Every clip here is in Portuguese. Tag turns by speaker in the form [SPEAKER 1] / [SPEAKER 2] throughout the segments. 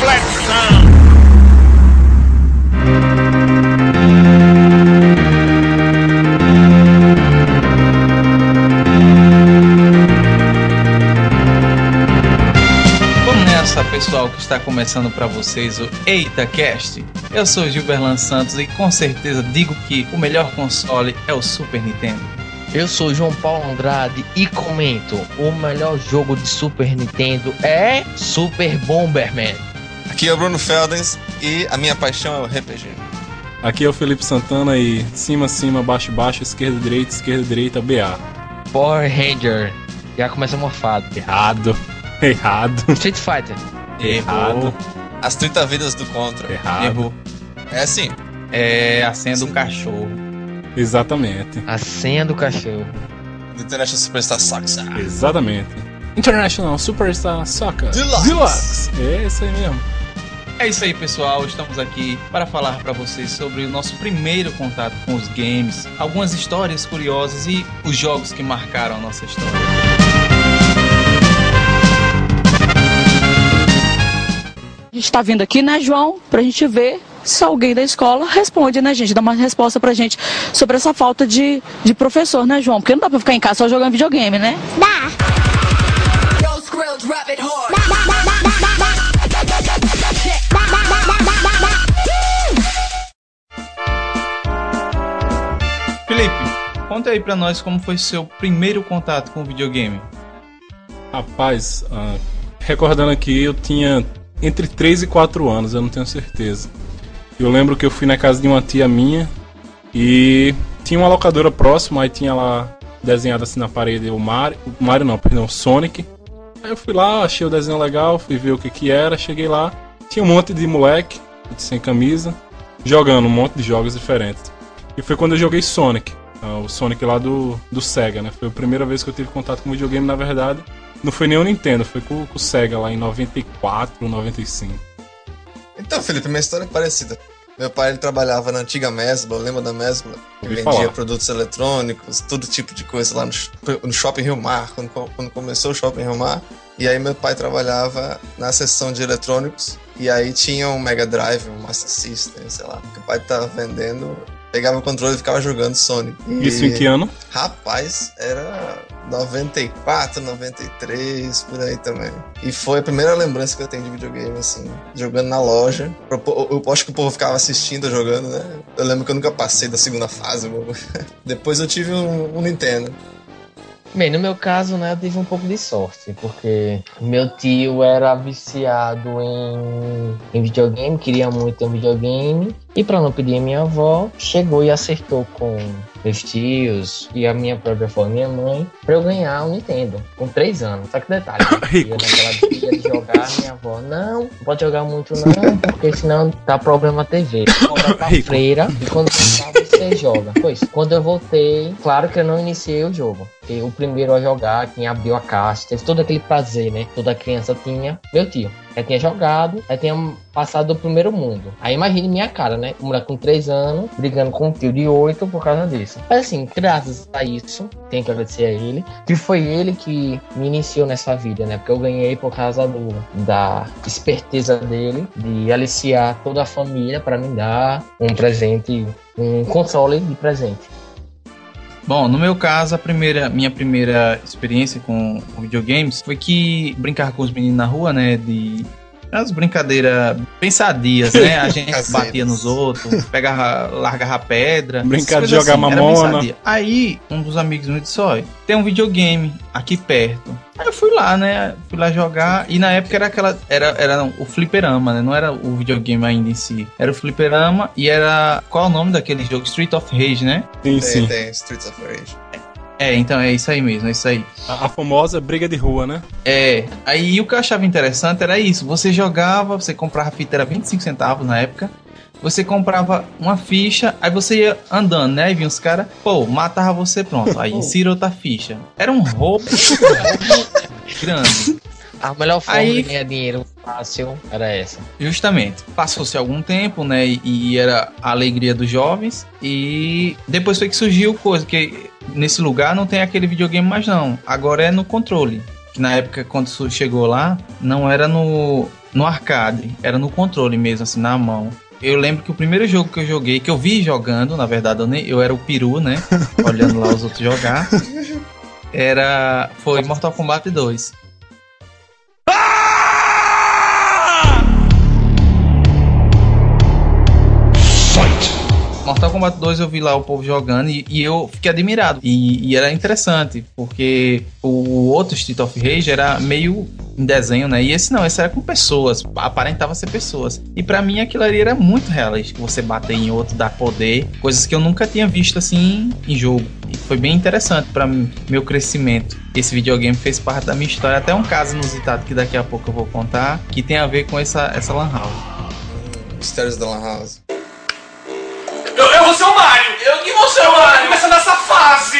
[SPEAKER 1] Flexão! pessoal que está começando para vocês o EitaCast. Eu sou Gilberlan Santos e com certeza digo que o melhor console é o Super Nintendo.
[SPEAKER 2] Eu sou João Paulo Andrade e comento: o melhor jogo de Super Nintendo é Super Bomberman.
[SPEAKER 3] Aqui é o Bruno Feldens e a minha paixão é o RPG.
[SPEAKER 4] Aqui é o Felipe Santana e cima, cima, baixo, baixo, esquerda, direita, esquerda, direita, BA.
[SPEAKER 2] Power Ranger. Já começa morfado.
[SPEAKER 4] Errado. Errado.
[SPEAKER 2] Street Fighter.
[SPEAKER 3] Errado. As 30 vidas do Contra.
[SPEAKER 4] Errado. Errou.
[SPEAKER 3] É assim.
[SPEAKER 1] É a senha do cachorro.
[SPEAKER 4] Exatamente.
[SPEAKER 2] A senha do cachorro.
[SPEAKER 3] Do International Superstar Soccer.
[SPEAKER 4] Exatamente. International Superstar Soccer.
[SPEAKER 3] Deluxe.
[SPEAKER 4] Deluxe. É isso aí mesmo.
[SPEAKER 1] É isso aí, pessoal. Estamos aqui para falar para vocês sobre o nosso primeiro contato com os games, algumas histórias curiosas e os jogos que marcaram a nossa história.
[SPEAKER 5] A gente está vindo aqui, né, João, para a gente ver se alguém da escola responde, né, gente? Dá uma resposta pra gente sobre essa falta de, de professor, né, João? Porque não dá pra ficar em casa só jogando videogame, né?
[SPEAKER 6] Dá!
[SPEAKER 1] Felipe, conta aí pra nós como foi seu primeiro contato com o videogame.
[SPEAKER 4] Rapaz, uh, recordando aqui, eu tinha entre 3 e 4 anos, eu não tenho certeza. Eu lembro que eu fui na casa de uma tia minha e tinha uma locadora próxima, aí tinha lá desenhado assim na parede o Mario, o Mario não, perdão, Sonic. Aí eu fui lá, achei o desenho legal, fui ver o que que era, cheguei lá, tinha um monte de moleque sem camisa, jogando um monte de jogos diferentes. E foi quando eu joguei Sonic, ah, o Sonic lá do, do Sega, né? Foi a primeira vez que eu tive contato com videogame, na verdade. Não foi nem o Nintendo, foi com, com o Sega lá em 94, 95.
[SPEAKER 3] Então, Felipe, minha história é parecida. Meu pai ele trabalhava na antiga Mesbla, lembra da Mesbla? vendia
[SPEAKER 4] falar.
[SPEAKER 3] produtos eletrônicos, todo tipo de coisa lá no, no Shopping Rio Mar, quando, quando começou o Shopping Rio Mar. E aí meu pai trabalhava na seção de eletrônicos, e aí tinha um Mega Drive, um Master System, sei lá, que o pai tava vendendo, pegava o controle e ficava jogando Sonic. E,
[SPEAKER 4] Isso em que ano?
[SPEAKER 3] Rapaz, era 94, 93, por aí também. E foi a primeira lembrança que eu tenho de videogame, assim, jogando na loja. Eu, eu, acho que o povo ficava assistindo, jogando, né? Eu lembro que eu nunca passei da segunda fase. Depois eu tive um, um Nintendo.
[SPEAKER 2] Bem, no meu caso, né, eu tive um pouco de sorte, porque meu tio era viciado em, em videogame, queria muito um videogame, e para não pedir a minha avó, chegou e acertou com meus tios e a minha própria avó, minha mãe, para eu ganhar um Nintendo com 3 anos. Só que detalhe, eu naquela de jogar, minha avó, não, não pode jogar muito não, porque senão dá problema a TV. Compra pra freira e quando você joga. Pois, quando eu voltei, claro que eu não iniciei o jogo. o primeiro a jogar, quem abriu a caixa, teve todo aquele prazer, né? Toda criança tinha, meu tio. Já tinha jogado, já tinha passado do primeiro mundo. Aí imagine minha cara, né? Um moleque com 3 anos, brigando com um tio de 8 por causa disso. Mas assim, graças a isso, tenho que agradecer a ele, que foi ele que me iniciou nessa vida, né? Porque eu ganhei por causa do, da esperteza dele, de aliciar toda a família para me dar um presente, um console de presente.
[SPEAKER 1] Bom, no meu caso, a primeira, minha primeira experiência com, videogames foi que brincar com os meninos na rua, né? De as brincadeiras pensadias, né? A gente batia nos outros, pegava, largava pedra.
[SPEAKER 4] Brincar de jogar assim, mamona.
[SPEAKER 1] Aí, um dos amigos me disse: olha, tem um videogame aqui perto. Aí eu fui lá, né? Fui lá jogar. E na época era aquela. Era, era o fliperama, né? Não era o videogame ainda em si. Era o fliperama e era. Qual é o nome daquele jogo? Street of Rage, né?
[SPEAKER 4] Sim, sim.
[SPEAKER 3] Tem, tem Streets of Rage.
[SPEAKER 1] É, então é isso aí mesmo, é isso aí.
[SPEAKER 4] A, a, famosa briga de rua, né?
[SPEAKER 1] É, aí o que eu achava interessante era isso. Você jogava, você comprava a fita, era 25 centavos na época. Você comprava uma ficha, aí você ia andando, né? Aí vinha os caras, pô, matava você, pronto. Aí insira outra ficha. Era um roubo, grande.
[SPEAKER 2] A melhor forma aí, de ganhar dinheiro fácil era essa.
[SPEAKER 1] Justamente. Passou-se algum tempo, né? E, e, era a alegria dos jovens. E depois foi que surgiu coisa que nesse lugar não tem aquele videogame mais não. Agora é no controle. Que na época quando chegou lá, não era no no arcade, era no controle mesmo, assim, na mão. Eu lembro que o primeiro jogo que eu joguei, que eu vi jogando, na verdade, eu, nem, eu era o peru, né? Olhando lá os outros jogar. Era. Foi Mortal Kombat 2. Mortal Kombat 2 eu vi lá o povo jogando e, e eu fiquei admirado. E, e, era interessante, porque o outro Street of Rage era meio em desenho, né? E esse não, esse era com pessoas, aparentava ser pessoas. E para mim aquilo ali era muito realista, você bater em outro, dar poder, coisas que eu nunca tinha visto assim em jogo. E foi bem interessante para meu crescimento. Esse videogame fez parte da minha história, até um caso inusitado que daqui a pouco eu vou contar, que tem a ver com essa, essa Lan House.
[SPEAKER 3] Mistérios da Lan House.
[SPEAKER 6] Começando essa fase!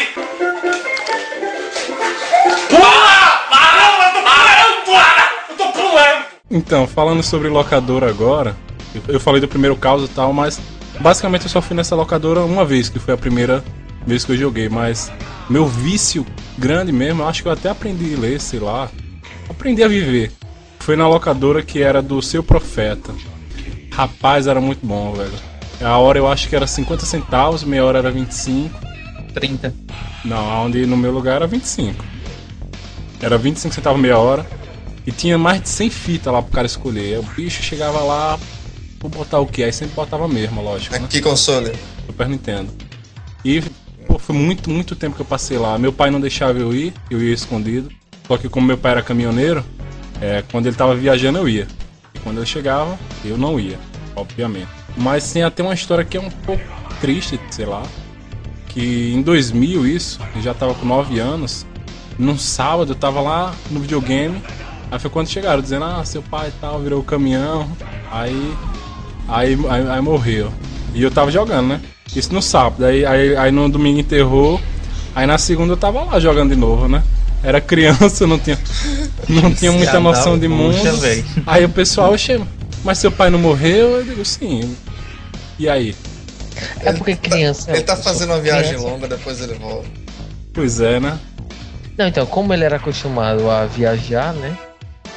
[SPEAKER 6] Pula! Para! Eu tô pulando! Para! Eu tô pulando!
[SPEAKER 4] Então, falando sobre locadora agora, eu, eu falei do primeiro caos e tal, mas basicamente eu só fui nessa locadora uma vez, que foi a primeira vez que eu joguei, mas meu vício grande mesmo, eu acho que eu até aprendi a ler, sei lá, aprendi a viver. Foi na locadora que era do Seu Profeta. Rapaz, era muito bom, velho. A hora eu acho que era 50 centavos, meia hora era 25.
[SPEAKER 1] 30.
[SPEAKER 4] Não, onde no meu lugar era 25. Era 25 centavos meia hora. E tinha mais de 100 fitas lá pro cara escolher. O bicho chegava lá, vou botar o que? Aí sempre botava mesmo, lógico. Né?
[SPEAKER 3] Que console?
[SPEAKER 4] Super Nintendo. E pô, foi muito, muito tempo que eu passei lá. Meu pai não deixava eu ir, eu ia escondido. Só que como meu pai era caminhoneiro, é, quando ele tava viajando eu ia. E quando eu chegava, eu não ia, obviamente. Mas tem até uma história que é um pouco triste, sei lá. Que em 2000, isso, eu já tava com 9 anos. Num sábado, eu tava lá no videogame. Aí foi quando chegaram, dizendo: Ah, seu pai e tal, virou o caminhão. Aí, aí, aí, aí, morreu. E eu tava jogando, né? Isso no sábado. Aí, aí, aí no domingo enterrou. Aí na segunda eu tava lá jogando de novo, né? Era criança, não tinha, não tinha muita noção de mundo. Aí o pessoal, chama mas seu pai não morreu? Eu digo, sim. E aí?
[SPEAKER 2] É porque criança.
[SPEAKER 3] Ele tá fazendo uma viagem criança. longa, depois ele volta.
[SPEAKER 4] Pois é, né?
[SPEAKER 2] Não, então, como ele era acostumado a viajar, né?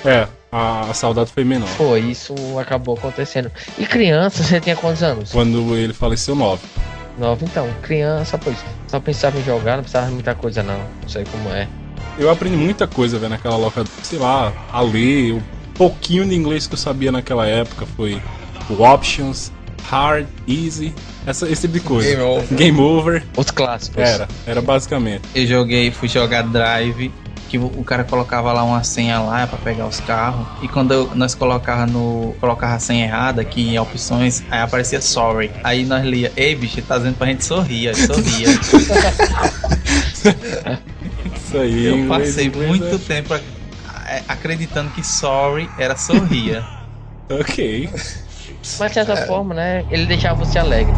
[SPEAKER 4] É, a, a saudade foi menor.
[SPEAKER 2] Foi, isso acabou acontecendo. E criança, você tinha quantos anos?
[SPEAKER 4] Quando ele faleceu, nove.
[SPEAKER 2] Nove, então. Criança, pois, só pensava em jogar, não precisava de muita coisa, não. Não sei como é.
[SPEAKER 4] Eu aprendi muita coisa, velho, naquela locadora. Sei lá, a ler, o pouquinho de inglês que eu sabia naquela época foi o Options, Hard, Easy, essa, esse tipo de coisa.
[SPEAKER 3] Game Over.
[SPEAKER 4] Game over.
[SPEAKER 2] Os clássicos.
[SPEAKER 4] Era, era basicamente.
[SPEAKER 1] Eu joguei, fui jogar Drive, que o cara colocava lá uma senha lá para pegar os carros. E quando eu, nós colocava no colocava a senha errada aqui em opções, aí aparecia sorry. Aí nós lia, ei bicho, tá dizendo pra gente sorrir, aí sorria.
[SPEAKER 4] Isso aí.
[SPEAKER 1] Eu passei muito é... tempo é, acreditando que sorry era sorria.
[SPEAKER 4] ok.
[SPEAKER 2] Mas de certa é. forma, né? Ele deixava você alegre.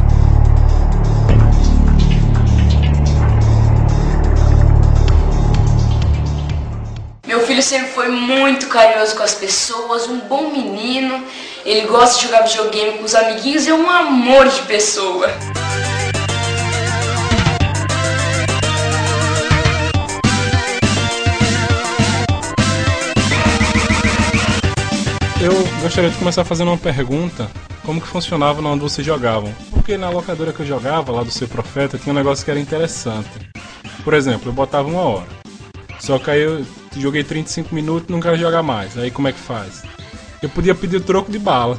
[SPEAKER 7] Meu filho sempre foi muito carinhoso com as pessoas, um bom menino. Ele gosta de jogar videogame com os amiguinhos e é um amor de pessoa.
[SPEAKER 4] Eu gostaria de começar fazendo uma pergunta. Como que funcionava na onde vocês jogavam? Porque na locadora que eu jogava, lá do seu profeta, tinha um negócio que era interessante. Por exemplo, eu botava uma hora. Só que aí eu joguei 35 minutos e não quero jogar mais. Aí como é que faz? Eu podia pedir o troco de bala.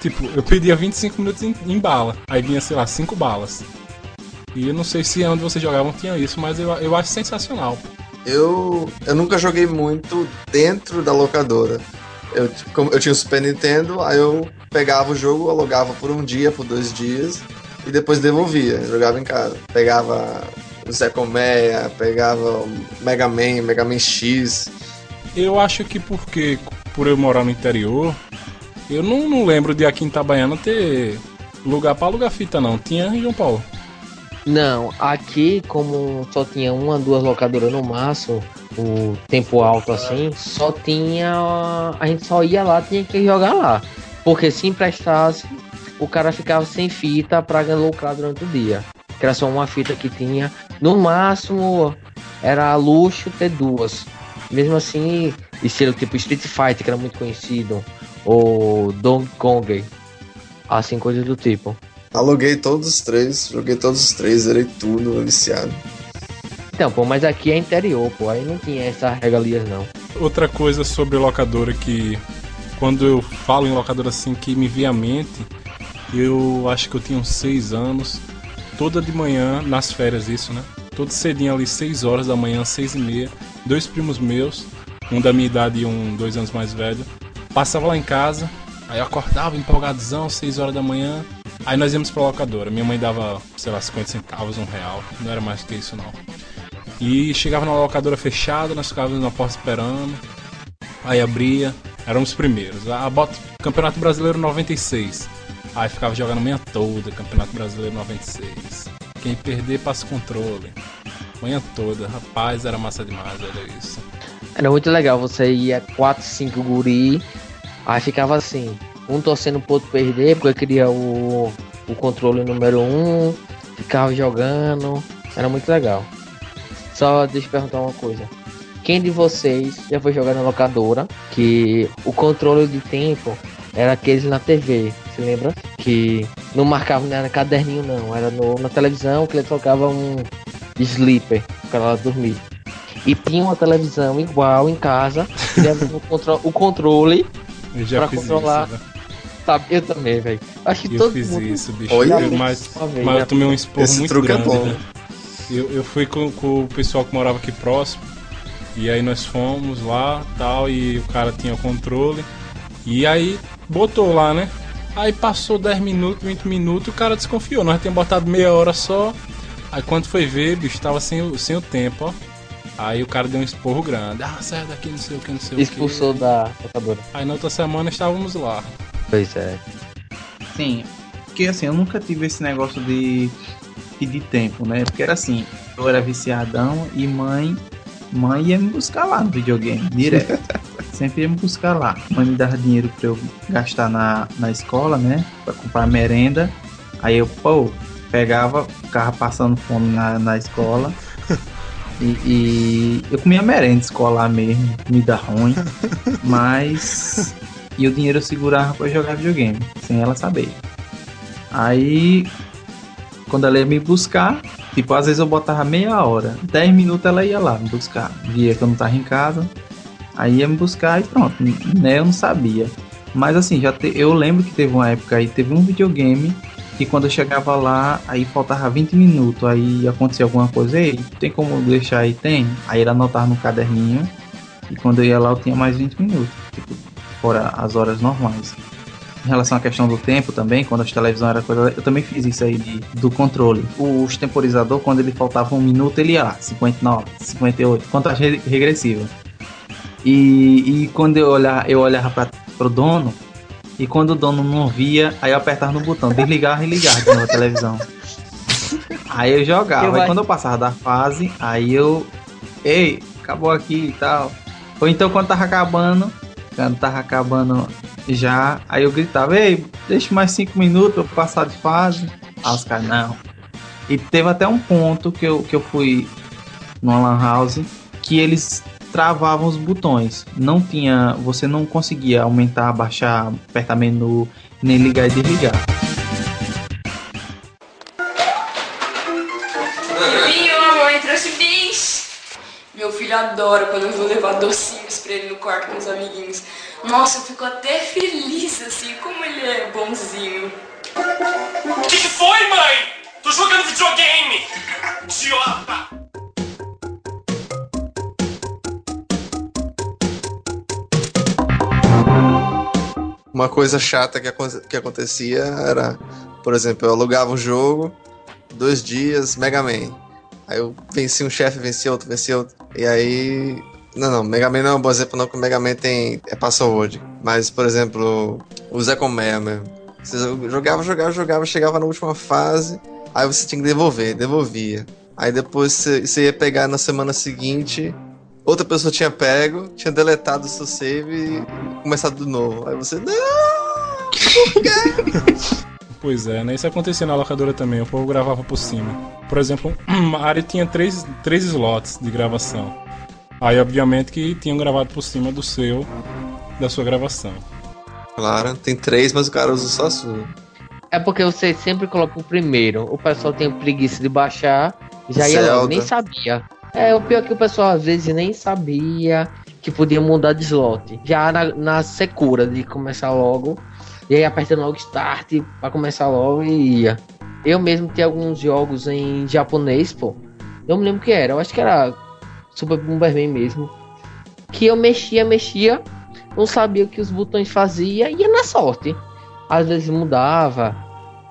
[SPEAKER 4] Tipo, eu pedia 25 minutos em, em bala. Aí vinha, sei lá, 5 balas. E eu não sei se onde vocês jogavam tinha isso, mas eu, eu acho sensacional.
[SPEAKER 3] Eu, eu nunca joguei muito dentro da locadora. Eu, como eu tinha o Super Nintendo, aí eu pegava o jogo, alugava por um dia, por dois dias, e depois devolvia, jogava em casa. Pegava o Zé Colmeia, pegava o Mega Man, Mega Man X.
[SPEAKER 4] Eu acho que porque, por eu morar no interior, eu não, não lembro de aqui em Itabaiana ter lugar para alugar fita, não. Tinha em João Paulo.
[SPEAKER 2] Não, aqui, como só tinha uma, duas locadoras no máximo, o tempo alto assim, só tinha. A gente só ia lá, tinha que jogar lá. Porque se emprestasse, o cara ficava sem fita pra lucrar durante o dia. Que era só uma fita que tinha. No máximo, era luxo ter duas. Mesmo assim, estilo tipo Street Fighter, que era muito conhecido, ou Donkey Kong, assim, coisas do tipo.
[SPEAKER 3] Aluguei todos os três, joguei todos os três, zerei tudo, viciado.
[SPEAKER 2] Então, pô, mas aqui é interior, pô, aí não tinha essas regalias não.
[SPEAKER 4] Outra coisa sobre locadora que quando eu falo em locadora assim que me vem à mente, eu acho que eu tinha uns 6 anos, toda de manhã, nas férias isso, né? Todo cedinho ali, 6 horas da manhã, 6 e meia, dois primos meus, um da minha idade e um dois anos mais velho, passava lá em casa, aí eu acordava empolgadozão, 6 horas da manhã, aí nós íamos pra locadora. Minha mãe dava, sei lá, 50 centavos, um real, não era mais que isso não. E chegava na locadora fechada, nós ficávamos na porta esperando. Aí abria, éramos os primeiros. Ah, bota Campeonato Brasileiro 96. Aí ficava jogando a manhã toda, Campeonato Brasileiro 96. Quem perder passa o controle. Manhã toda, rapaz, era massa demais, era isso.
[SPEAKER 2] Era muito legal, você ia 4, 5 guri, aí ficava assim, um torcendo pro outro perder, porque queria o, o controle número 1, um, ficava jogando, era muito legal. Só deixa eu perguntar uma coisa. Quem de vocês já foi jogar na locadora que o controle de tempo era aqueles na TV, se lembra? Que não marcava não era caderninho não, era no, na televisão que ele tocava um sleeper para ela dormir. E tinha uma televisão igual em casa, que era o, contro o controle
[SPEAKER 4] fiz
[SPEAKER 2] controlar.
[SPEAKER 4] isso, né?
[SPEAKER 2] Sabe, eu também, velho. Acho que
[SPEAKER 4] Eu
[SPEAKER 2] todo
[SPEAKER 4] fiz
[SPEAKER 2] mundo
[SPEAKER 4] isso, bicho.
[SPEAKER 3] Olha
[SPEAKER 4] mas, mas eu tomei um esporro
[SPEAKER 3] Esse
[SPEAKER 4] muito
[SPEAKER 3] é
[SPEAKER 4] grande,
[SPEAKER 3] bom.
[SPEAKER 4] né? Eu, eu fui com, com o pessoal que morava aqui próximo. E aí nós fomos lá tal. E o cara tinha o controle. E aí botou lá, né? Aí passou 10 minutos, 20 minutos, o cara desconfiou. Nós tínhamos botado meia hora só. Aí quando foi ver, bicho, tava sem, o- sem o tempo, ó. Aí o cara deu um esporro grande. Ah, sai daqui, não sei o que, não sei
[SPEAKER 2] expulsou
[SPEAKER 4] o que.
[SPEAKER 2] da locadora.
[SPEAKER 4] Aí na outra semana estávamos lá.
[SPEAKER 2] Pois é.
[SPEAKER 1] Sim, porque assim, eu nunca tive esse negócio de pedir tempo, né? Porque era assim, eu era viciadão e mãe, mãe ia me buscar lá no videogame, direto. Sempre ia me buscar lá. Mãe me dava dinheiro pra eu gastar na, na escola, né? Pra comprar merenda. Aí eu, pô, pegava, ficava passando fome na, na escola. E, e eu comia merenda escolar mesmo, comida ruim. Mas. E o dinheiro eu segurava pra jogar videogame, sem ela saber. Aí, quando ela ia me buscar, tipo, às vezes eu botava meia hora, 10 minutos ela ia lá me buscar. Via que eu não tava em casa, aí ia me buscar e pronto, né? Eu não sabia. Mas assim, já te- eu lembro que teve uma época aí, teve um videogame que quando eu chegava lá, aí faltava 20 minutos, aí acontecia alguma coisa, ei, tem como deixar aí? Tem. Aí ela anotava no caderninho, e quando eu ia lá eu tinha mais 20 minutos, tipo, fora as horas normais. Em relação à questão do tempo também, quando as televisões era coisa. Eu também fiz isso aí de, do controle. O temporizador, quando ele faltava um minuto, ele ia lá, 59, 58, contagem re- regressiva. E, e quando eu olhava, eu olhava para pro dono, e quando o dono não via, aí eu apertava no botão, desligar e ligar de novo a televisão. Aí eu jogava,
[SPEAKER 2] Eu
[SPEAKER 1] aí quando eu passava da fase, aí eu. Ei, acabou aqui e tal. Ou então quando tava acabando, quando tava acabando já, aí eu gritava, ei, deixa mais cinco minutos pra passar de fase. Aí os caras, não. E teve até um ponto que eu, que eu fui numa lan house que eles travavam os botões. Não tinha. Você não conseguia aumentar, abaixar, apertar menu, nem ligar e desligar.
[SPEAKER 7] Meu filho adora quando eu vou levar docinhos pra ele no quarto com os amiguinhos. Nossa, eu fico até feliz assim, como ele é bonzinho.
[SPEAKER 6] O que, que foi, mãe? Tô jogando videogame! Idiota!
[SPEAKER 3] Uma coisa chata que, aconte- que acontecia era, por exemplo, eu alugava um jogo, dois dias, Mega Man. Aí eu vencia um chefe, vencia outro, vencia outro. E aí. Não, não, Mega Man não é um bom exemplo, não, porque o Mega Man tem. é password. Mas, por exemplo, o Zé Colmeia mesmo. Você jogava, jogava, jogava, chegava na última fase, aí você tinha que devolver, devolvia. Aí depois você ia pegar na semana seguinte, outra pessoa tinha pego, tinha deletado o seu save e começado de novo. Aí você. Não!
[SPEAKER 4] Pois é, né? Isso acontecia na locadora também, o povo gravava por cima. Por exemplo, a área tinha três, três slots de gravação. Aí, obviamente, que tinham gravado por cima do seu, da sua gravação.
[SPEAKER 3] Claro, tem três, mas o cara usa só a sua.
[SPEAKER 2] É porque você sempre coloca o primeiro. O pessoal tem preguiça de baixar. Já ia
[SPEAKER 3] Zelda.
[SPEAKER 2] nem sabia. É, o pior é que o pessoal às vezes nem sabia que podia mudar de slot. Já na, na secura de começar logo. E aí apertando logo start pra começar logo e ia. Eu mesmo tinha alguns jogos em japonês, pô. Eu me lembro que era. Eu acho que era Super Bomberman mesmo. Que eu mexia, mexia. Não sabia o que os botões faziam. Ia na sorte. Às vezes mudava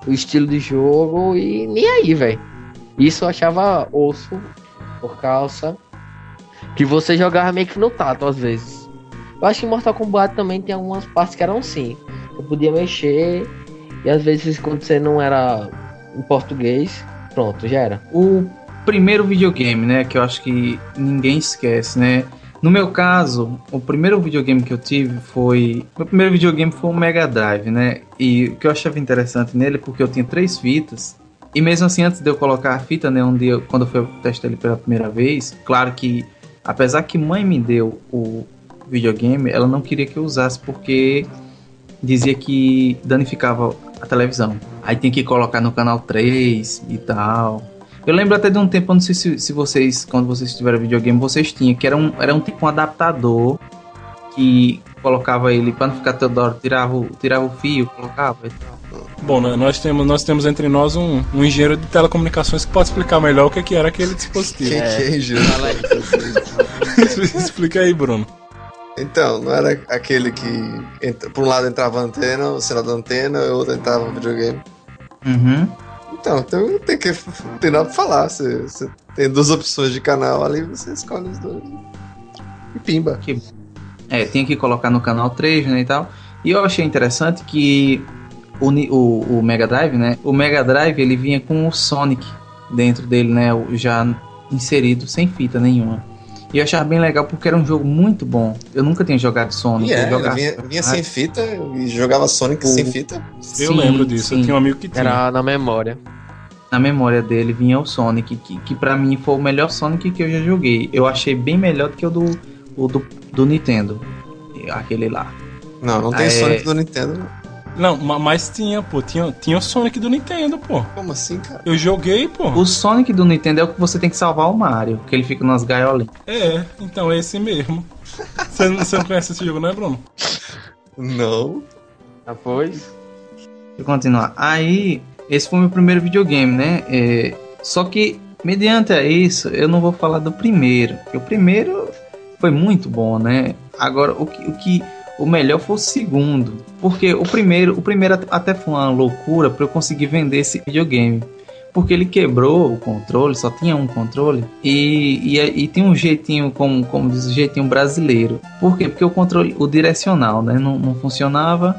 [SPEAKER 2] o estilo de jogo e nem aí, velho. Isso eu achava osso por causa que você jogava meio que no tato às vezes. Eu acho que Mortal Kombat também tem algumas partes que eram assim. Eu podia mexer e às vezes quando você não era em português, pronto, já era.
[SPEAKER 1] O primeiro videogame, né, que eu acho que ninguém esquece, né? No meu caso, o primeiro videogame que eu tive foi. Meu primeiro videogame foi o Mega Drive, né? E o que eu achava interessante nele porque eu tinha três fitas. E mesmo assim, antes de eu colocar a fita, né? Um dia, quando eu fui testar ele pela primeira vez, claro que, apesar que mãe me deu o videogame, ela não queria que eu usasse porque dizia que danificava a televisão. Aí tem que colocar no canal 3 e tal. Eu lembro até de um tempo, eu não sei se, se vocês, quando vocês tiveram videogame, vocês tinham, que era um, era um tipo um adaptador que colocava ele para não ficar toda hora, tirava, o- tirava o fio, colocava e tal.
[SPEAKER 4] Bom, né, nós temos, nós temos entre nós um, um engenheiro de telecomunicações que pode explicar melhor o que, que era aquele dispositivo.
[SPEAKER 3] Quem que é, Gil?
[SPEAKER 4] Explica aí, Bruno.
[SPEAKER 3] Então, não era aquele que entra- por um lado entrava a antena, o sinal da antena, e o outro entrava o videogame.
[SPEAKER 1] Uhum.
[SPEAKER 3] Então, então tem que não tem nada pra falar. Você, você tem duas opções de canal ali, você escolhe os dois. E pimba.
[SPEAKER 1] É, tinha que colocar no canal 3, né, e tal. E eu achei interessante que o, o, o Mega Drive, né, o Mega Drive ele vinha com o Sonic dentro dele, né, já inserido sem fita nenhuma. E eu achava bem legal porque era um jogo muito bom. Eu nunca tinha jogado Sonic.
[SPEAKER 3] E é,
[SPEAKER 1] eu jogava
[SPEAKER 3] vinha, vinha sem fita e jogava Sonic sem fita.
[SPEAKER 4] Eu
[SPEAKER 1] Sim,
[SPEAKER 4] lembro disso, eu
[SPEAKER 1] sim.
[SPEAKER 4] tinha um amigo que tinha.
[SPEAKER 2] Era na memória.
[SPEAKER 1] na memória dele vinha o Sonic, que, que para mim foi o melhor Sonic que eu já joguei. Eu achei bem melhor do que o do, o do, do Nintendo. Aquele lá.
[SPEAKER 3] Não, não tem
[SPEAKER 1] É.
[SPEAKER 3] Sonic do Nintendo. Não.
[SPEAKER 4] Não, ma- mas tinha, pô, tinha, tinha o Sonic do Nintendo, pô.
[SPEAKER 3] Como assim, cara?
[SPEAKER 4] Eu joguei, pô.
[SPEAKER 1] O Sonic do Nintendo é o que você tem que salvar o Mario, que ele fica nas gaiolinhas.
[SPEAKER 4] É, então é esse mesmo. Você não, você não conhece esse jogo, né, Bruno?
[SPEAKER 3] Não.
[SPEAKER 2] Depois.
[SPEAKER 1] Deixa eu continuar. Aí, esse foi o meu primeiro videogame, né? É, só que, mediante a isso, eu não vou falar do primeiro. porque O primeiro foi muito bom, né? Agora, o que, o que o melhor foi o segundo. Porque o primeiro, o primeiro até foi uma loucura para eu conseguir vender esse videogame. Porque ele quebrou o controle, só tinha um controle. E, e, e tem um jeitinho, como, como diz o jeitinho brasileiro. Por quê? Porque o controle, o direcional, né? Não, não funcionava.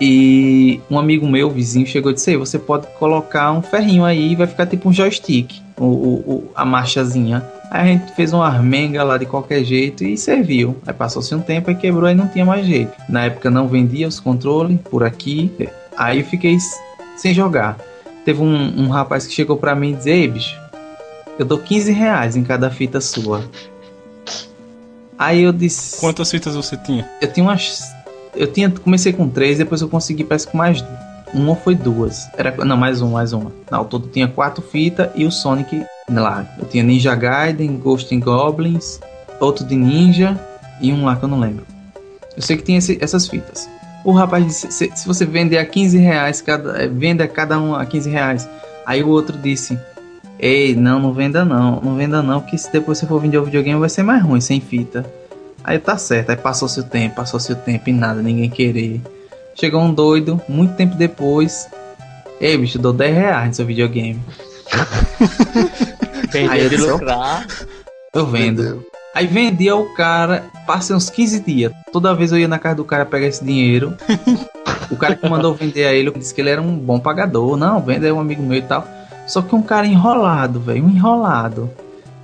[SPEAKER 1] E um amigo meu, vizinho, chegou e disse: "Ei, você pode colocar um ferrinho aí e vai ficar tipo um joystick, o, o, a marchazinha. Aí a gente fez uma armenga lá de qualquer jeito e serviu. Aí passou-se um tempo e quebrou e não tinha mais jeito. Na época não vendia os controles por aqui. Aí eu fiquei sem jogar. Teve um, um rapaz que chegou pra mim e disse: Ei, bicho, eu dou 15 reais em cada fita sua. Aí eu disse.
[SPEAKER 4] Quantas fitas você tinha?
[SPEAKER 1] Eu tinha umas. Eu tinha. Comecei com três, depois eu consegui, parece que mais uma foi duas. Era, não, mais uma, mais uma. Ao todo tinha quatro fitas e o Sonic lá. Eu tinha Ninja Gaiden, Ghost and Goblins, outro de Ninja e um lá que eu não lembro. Eu sei que tinha esse- essas fitas. O rapaz disse: se, se você vender a 15 reais, cada, eh, venda cada um a 15 reais. Aí o outro disse: Ei, não, não venda não, não venda não, porque se depois você for vender o videogame vai ser mais ruim sem fita. Aí tá certo, aí passou-se o tempo, passou-se o tempo e nada, ninguém querer. Chegou um doido, muito tempo depois. Ei, bicho, dou 10 reais no seu videogame. Aí
[SPEAKER 2] de
[SPEAKER 1] disse,
[SPEAKER 2] lucrar.
[SPEAKER 1] Eu vendo.
[SPEAKER 3] Entendeu?
[SPEAKER 1] Aí vendia o cara, passei uns 15 dias. Toda vez eu ia na casa do cara pegar esse dinheiro. o cara que mandou vender a ele disse que ele era um bom pagador. Não, vende é um amigo meu e tal. Só que um cara enrolado, velho, um enrolado.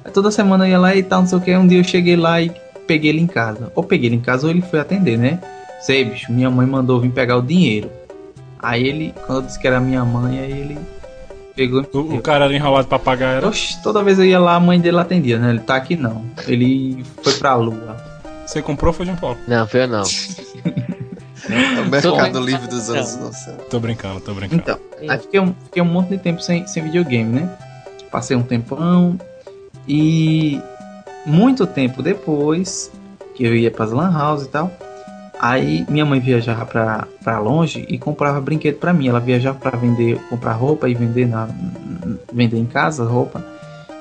[SPEAKER 1] Aí toda semana eu ia lá e tal, não sei o que. Um dia eu cheguei lá e peguei ele em casa. Ou peguei ele em casa ou ele foi atender, né? Sei, bicho, minha mãe mandou vir pegar o dinheiro. Aí ele, quando eu disse que era minha mãe, aí ele Pegou.
[SPEAKER 4] O, o cara era enrolado pra pagar era.
[SPEAKER 1] Oxe, toda vez eu ia lá, a mãe dele atendia, né? Ele tá aqui não. Ele foi pra lua.
[SPEAKER 4] Você comprou ou foi de um Paulo?
[SPEAKER 2] Não, foi eu não.
[SPEAKER 3] É o mercado livre dos anos 90.
[SPEAKER 4] Tô brincando, tô brincando.
[SPEAKER 1] Então, aí fiquei um, fiquei um monte de tempo sem, sem videogame, né? Passei um tempão e muito tempo depois que eu ia pras lan house e tal, aí minha mãe viajava pra longe e comprava brinquedo pra mim. Ela viajava pra vender, comprar roupa e vender na vender em casa roupa.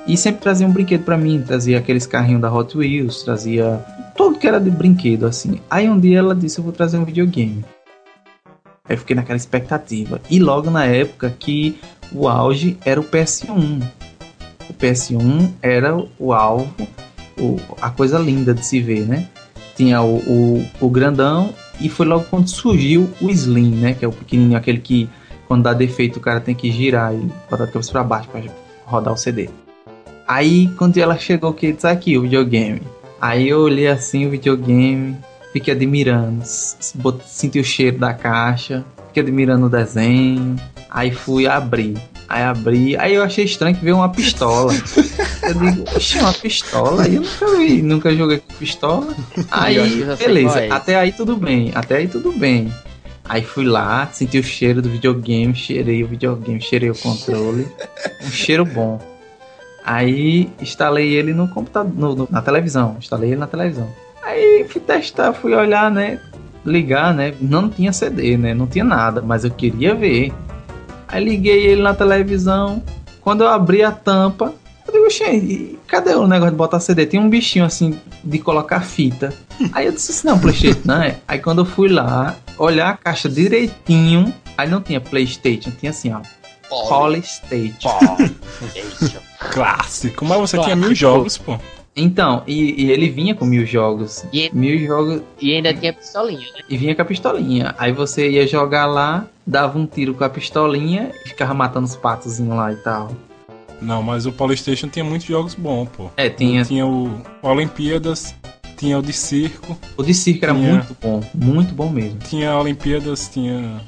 [SPEAKER 1] E sempre trazia um brinquedo pra mim, trazia aqueles carrinhos da Hot Wheels, trazia tudo que era de brinquedo assim. Aí um dia ela disse: "Eu vou trazer um videogame". Aí eu fiquei naquela expectativa. E logo na época que o auge era o PS1. O PS1 era o alvo, o- a coisa linda de se ver, né? Tinha o, o, o grandão e foi logo quando surgiu o Slim, né? Que é o pequenininho, aquele que quando dá defeito o cara tem que girar e botar a cabeça pra baixo pra rodar o CD. Aí quando ela chegou que disse aqui o videogame. Aí eu olhei assim o videogame, fiquei admirando, senti o cheiro da caixa, fiquei admirando o desenho. Aí fui abrir. Aí abri, aí eu achei estranho que veio uma pistola. Eu digo, oxe, uma pistola? Aí eu nunca vi, nunca joguei com pistola. Aí, beleza,
[SPEAKER 2] é
[SPEAKER 1] até aí tudo bem, até aí tudo bem. Aí fui lá, senti o cheiro do videogame, cheirei o videogame, cheirei o controle. Um cheiro bom. Aí instalei ele no computador, no- no- na televisão. Instalei ele na televisão. Aí fui testar, fui olhar, né? Ligar, né? Não tinha CD, né? Não tinha nada, mas eu queria ver. Aí liguei ele na televisão. Quando eu abri a tampa, eu digo, "Oxê, cadê o negócio de botar CD? Tem um bichinho assim de colocar fita. Aí eu disse assim, não, Playstation, não é? Aí quando eu fui lá, olhar a caixa direitinho, aí não tinha Playstation, tinha assim, ó. Polystation.
[SPEAKER 4] Clássico. Mas você tinha mil
[SPEAKER 2] Clássico.
[SPEAKER 4] jogos, pô.
[SPEAKER 1] Então, e, e ele vinha com mil jogos.
[SPEAKER 2] E-
[SPEAKER 1] Mil jogos
[SPEAKER 2] E ainda tinha pistolinha, né?
[SPEAKER 1] e vinha com a pistolinha. Aí você ia jogar lá, dava um tiro com a pistolinha e ficava matando os patozinhos lá e tal.
[SPEAKER 4] Não, mas o Polystation tinha muitos jogos bons, pô.
[SPEAKER 1] É, tinha.
[SPEAKER 4] Tinha o Olimpíadas, tinha o de circo,
[SPEAKER 1] O de circo era
[SPEAKER 4] Tinha.
[SPEAKER 1] muito bom. Muito bom mesmo.
[SPEAKER 4] tinha Olimpíadas, tinha.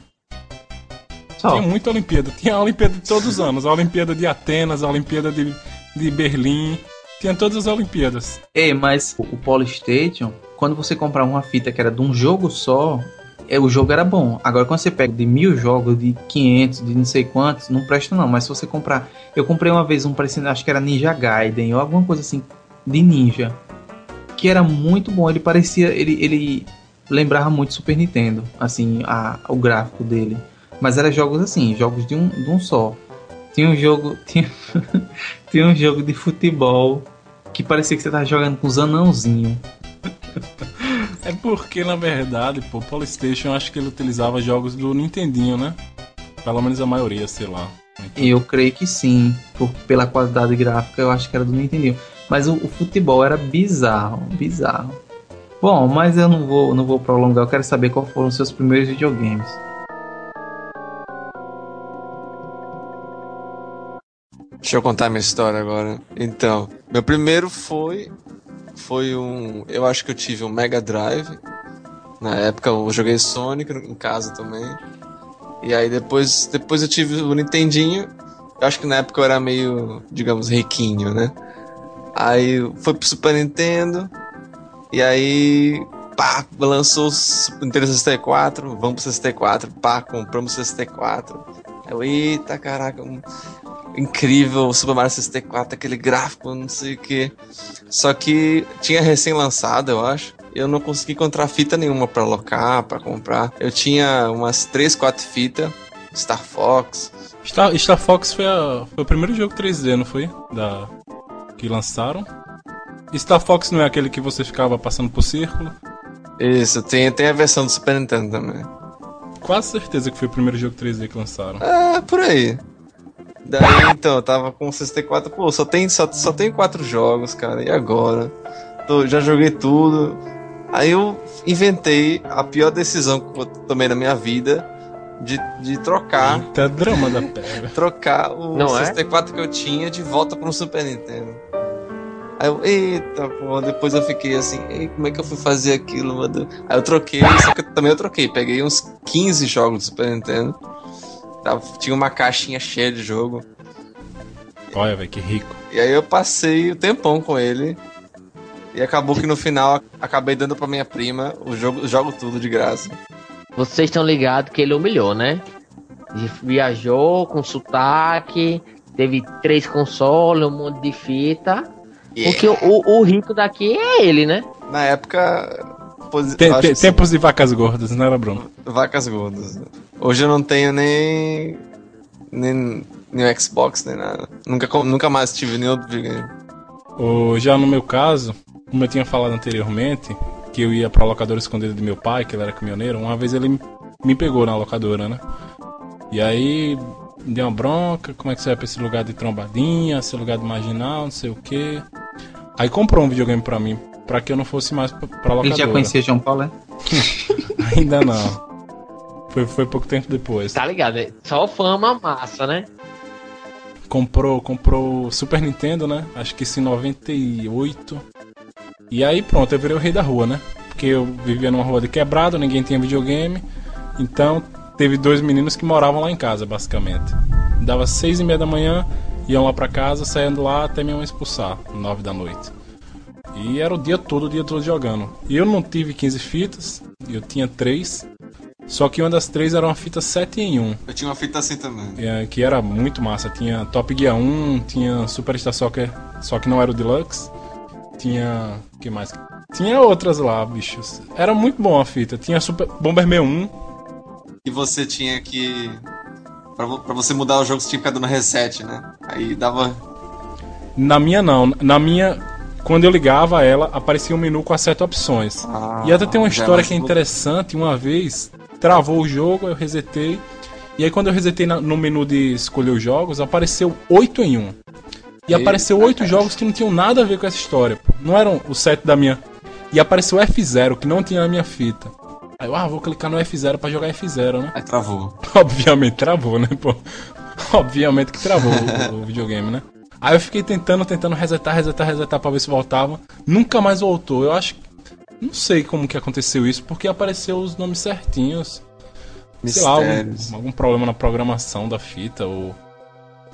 [SPEAKER 1] Só.
[SPEAKER 4] Tinha muita Olimpíada. Tinha a Olimpíada de todos os anos. A Olimpíada de Atenas, a Olimpíada de, de Berlim. Tinha todas as Olimpíadas.
[SPEAKER 1] É, mas o Polystation, quando você comprava uma fita que era de um jogo só, é, o jogo era bom. Agora, quando você pega de mil jogos, de 500, de não sei quantos, não presta não. Mas se você comprar... Eu comprei uma vez um parecendo, acho que era Ninja Gaiden, ou alguma coisa assim, de ninja. Que era muito bom. Ele parecia... Ele, ele lembrava muito Super Nintendo, assim, a, o gráfico dele. Mas era jogos assim, jogos de um, de um só. Tinha um jogo... Tinha, tinha um jogo de futebol que parecia que você tava jogando com os anãozinhos.
[SPEAKER 4] É porque, na verdade, pô, o Polystation eu acho que ele utilizava jogos do Nintendinho, né? Pelo menos a maioria, sei lá. Então,
[SPEAKER 1] Eu creio que sim, por, pela qualidade gráfica eu acho que era do Nintendo. Mas o, o futebol era bizarro, bizarro. Bom, mas eu não vou, não vou prolongar, eu quero saber qual foram os seus primeiros videogames.
[SPEAKER 3] Deixa eu contar minha história agora. Então, meu primeiro foi. Foi um. Eu acho que eu tive um Mega Drive. Na época eu joguei Sonic em casa também. E aí depois, depois eu tive o Nintendinho. Eu acho que na época eu era meio, digamos, riquinho, né? Aí foi pro Super Nintendo. E aí. Pá, lançou o Nintendo 64. Vamos pro 64. Pá, compramos o 64. Eu, eita caraca, um- incrível o Super Mario 64, aquele gráfico, não sei o que. Só que tinha recém-lançado, eu acho. Eu não consegui encontrar fita nenhuma pra alocar, pra comprar. Eu tinha umas 3, 4 fitas. Star Fox.
[SPEAKER 4] Star, Star Fox foi, a- foi o primeiro jogo 3D, não foi? Da, que lançaram. Star Fox não é aquele que você ficava passando por círculo?
[SPEAKER 3] Isso, tem, tem a versão do Super Nintendo também.
[SPEAKER 4] Quase certeza que foi o primeiro jogo 3D que lançaram.
[SPEAKER 3] É, por aí. Daí então, eu tava com o 64, pô, só tem, só, só tem quatro jogos, cara, e agora? Tô- já joguei tudo. Aí eu inventei a pior decisão que eu tomei na minha vida de, de trocar,
[SPEAKER 4] Eita, drama da pega.
[SPEAKER 3] trocar o
[SPEAKER 2] Não é?
[SPEAKER 3] 64 que eu tinha de volta pro Super Nintendo. Aí eu, eita, pô, depois eu fiquei assim, Ei, como é que eu fui fazer aquilo, meu Deus? Aí eu troquei, só que também eu troquei, peguei uns 15 jogos do Super Nintendo Tava- Tinha uma caixinha cheia de jogo.
[SPEAKER 4] Olha, velho, que rico.
[SPEAKER 3] E aí eu passei o tempão com ele. E acabou que no final acabei dando pra minha prima o jogo, o jogo tudo de graça.
[SPEAKER 2] Vocês estão ligados que ele humilhou, né? Viajou com sotaque, teve três consoles, um monte de fita. Porque o, o- o rico daqui é ele, né?
[SPEAKER 3] Na época. posi-
[SPEAKER 4] Tem- tempos de vacas gordas, não era, Bruno?
[SPEAKER 3] Vacas gordas. Hoje eu não tenho nem. nem, nem o Xbox, nem nada. Nunca, nunca mais tive nenhum outro videogame.
[SPEAKER 4] Já no meu caso, como eu tinha falado anteriormente, que eu ia pra locadora escondida do meu pai, que ele era caminhoneiro, uma vez ele me pegou na locadora, né? E aí me deu uma bronca, como é que você vai pra esse lugar de trombadinha, esse lugar de marginal, não sei o quê. Aí comprou um videogame pra mim, pra que eu não fosse mais pra, locadora.
[SPEAKER 1] Ele já conhecia João Paulo, é?
[SPEAKER 4] Ainda não. Foi, foi pouco tempo depois.
[SPEAKER 2] Tá ligado? né? Só fama massa, né?
[SPEAKER 4] comprou comprou Super Nintendo, né? Acho que isso em 98. E aí pronto, eu virei o rei da rua, né? Porque eu vivia numa rua de quebrado, ninguém tinha videogame. Então teve dois meninos que moravam lá em casa, basicamente. Dava seis e meia da manhã, iam lá pra casa, saindo lá até minha mãe expulsar, nove da noite. E era o dia todo, o dia todo jogando. E eu não tive 15 fitas, eu tinha três. Só que uma das três era uma fita 7 em 1.
[SPEAKER 3] Eu tinha uma fita assim também.
[SPEAKER 4] É, que era muito massa. Tinha Top Gear 1, tinha Superstar Soccer, só que não era o Deluxe. Tinha. O que mais? Tinha outras lá, bichos. Era muito bom a fita. Tinha Super Bomberman 1.
[SPEAKER 3] E você tinha que. Pra, pra você mudar o jogo, você tinha que ficar dando reset, né? Aí dava.
[SPEAKER 4] Na minha não. Na minha, quando eu ligava ela, aparecia um menu com as sete opções.
[SPEAKER 3] Ah,
[SPEAKER 4] E até tem uma
[SPEAKER 3] é
[SPEAKER 4] história que é interessante. Uma vez travou o jogo, eu resetei. E aí quando eu resetei na- no menu de escolher os jogos, apareceu 8 em 1. E apareceu oito jogos que não tinham nada a ver com essa história. Não eram os sete da minha. E apareceu F0, que não tinha na minha fita. Aí eu, ah, vou clicar no F0 pra jogar F0, né?
[SPEAKER 3] Aí travou.
[SPEAKER 4] Obviamente travou, né, pô? Obviamente que travou o, o videogame, né? Aí eu fiquei tentando, tentando resetar, resetar, resetar pra ver se voltava. Nunca mais voltou. Eu acho. Não sei como que aconteceu isso, porque apareceu os nomes certinhos. Sei lá,
[SPEAKER 3] Mistérios.
[SPEAKER 4] algum, algum problema na programação da fita, ou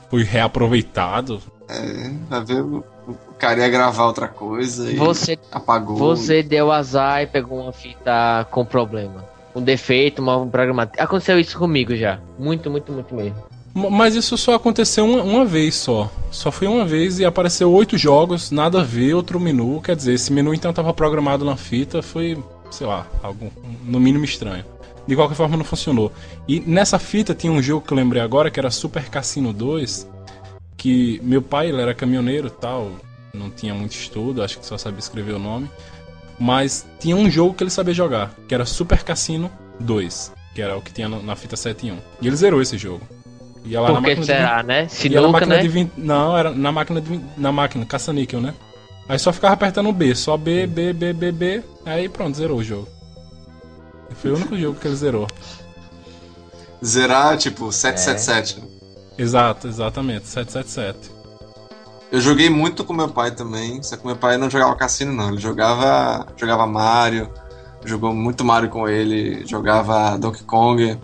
[SPEAKER 4] foi reaproveitado.
[SPEAKER 3] É, vai ver o, cara ia gravar outra coisa e
[SPEAKER 2] Você,
[SPEAKER 3] apagou.
[SPEAKER 2] você deu azar e pegou uma fita com problema. Um defeito, mal programado. Aconteceu isso comigo já. Muito, muito, muito mesmo.
[SPEAKER 4] Mas isso só aconteceu uma, uma vez só. Só foi uma vez e apareceu oito jogos, nada a ver, outro menu. Quer dizer, esse menu então estava programado na fita, foi, sei lá, algo no mínimo estranho. De qualquer forma não funcionou. E nessa fita tinha um jogo que eu lembrei agora, que era Super Cassino 2, que meu pai ele era caminhoneiro e tal, não tinha muito estudo, acho que só sabia escrever o nome. Mas tinha um jogo que ele sabia jogar, que era Super Cassino 2, que era o que tinha na fita 7 em 1. E ele zerou esse jogo. Ia lá
[SPEAKER 2] Por
[SPEAKER 4] na
[SPEAKER 2] que
[SPEAKER 4] máquina de
[SPEAKER 2] será, né?
[SPEAKER 4] e era na
[SPEAKER 2] Sinuca,
[SPEAKER 4] máquina
[SPEAKER 2] né?
[SPEAKER 4] de 20. Não, era na máquina de 20 na máquina, caça-níquel, né? Aí só ficava apertando B, só B, B, B, B, B. Aí pronto, zerou o jogo. Foi o único jogo que ele zerou.
[SPEAKER 3] Zerar, tipo, 777.
[SPEAKER 4] Exato, exatamente, 777.
[SPEAKER 3] Eu joguei muito com meu pai também, só que meu pai não jogava cassino não, ele jogava, jogava Mario, jogou muito Mario com ele, jogava Donkey Kong.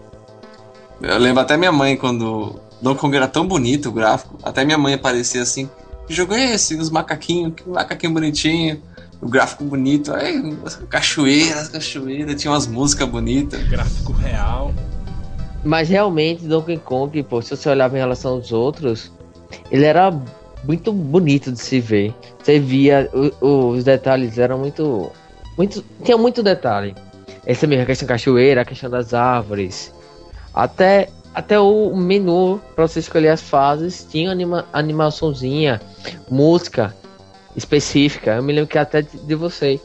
[SPEAKER 3] Eu lembro até minha mãe quando Donkey Kong era tão bonito o gráfico, até minha mãe aparecia assim, que jogo é esse? Os macaquinhos, que macaquinho bonitinho, o gráfico bonito, aí cachoeira, cachoeira, tinha umas músicas bonitas.
[SPEAKER 4] Gráfico real.
[SPEAKER 2] Mas realmente, Donkey Kong, pô, se você olhar em relação aos outros, ele era muito bonito de se ver. Você via, o- os detalhes eram muito. muito tinha muito detalhe. Essa mesmo, a questão da cachoeira, a questão das árvores. Até, até o menu pra você escolher as fases tinha anima, animaçãozinha, música específica. Eu me lembro que até de, de você.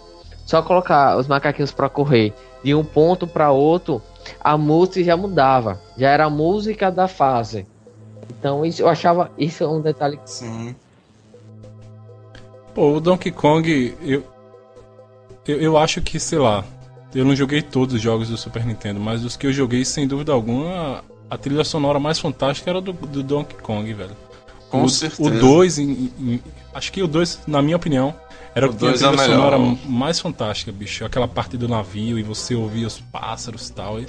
[SPEAKER 2] Só colocar os macaquinhos pra correr de um ponto pra outro, a música já mudava. Já era a música da fase. Então isso, eu achava isso um detalhe.
[SPEAKER 3] Sim.
[SPEAKER 4] Pô, o Donkey Kong, eu, eu. Eu acho que, sei lá. Eu não joguei todos os jogos do Super Nintendo, mas os que eu joguei, sem dúvida alguma, a trilha sonora mais fantástica era do, do Donkey Kong, velho.
[SPEAKER 3] Com
[SPEAKER 4] o,
[SPEAKER 3] certeza.
[SPEAKER 4] O 2, acho que o 2, na minha opinião, era o tinha a
[SPEAKER 3] dois é o
[SPEAKER 4] trilha
[SPEAKER 3] melhor.
[SPEAKER 4] sonora mais fantástica, bicho. Aquela parte do navio e você ouvia os pássaros e tal. E,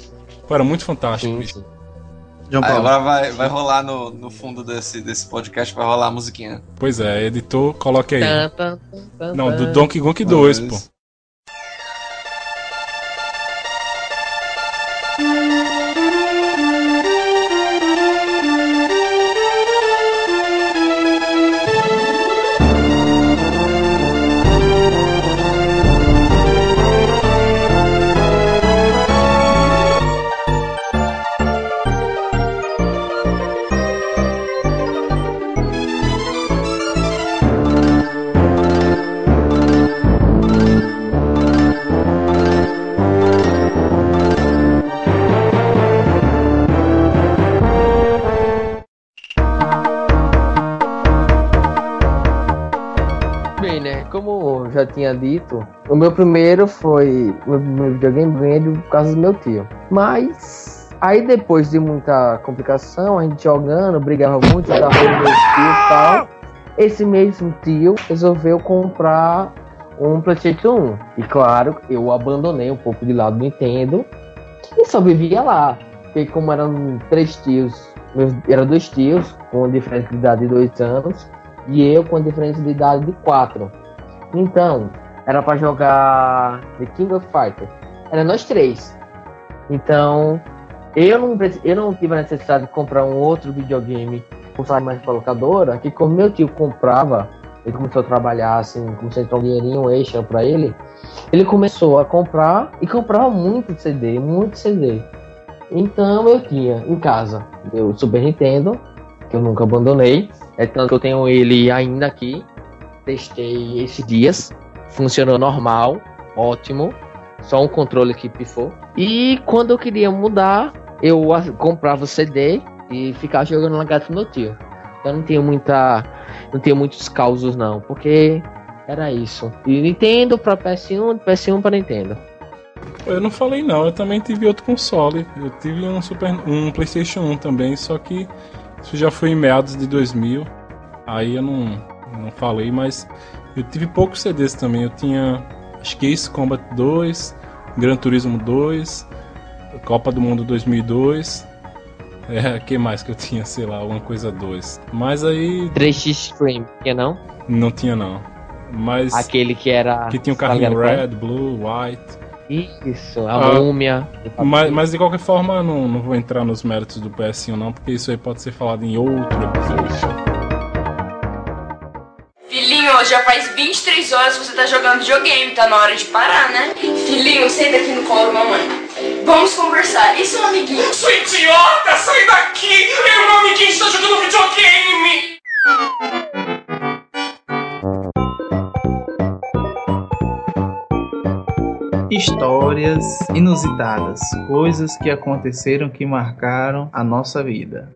[SPEAKER 4] pô, era muito fantástico, bicho.
[SPEAKER 1] João
[SPEAKER 3] Aí
[SPEAKER 1] Paulo.
[SPEAKER 3] agora vai, vai rolar no, no fundo desse, desse podcast, vai rolar a musiquinha.
[SPEAKER 4] Pois é, editor, coloque aí. Não, do. Donkey Kong 2, pô.
[SPEAKER 2] Tinha dito, o meu primeiro foi. O meu videogame ganhei por causa do meu tio. Mas. Aí depois de muita complicação, a gente jogando, brigava muito, jogava meu tio e tal. Esse mesmo tio resolveu comprar um PlayStation 1. E claro, eu abandonei um pouco de lado do Nintendo e só vivia lá. Porque como eram três tios, eram dois tios, com diferença de idade de dois anos e eu com diferença de idade de 4. Então, era pra jogar The King of Fighters. Era nós três. Então, eu não, eu não tive a necessidade de comprar um outro videogame por sair mais pra locadora, que como meu tio comprava, ele começou a trabalhar assim, começou a entrar um dinheirinho extra pra ele, ele começou a comprar e comprava muito CD, muito CD. Então eu tinha em casa meu Super Nintendo, que eu nunca abandonei, é tanto que eu tenho ele ainda aqui. Testei esses dias. Funcionou normal, ótimo. Só um controle que pifou. E quando eu queria mudar, eu comprava o CD e ficava jogando na casa do tio. Eu não tinha muita. Não tinha muitos causos não, porque era isso. E Nintendo pra PS1, PS1 pra Nintendo.
[SPEAKER 4] Eu não falei não, eu também tive outro console. Eu tive um Super, um PlayStation 1 também, só que isso já foi em meados de 2000. Aí eu não, não falei, mas eu tive poucos CDs também. Eu tinha acho que Ace Combat 2, Gran Turismo 2, Copa do Mundo 2002. É, que mais que eu tinha, sei lá, alguma coisa 2. Mas aí
[SPEAKER 2] 3x Stream, que não?
[SPEAKER 4] não tinha não. Mas
[SPEAKER 2] Aquele que era.
[SPEAKER 4] que tinha o carrinho? Red, Blue, White.
[SPEAKER 2] Isso, a
[SPEAKER 4] Ah,
[SPEAKER 2] múmia.
[SPEAKER 4] Mas, mas de qualquer forma, não, não vou entrar nos méritos do PS1, não, porque isso aí pode ser falado em outro episódio.
[SPEAKER 7] Já faz 23 horas que você tá jogando videogame, tá na hora de parar, né? Filhinho, senta aqui no colo, mamãe. Vamos conversar. Esse é um amiguinho.
[SPEAKER 6] Sua idiota, sai daqui! Eu meu amiguinho está jogando videogame!
[SPEAKER 1] Histórias inusitadas, coisas que aconteceram que marcaram a nossa vida.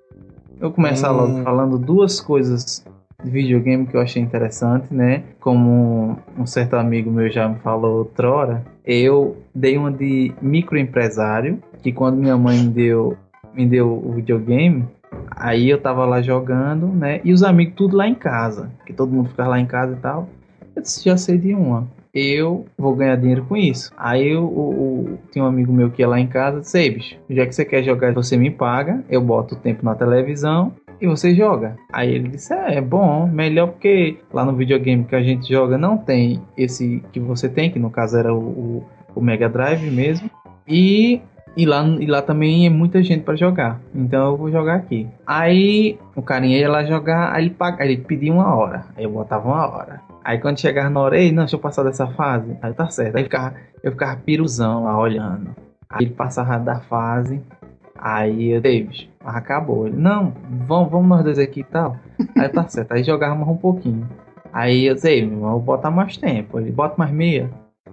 [SPEAKER 1] Eu vou começar
[SPEAKER 3] Hum.
[SPEAKER 1] logo falando duas coisas videogame que eu achei interessante, né? Como um certo amigo meu já me falou outrora, eu dei uma de microempresário, que quando minha mãe me deu, me deu o videogame, aí eu tava lá jogando, né? E os amigos tudo lá em casa, que todo mundo ficava lá em casa e tal. Eu disse, já sei de uma eu vou ganhar dinheiro com isso. Aí o, o, o- tinha um amigo meu que ia lá em casa e disse, Ei, bicho, já que você quer jogar, você me paga, eu boto o tempo na televisão e você joga. Aí ele disse, é, é bom, melhor porque lá no videogame que a gente joga não tem esse que você tem, que no caso era o, o, o Mega Drive mesmo. E e lá, e lá também é muita gente pra jogar. Então eu vou jogar aqui. Aí o carinha ia lá jogar, aí ele, paga, aí ele pedia uma hora. Aí eu botava uma hora. Aí quando chegava na hora, ei, não, deixa eu passar dessa fase. Aí tá certo. Aí ficava, eu ficava piruzão lá olhando. Aí ele passava da fase. Aí eu, David, acabou. Ele, não, vamos, vamos nós dois aqui e tal. Aí tá certo. Aí jogava mais um pouquinho. Aí eu sei, vou botar mais tempo. Ele bota mais meia.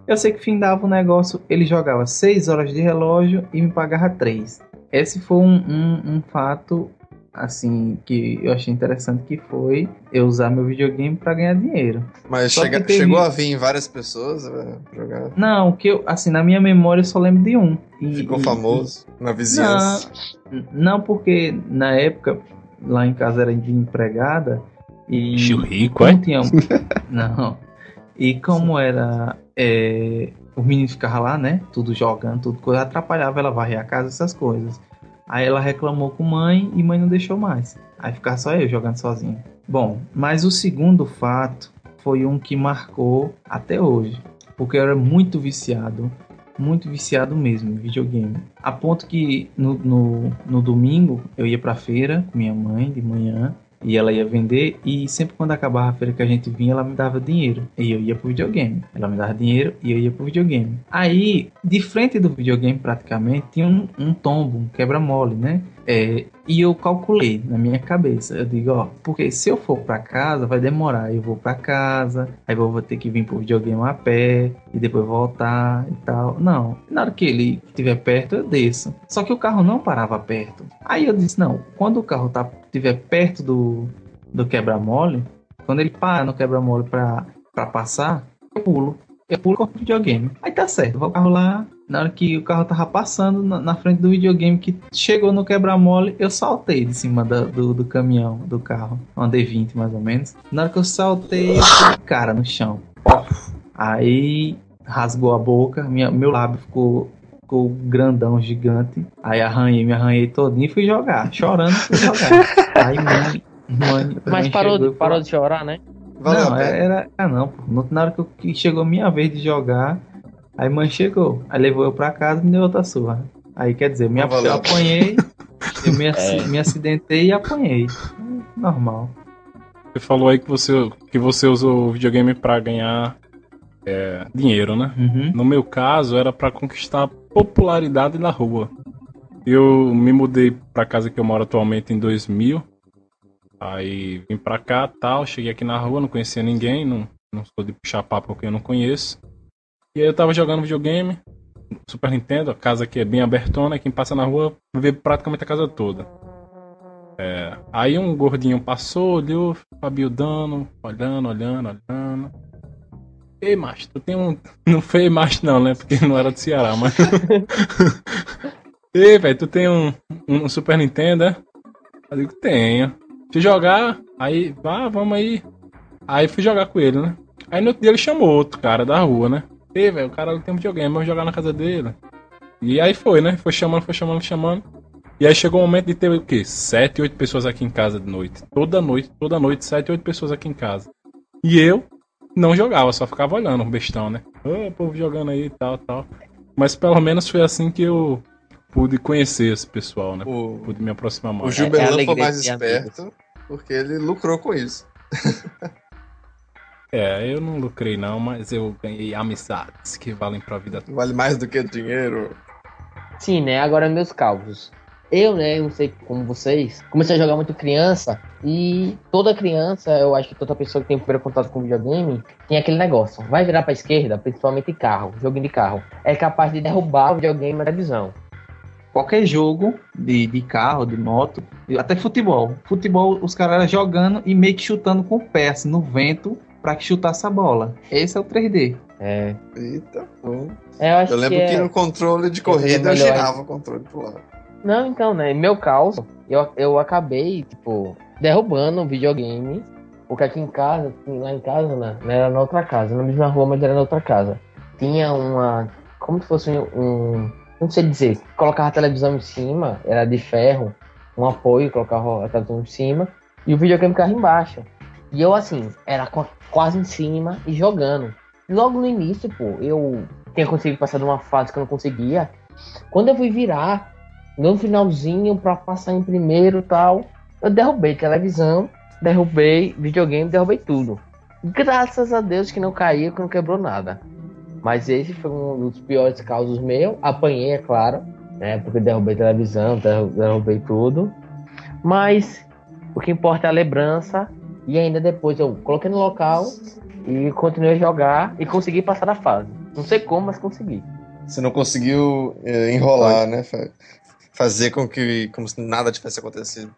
[SPEAKER 1] Eu sei que findava o negócio, ele jogava 6 horas de relógio e me pagava 3. Esse foi um, um, um fato, assim, que eu achei interessante, que foi eu usar meu videogame para ganhar dinheiro.
[SPEAKER 3] Mas chega-
[SPEAKER 1] teve-
[SPEAKER 3] chegou a vir várias pessoas pra jogar.
[SPEAKER 1] Não, o que eu, assim, na minha memória eu só lembro de um. E-
[SPEAKER 3] Ficou
[SPEAKER 1] e-
[SPEAKER 3] famoso na vizinhança.
[SPEAKER 1] N- Não, porque na época, lá em casa era de empregada e...
[SPEAKER 4] Tio rico,
[SPEAKER 1] como
[SPEAKER 4] é?
[SPEAKER 1] tinha... Não. E como era... É... Os meninos ficavam lá, né? Tudo jogando, tudo coisa. Atrapalhava ela varrer a casa, essas coisas. Aí ela reclamou com mãe e mãe não deixou mais. Aí ficava só eu jogando sozinho. Bom, mas o segundo fato foi um que marcou até hoje. Porque eu era muito viciado, muito viciado mesmo em videogame. A ponto que no, no, no domingo eu ia pra feira com minha mãe de manhã e ela ia vender e sempre quando acabava a feira que a gente vinha, ela me dava dinheiro e eu ia pro videogame. Ela me dava dinheiro e eu ia pro videogame. Aí, de frente do videogame praticamente, tinha um, um tombo, um quebra-mole, né? É, e eu calculei na minha cabeça. Eu digo, ó, porque se eu for para casa, vai demorar. Eu vou para casa, aí eu vou ter que vir pro videogame a pé e depois voltar e tal. Não, na hora que ele estiver perto, eu desço. Só que o carro não parava perto. Aí eu disse, não, quando o carro tá estiver perto do, do quebra-mole, quando ele para no quebra-mole para passar, eu pulo. Eu pulo com o videogame. Aí tá certo, vou o carro lá, na hora que o carro tava passando na, na frente do videogame que chegou no quebra-mole, eu saltei de cima da, do, do caminhão, do carro. Um D20 mais ou menos. Na hora que eu saltei, eu fui cara no chão. Aí rasgou a boca, minha, meu lábio ficou, ficou grandão, gigante. Aí arranhei, me arranhei todinho e fui jogar. Chorando fui jogar. Aí mãe, mãe
[SPEAKER 2] Mas parou, de, parou de chorar, né?
[SPEAKER 1] Valeu não, era. Ah, não, pô. Na hora que, eu, que chegou a minha vez de jogar, Aí mãe chegou, aí levou eu pra casa e me deu outra surra. Aí quer dizer, me ap eu apanhei, eu me, é. me acidentei e apanhei. Normal.
[SPEAKER 4] Você falou aí que você, que você usou o videogame para ganhar é, dinheiro, né?
[SPEAKER 1] Uhum.
[SPEAKER 4] No meu caso, era para conquistar popularidade na rua. Eu me mudei pra casa que eu moro atualmente em 2000. Aí vim pra cá tal, cheguei aqui na rua, não conhecia ninguém, não, não sou de puxar papo com quem eu não conheço. E aí eu tava jogando videogame, Super Nintendo, a casa aqui é bem abertona, quem passa na rua vê praticamente a casa toda. É, aí um gordinho passou, olhou, Fabio dando, olhando, olhando, olhando. Ei, macho, tu tem um. Não foi macho, não, né? Porque não era do Ceará, mas. Ei, velho, tu tem um, um Super Nintendo, é? Eu digo, tenho. Se jogar, aí, vá, vamos aí. Aí fui jogar com ele, né? Aí no outro dia ele chamou outro cara da rua, né? Ei, velho, o cara tem um videogame, vamos jogar na casa dele. E aí foi, né? Foi chamando, foi chamando, chamando. E aí chegou o momento de ter o quê? Sete, oito pessoas aqui em casa de noite. Toda noite, toda noite, sete, oito pessoas aqui em casa. E eu não jogava, só ficava olhando o bestão, né? Ô, oh, povo jogando aí e tal, tal. Mas pelo menos foi assim que eu pude conhecer esse pessoal, né? O... Pude me aproximar mais.
[SPEAKER 3] O Gilberto é, foi mais esperto, porque ele lucrou com isso.
[SPEAKER 4] É, eu não lucrei não, mas eu ganhei amizades que valem pra vida toda.
[SPEAKER 3] Vale mais do que dinheiro.
[SPEAKER 2] Sim, né? Agora meus cálculos. Eu, né, não sei como vocês, comecei a jogar muito criança e toda criança, eu acho que toda pessoa que tem primeiro contato com videogame, tem aquele negócio. Vai virar pra esquerda, principalmente carro, joguinho de carro. É capaz de derrubar o videogame na televisão
[SPEAKER 1] qualquer jogo de, de carro, de moto, até futebol. Futebol, os caras jogando e meio que chutando com o pé, assim, no vento, para que chutasse a bola. Esse é o 3D.
[SPEAKER 2] É.
[SPEAKER 3] Eita, bom.
[SPEAKER 2] É, eu,
[SPEAKER 3] eu lembro que,
[SPEAKER 2] que
[SPEAKER 3] é... no controle de corrida eu girava o controle pro lado.
[SPEAKER 2] Não, então, né? Em meu caso, eu, eu acabei, tipo, derrubando o videogame. Porque aqui em casa, lá em casa, né? Não era na outra casa, na mesma rua, mas era na outra casa. Tinha uma. Como se fosse um. Não sei dizer. Colocava a televisão em cima, era de ferro, um apoio, colocava a televisão em cima, e o videogame ficava embaixo. E eu, assim, era quase em cima e jogando. Logo no início, pô, eu tinha conseguido passar de uma fase que eu não conseguia. Quando eu fui virar, no finalzinho, pra passar em primeiro tal, eu derrubei televisão, derrubei videogame, derrubei tudo. Graças a Deus que não caiu, que não quebrou nada. Mas esse foi um dos piores causos meus. Apanhei, é claro, né? Porque derrubei televisão, derrubei tudo. Mas o que importa é a lembrança e ainda depois eu coloquei no local e continuei a jogar e consegui passar da fase. Não sei como, mas consegui.
[SPEAKER 3] Você não conseguiu é, enrolar, né? Fazer com que como se nada tivesse acontecido.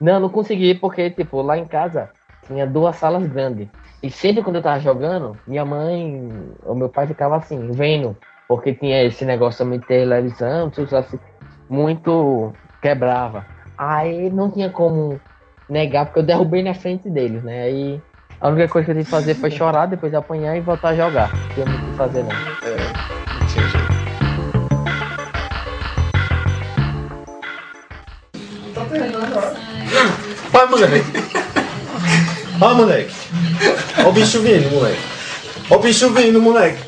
[SPEAKER 2] Não, não consegui porque, tipo, lá em casa tinha duas salas grandes. E sempre quando eu tava jogando, minha mãe ou meu pai ficava assim, vendo. Porque tinha esse negócio também de televisão, assim, muito quebrava. Aí não tinha como negar, porque eu derrubei na frente deles, né? Aí a única coisa que eu tive que fazer foi chorar, depois apanhar e voltar a jogar. Não tinha muito o que fazer, não. É,
[SPEAKER 8] moleque. A, moleque. Ó o bicho vindo, moleque. Ó o bicho vindo, moleque.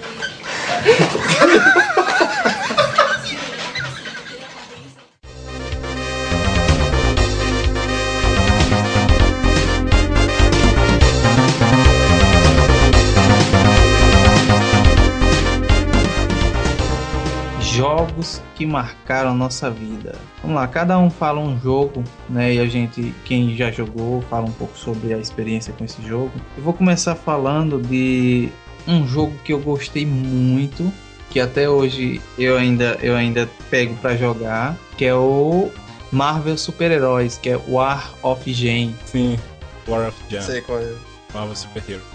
[SPEAKER 1] Jogos que marcaram a nossa vida. Vamos lá, cada um fala um jogo, né? E a gente, quem já jogou, fala um pouco sobre a experiência com esse jogo. Eu vou começar falando de um jogo que eu gostei muito, que até hoje eu ainda, eu ainda pego para jogar, que é o Marvel Super Heróis, que é War of Gen.
[SPEAKER 4] Sim, War of Jam,
[SPEAKER 3] Sei qual é.
[SPEAKER 4] Marvel Super Hero.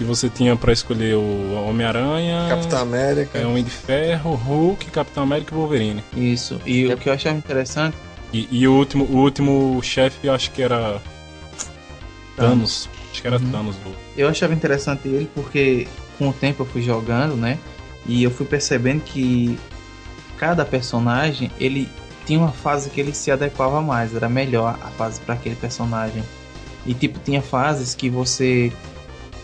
[SPEAKER 4] Que você tinha pra escolher o Homem-Aranha,
[SPEAKER 3] Capitão América.
[SPEAKER 4] é, Homem de Ferro, Hulk, Capitão América e Wolverine.
[SPEAKER 1] Isso. E o que eu achava interessante
[SPEAKER 4] E, e o último, o último chefe eu acho que era Thanos. Acho que era
[SPEAKER 1] Uhum.
[SPEAKER 4] Thanos.
[SPEAKER 1] Eu achava interessante ele porque com o tempo eu fui jogando, né? E eu fui percebendo que cada personagem ele tinha uma fase que ele se adequava mais, era melhor a fase para aquele personagem. E tipo, tinha fases que você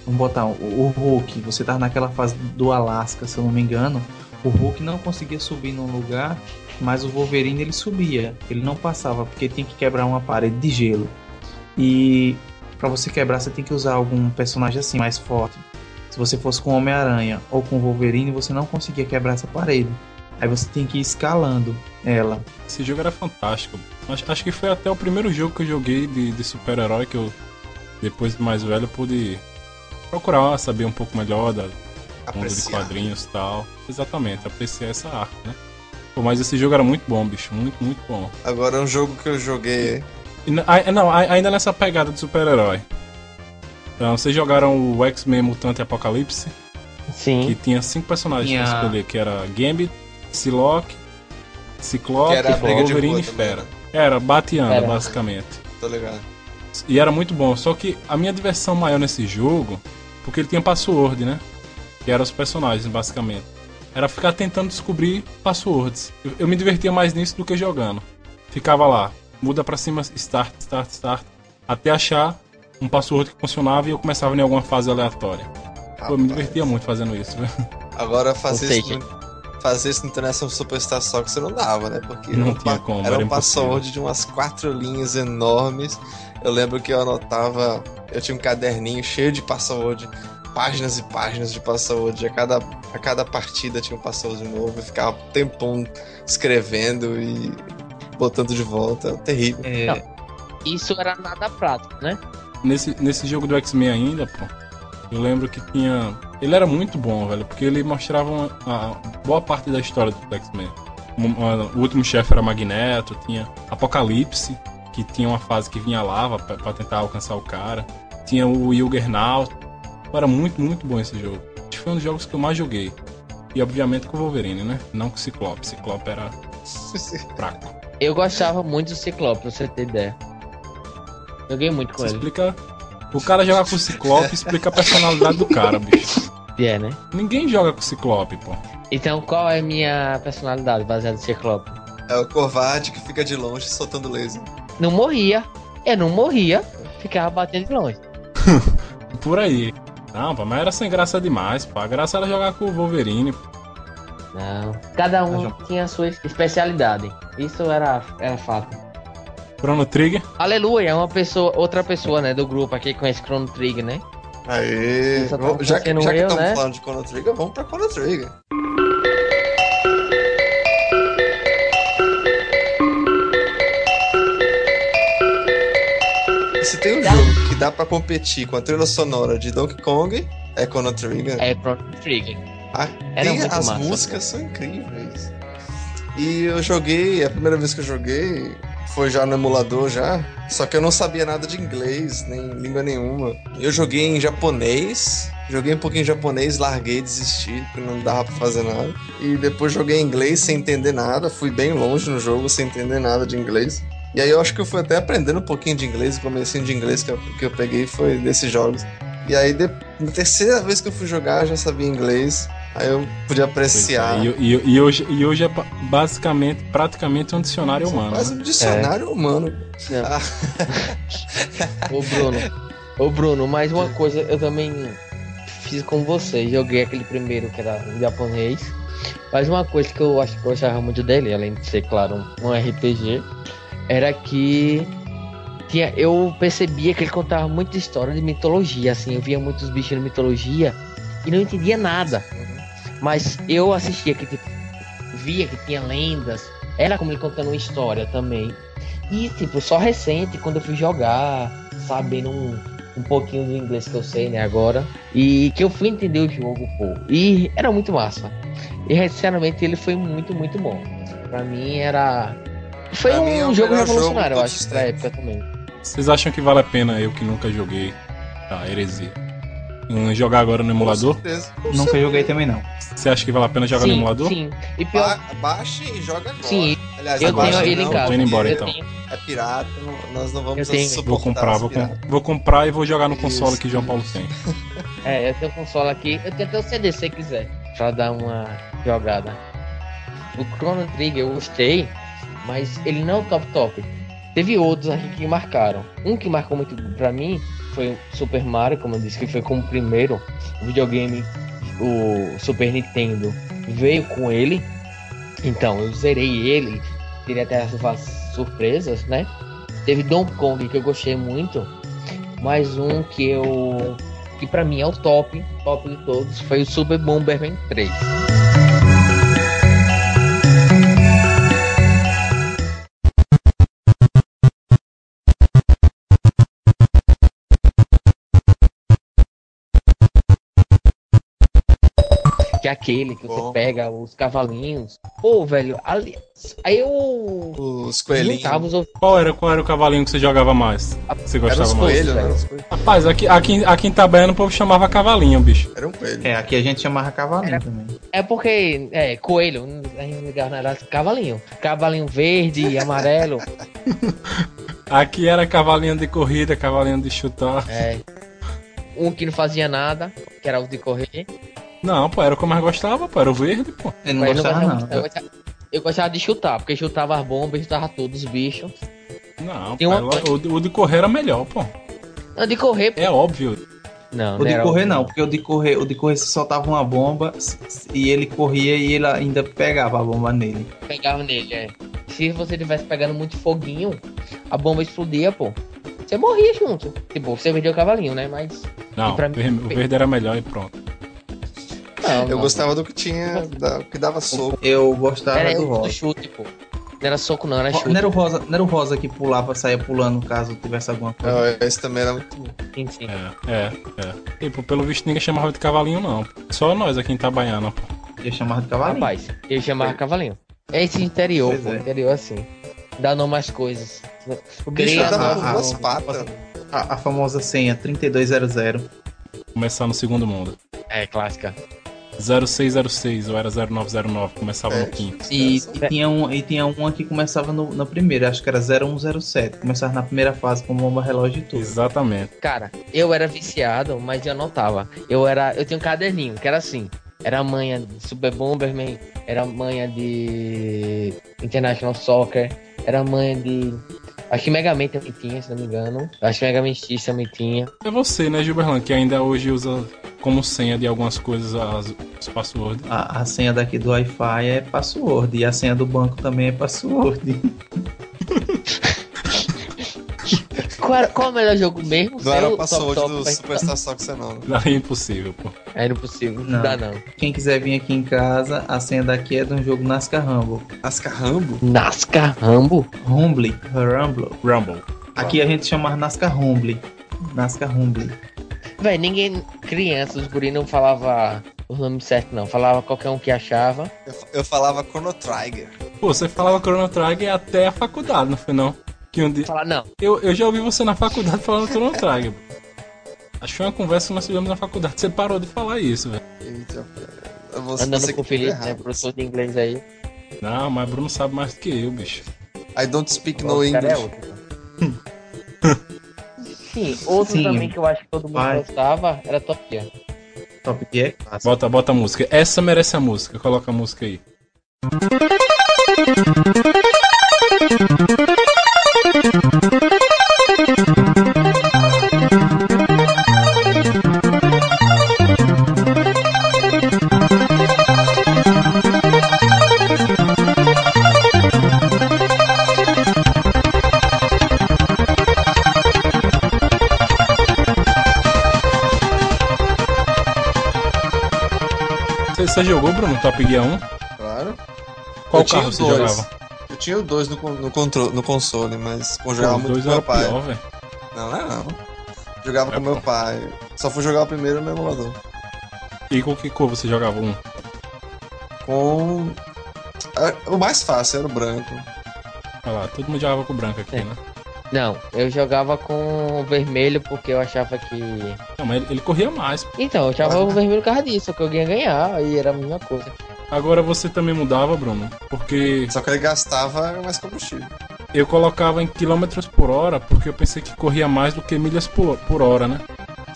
[SPEAKER 1] vamos botar o, Hulk, você tava naquela fase do Alasca, se eu não me engano, o Hulk não conseguia subir num lugar, mas o Wolverine ele subia, ele não passava porque tinha que quebrar uma parede de gelo. E Pra você quebrar, você tem que usar algum personagem assim, mais forte. Se você fosse com Homem-Aranha ou com Wolverine, você não conseguia quebrar essa parede. Aí você tem que ir escalando ela.
[SPEAKER 4] Esse jogo era fantástico. Acho, acho que foi até o primeiro jogo que eu joguei de, de super-herói que eu, depois de mais velho, pude procurar saber um pouco melhor da mundo de quadrinhos e tal. Exatamente, apreciar essa arte, né? Pô, mas esse jogo era muito bom, bicho. Muito, muito bom.
[SPEAKER 3] Agora um jogo que eu joguei.
[SPEAKER 4] E não, ai- ainda nessa pegada de super-herói. Então, vocês jogaram o X-Men Mutante Apocalipse, que
[SPEAKER 2] Sim.
[SPEAKER 4] tinha cinco personagens
[SPEAKER 1] Tinha-
[SPEAKER 4] pra escolher, que era Gambit, Psylocke, Ciclope,
[SPEAKER 3] Que
[SPEAKER 4] Wolverine e Fera.
[SPEAKER 3] né?
[SPEAKER 4] Era,
[SPEAKER 2] Era.
[SPEAKER 4] basicamente.
[SPEAKER 3] Tô ligado.
[SPEAKER 4] E era muito bom, só que a minha diversão maior nesse jogo, porque ele tinha password, né? Que eram os personagens, basicamente. Era ficar tentando descobrir passwords. Eu, eu me divertia mais nisso do que jogando. Ficava lá, muda pra cima, start, start, start, até achar um password que funcionava e eu começava em alguma fase aleatória. Pô, eu me
[SPEAKER 3] Rapaz.
[SPEAKER 4] divertia muito fazendo isso.
[SPEAKER 3] Agora fazer
[SPEAKER 2] Ou
[SPEAKER 3] isso,
[SPEAKER 2] seja-
[SPEAKER 3] no, fazer isso no International Superstar Soccer não dava, né? Porque
[SPEAKER 4] Não
[SPEAKER 3] era um,
[SPEAKER 4] tinha como,
[SPEAKER 3] era
[SPEAKER 4] era
[SPEAKER 3] um
[SPEAKER 4] impossível.
[SPEAKER 3] password de umas quatro linhas enormes. Eu lembro que eu anotava, eu tinha um caderninho cheio de password, páginas e páginas de password. A cada, a cada partida tinha um password novo. Eu ficava um tempão escrevendo e botando de volta. Terrível.
[SPEAKER 1] É,
[SPEAKER 2] Não. Isso era nada prático, né?
[SPEAKER 4] Nesse, nesse jogo do X-Men ainda, pô, eu lembro que tinha. Ele era muito bom, velho, porque ele mostrava uma, a boa parte da história do X-Men. Uma- O último chefe era Magneto, tinha Apocalipse, que tinha uma fase que vinha lava pra, pra tentar alcançar o cara. Tinha o Juggernaut. Era muito, muito bom esse jogo. Acho que foi um dos jogos que eu mais joguei. E obviamente com o Wolverine, né? Não com o Ciclope. Ciclope era fraco.
[SPEAKER 2] Eu gostava muito do Ciclope, pra você ter ideia. Joguei muito com
[SPEAKER 4] Você
[SPEAKER 2] ele.
[SPEAKER 4] explica. O cara jogar com o Ciclope explica a personalidade do cara, bicho.
[SPEAKER 2] E é, né?
[SPEAKER 4] Ninguém joga com o Ciclope, pô.
[SPEAKER 2] Então qual é a minha personalidade baseada no Ciclope?
[SPEAKER 3] É o covarde que fica de longe soltando laser.
[SPEAKER 2] Não morria. Eu não morria. Ficava batendo de longe.
[SPEAKER 4] Por aí. Não, pô, mas era sem graça demais, pô. A graça era jogar com o Wolverine. pô.
[SPEAKER 2] Não. Cada um tinha a sua especialidade. Isso era, era fato.
[SPEAKER 4] Chrono Trigger.
[SPEAKER 2] Aleluia, é uma pessoa, outra pessoa, né, do grupo aqui que conhece Chrono Trigger, né?
[SPEAKER 3] Aê!
[SPEAKER 2] Só tá
[SPEAKER 3] já que, já que
[SPEAKER 2] eu,
[SPEAKER 3] estamos
[SPEAKER 2] né?
[SPEAKER 3] falando de Chrono Trigger, vamos pra Chrono Trigger. Tem um jogo que dá pra competir com a trilha sonora de Donkey Kong, é Chrono Trigger.
[SPEAKER 2] É Chrono Trigger.
[SPEAKER 3] Ah, as
[SPEAKER 2] massa.
[SPEAKER 3] músicas são incríveis. E eu joguei, a primeira vez que eu joguei foi já no emulador já, só que eu não sabia nada de inglês, nem língua nenhuma. Eu joguei em japonês, joguei um pouquinho em japonês, larguei, desisti, porque não dava pra fazer nada. E depois joguei em inglês sem entender nada, fui bem longe no jogo sem entender nada de inglês. E aí eu acho que eu fui até aprendendo um pouquinho de inglês, o comecinho de inglês que eu, que eu peguei foi desses jogos. E aí, de- na terceira vez que eu fui jogar, eu já sabia inglês. Aí eu podia
[SPEAKER 4] Pois
[SPEAKER 3] apreciar.
[SPEAKER 4] é, e, e- e hoje, e hoje é ba- basicamente, praticamente um dicionário humano.
[SPEAKER 3] Quase
[SPEAKER 4] né?
[SPEAKER 3] um dicionário humano. Ah,
[SPEAKER 2] Ô Bruno, ô Bruno, mais uma coisa, eu também fiz com você, joguei aquele primeiro que era em japonês. Mas uma coisa que eu acho que eu gostava muito dele, além de ser, claro, um, um RPG, era que tinha, eu percebia que ele contava muita história de mitologia, assim, eu via muitos bichos de mitologia e não entendia nada. Mas eu assistia que tipo, via que tinha lendas, era como ele contando uma história também. E, tipo, só recente, quando eu fui jogar, sabendo um, um pouquinho do inglês que eu sei, né, agora, e que eu fui entender o jogo, pô. E era muito massa. E, sinceramente, ele foi muito, muito bom. Pra mim, era. Foi
[SPEAKER 3] Pra
[SPEAKER 2] um
[SPEAKER 3] mim, é o
[SPEAKER 2] jogo
[SPEAKER 3] jogo
[SPEAKER 2] revolucionário,
[SPEAKER 3] de
[SPEAKER 2] eu acho, pra época também.
[SPEAKER 4] Vocês acham que vale a pena eu que nunca joguei a heresia? Hum, jogar agora no emulador?
[SPEAKER 3] Com certeza.
[SPEAKER 1] Nunca joguei também não.
[SPEAKER 4] Você acha que vale a pena jogar no
[SPEAKER 2] sim,
[SPEAKER 4] emulador?
[SPEAKER 2] sim. E pior,
[SPEAKER 3] Ba baixe e joga agora.
[SPEAKER 2] Sim,
[SPEAKER 3] Aliás,
[SPEAKER 2] eu tenho ele
[SPEAKER 3] não,
[SPEAKER 2] em casa.
[SPEAKER 4] Tô indo embora,
[SPEAKER 2] eu
[SPEAKER 4] então.
[SPEAKER 2] tenho-
[SPEAKER 3] É pirata, não- nós não vamos suportar
[SPEAKER 4] Vou comprar, vou, com- vou comprar e vou jogar no console
[SPEAKER 3] Isso.
[SPEAKER 4] que João Paulo tem.
[SPEAKER 2] É, eu tenho console aqui. Eu tenho até o CD se você quiser. Pra dar uma jogada. O Chrono Trigger eu gostei, mas ele não é o top top. Teve outros aqui que marcaram. Um que marcou muito pra mim foi Super Mario, como eu disse, que foi como primeiro videogame, o Super Nintendo veio com ele. Então, eu zerei ele. Teria até as surpresas, né? Teve Donkey Kong que eu gostei muito. Mais um que eu que pra mim é o top, top de todos, foi o Super Bomberman 3. Que é aquele que você pega os cavalinhos. Pô, velho, ali... aí eu
[SPEAKER 3] Os coelhinhos.
[SPEAKER 2] os
[SPEAKER 4] Qual era, qual era o cavalinho que você jogava mais? Você
[SPEAKER 3] Era
[SPEAKER 4] gostava
[SPEAKER 3] os
[SPEAKER 4] mais?
[SPEAKER 3] coelhos, né?
[SPEAKER 2] velho.
[SPEAKER 3] Coelhos.
[SPEAKER 4] Rapaz, aqui, aqui, aqui em Itabaiana o povo chamava cavalinho, bicho.
[SPEAKER 3] Era um coelho.
[SPEAKER 1] É, aqui a gente chamava cavalinho também.
[SPEAKER 2] É porque, é, coelho, a gente ligava era cavalinho. Cavalinho verde e amarelo.
[SPEAKER 4] Aqui era cavalinho de corrida, cavalinho de chutar.
[SPEAKER 2] É. Um que não fazia nada, que era o de correr.
[SPEAKER 4] Não, pô, era o que eu mais gostava, pô, era o verde, pô.
[SPEAKER 1] Ele não
[SPEAKER 2] Mas eu
[SPEAKER 1] gostava, não.
[SPEAKER 2] Eu gostava, eu gostava de chutar, porque chutava as bombas, chutava todos os bichos.
[SPEAKER 4] Não, pô,
[SPEAKER 2] uma
[SPEAKER 4] o, de- o de correr era melhor, pô.
[SPEAKER 2] Não, de correr, pô.
[SPEAKER 4] É óbvio.
[SPEAKER 2] Não,
[SPEAKER 1] O de correr
[SPEAKER 2] o-
[SPEAKER 1] não, porque o de correr, o de correr você soltava uma bomba e ele corria e ele ainda pegava a bomba nele.
[SPEAKER 2] Pegava nele, é. Se você tivesse pegando muito foguinho, a bomba explodia, pô. Você morria junto. Tipo, você vendeu o cavalinho, né? Mas.
[SPEAKER 4] Não, o
[SPEAKER 2] mim-
[SPEAKER 4] o verde era melhor e pronto.
[SPEAKER 2] Não,
[SPEAKER 3] Eu
[SPEAKER 2] não.
[SPEAKER 3] gostava do que tinha, da- que dava soco.
[SPEAKER 1] Eu gostava
[SPEAKER 2] Era
[SPEAKER 1] do rosa.
[SPEAKER 2] chute, pô. Não era soco, não, era chute.
[SPEAKER 1] Não era, o rosa. não era o rosa que pulava, saía pulando caso tivesse alguma coisa.
[SPEAKER 3] Ah, Esse também era muito bom.
[SPEAKER 2] Sim, sim.
[SPEAKER 4] É, é, é. E, pô, pelo visto ninguém chamava de cavalinho, não. Só nós aqui em Itabaiana, pô.
[SPEAKER 1] Eu chamava de cavalinho.
[SPEAKER 2] Rapaz, eu chamava cavalinho. É esse interior,
[SPEAKER 1] Pois
[SPEAKER 2] pô.
[SPEAKER 1] é.
[SPEAKER 2] Interior assim. Dá nome às coisas.
[SPEAKER 3] O bicho andava
[SPEAKER 1] não,
[SPEAKER 3] com duas
[SPEAKER 1] não.
[SPEAKER 3] patas.
[SPEAKER 1] A, a famosa senha 3200.
[SPEAKER 4] Começar no segundo mundo.
[SPEAKER 2] É, clássica.
[SPEAKER 4] 0606 ou era 0909, começava
[SPEAKER 3] É.
[SPEAKER 4] no quinto.
[SPEAKER 1] E, e tinha um, e tinha uma que começava no, na primeira, acho que era 0107. Começava na primeira fase com bomba relógio e tudo.
[SPEAKER 4] Exatamente.
[SPEAKER 2] Cara, eu era viciado, mas eu anotava. Eu era. Eu tinha um caderninho, que era assim. Era manha de Super Bomberman, era manha de International Soccer, era manha de. Acho que Mega Man também tinha, se não me engano. Acho que Mega Man X também tinha.
[SPEAKER 4] É você, né, Gilberlan, que ainda hoje usa como senha de algumas coisas as, os passwords.
[SPEAKER 1] A, a senha daqui do Wi-Fi é password. E a senha do banco também é password.
[SPEAKER 2] Qual, era, qual é o melhor jogo mesmo?
[SPEAKER 3] Não era o
[SPEAKER 2] top
[SPEAKER 3] password
[SPEAKER 2] top
[SPEAKER 3] do
[SPEAKER 2] pra-
[SPEAKER 3] Superstar Soccer, não.
[SPEAKER 4] Não é impossível, pô.
[SPEAKER 2] Era impossível, não
[SPEAKER 1] Não.
[SPEAKER 2] dá não.
[SPEAKER 1] Quem quiser vir aqui em casa, a senha daqui é de um jogo Nascar Rumble.
[SPEAKER 3] Nascar Rambo?
[SPEAKER 2] Nascar Rambo?
[SPEAKER 1] Rumble. Rumble.
[SPEAKER 4] Rumble.
[SPEAKER 1] Aqui a gente chama Nascar Rumble. Nascar Rumble.
[SPEAKER 2] Véi, ninguém. Criança, os guri não falava o nome certo, não. Falava qualquer um que achava.
[SPEAKER 3] Eu, eu falava Chrono Trigger.
[SPEAKER 4] Pô, você falava Chrono Trigger até a faculdade, não foi não? Que um dia...
[SPEAKER 2] Falar, não.
[SPEAKER 4] eu, eu já ouvi você na faculdade falando Chrono Trigger. pô. Acho que foi uma conversa que nós tivemos na faculdade. Você parou de falar isso, velho.
[SPEAKER 3] Eita, eu vou-
[SPEAKER 2] Andando
[SPEAKER 3] você
[SPEAKER 2] com o
[SPEAKER 3] que
[SPEAKER 2] Felipe, né? Professor de inglês aí.
[SPEAKER 4] Não, mas Bruno sabe mais do que eu, bicho.
[SPEAKER 3] I don't speak no
[SPEAKER 2] é
[SPEAKER 3] English.
[SPEAKER 2] outro. Sim, outro
[SPEAKER 1] Sim.
[SPEAKER 2] também que eu acho que todo mundo
[SPEAKER 1] Vai.
[SPEAKER 2] gostava era Top Gear.
[SPEAKER 1] Top Gear é clássico.
[SPEAKER 4] Bota, bota a música. Essa merece a música. Coloca a música aí. Você, jogou, Bruno, Top Gear 1?
[SPEAKER 3] Claro.
[SPEAKER 4] Qual
[SPEAKER 3] Eu tinha
[SPEAKER 4] carro você
[SPEAKER 3] dois.
[SPEAKER 4] jogava?
[SPEAKER 3] Eu tinha o 2 no, no, contro- no console, mas eu jogava
[SPEAKER 4] Pô,
[SPEAKER 3] muito
[SPEAKER 4] dois
[SPEAKER 3] com
[SPEAKER 4] era
[SPEAKER 3] meu pai.
[SPEAKER 4] pior.
[SPEAKER 3] Não, não é não. Jogava
[SPEAKER 4] É,
[SPEAKER 3] com meu
[SPEAKER 4] pô.
[SPEAKER 3] pai. Só fui jogar o primeiro no emulador.
[SPEAKER 4] E com que cor você jogava um?
[SPEAKER 3] Com. O mais fácil era o branco.
[SPEAKER 4] Olha lá, todo mundo jogava com branco aqui,
[SPEAKER 2] É.
[SPEAKER 4] né?
[SPEAKER 2] Não, eu jogava com o vermelho porque eu achava que.
[SPEAKER 4] Não, mas ele, ele corria mais.
[SPEAKER 2] Então, eu achava o vermelho por causa disso, que eu ia ganhar, e era a mesma coisa.
[SPEAKER 4] Agora você também mudava, Bruno, porque
[SPEAKER 3] Só que ele gastava mais combustível.
[SPEAKER 4] eu colocava em quilômetros por hora, porque eu pensei que corria mais do que milhas por, por hora, né?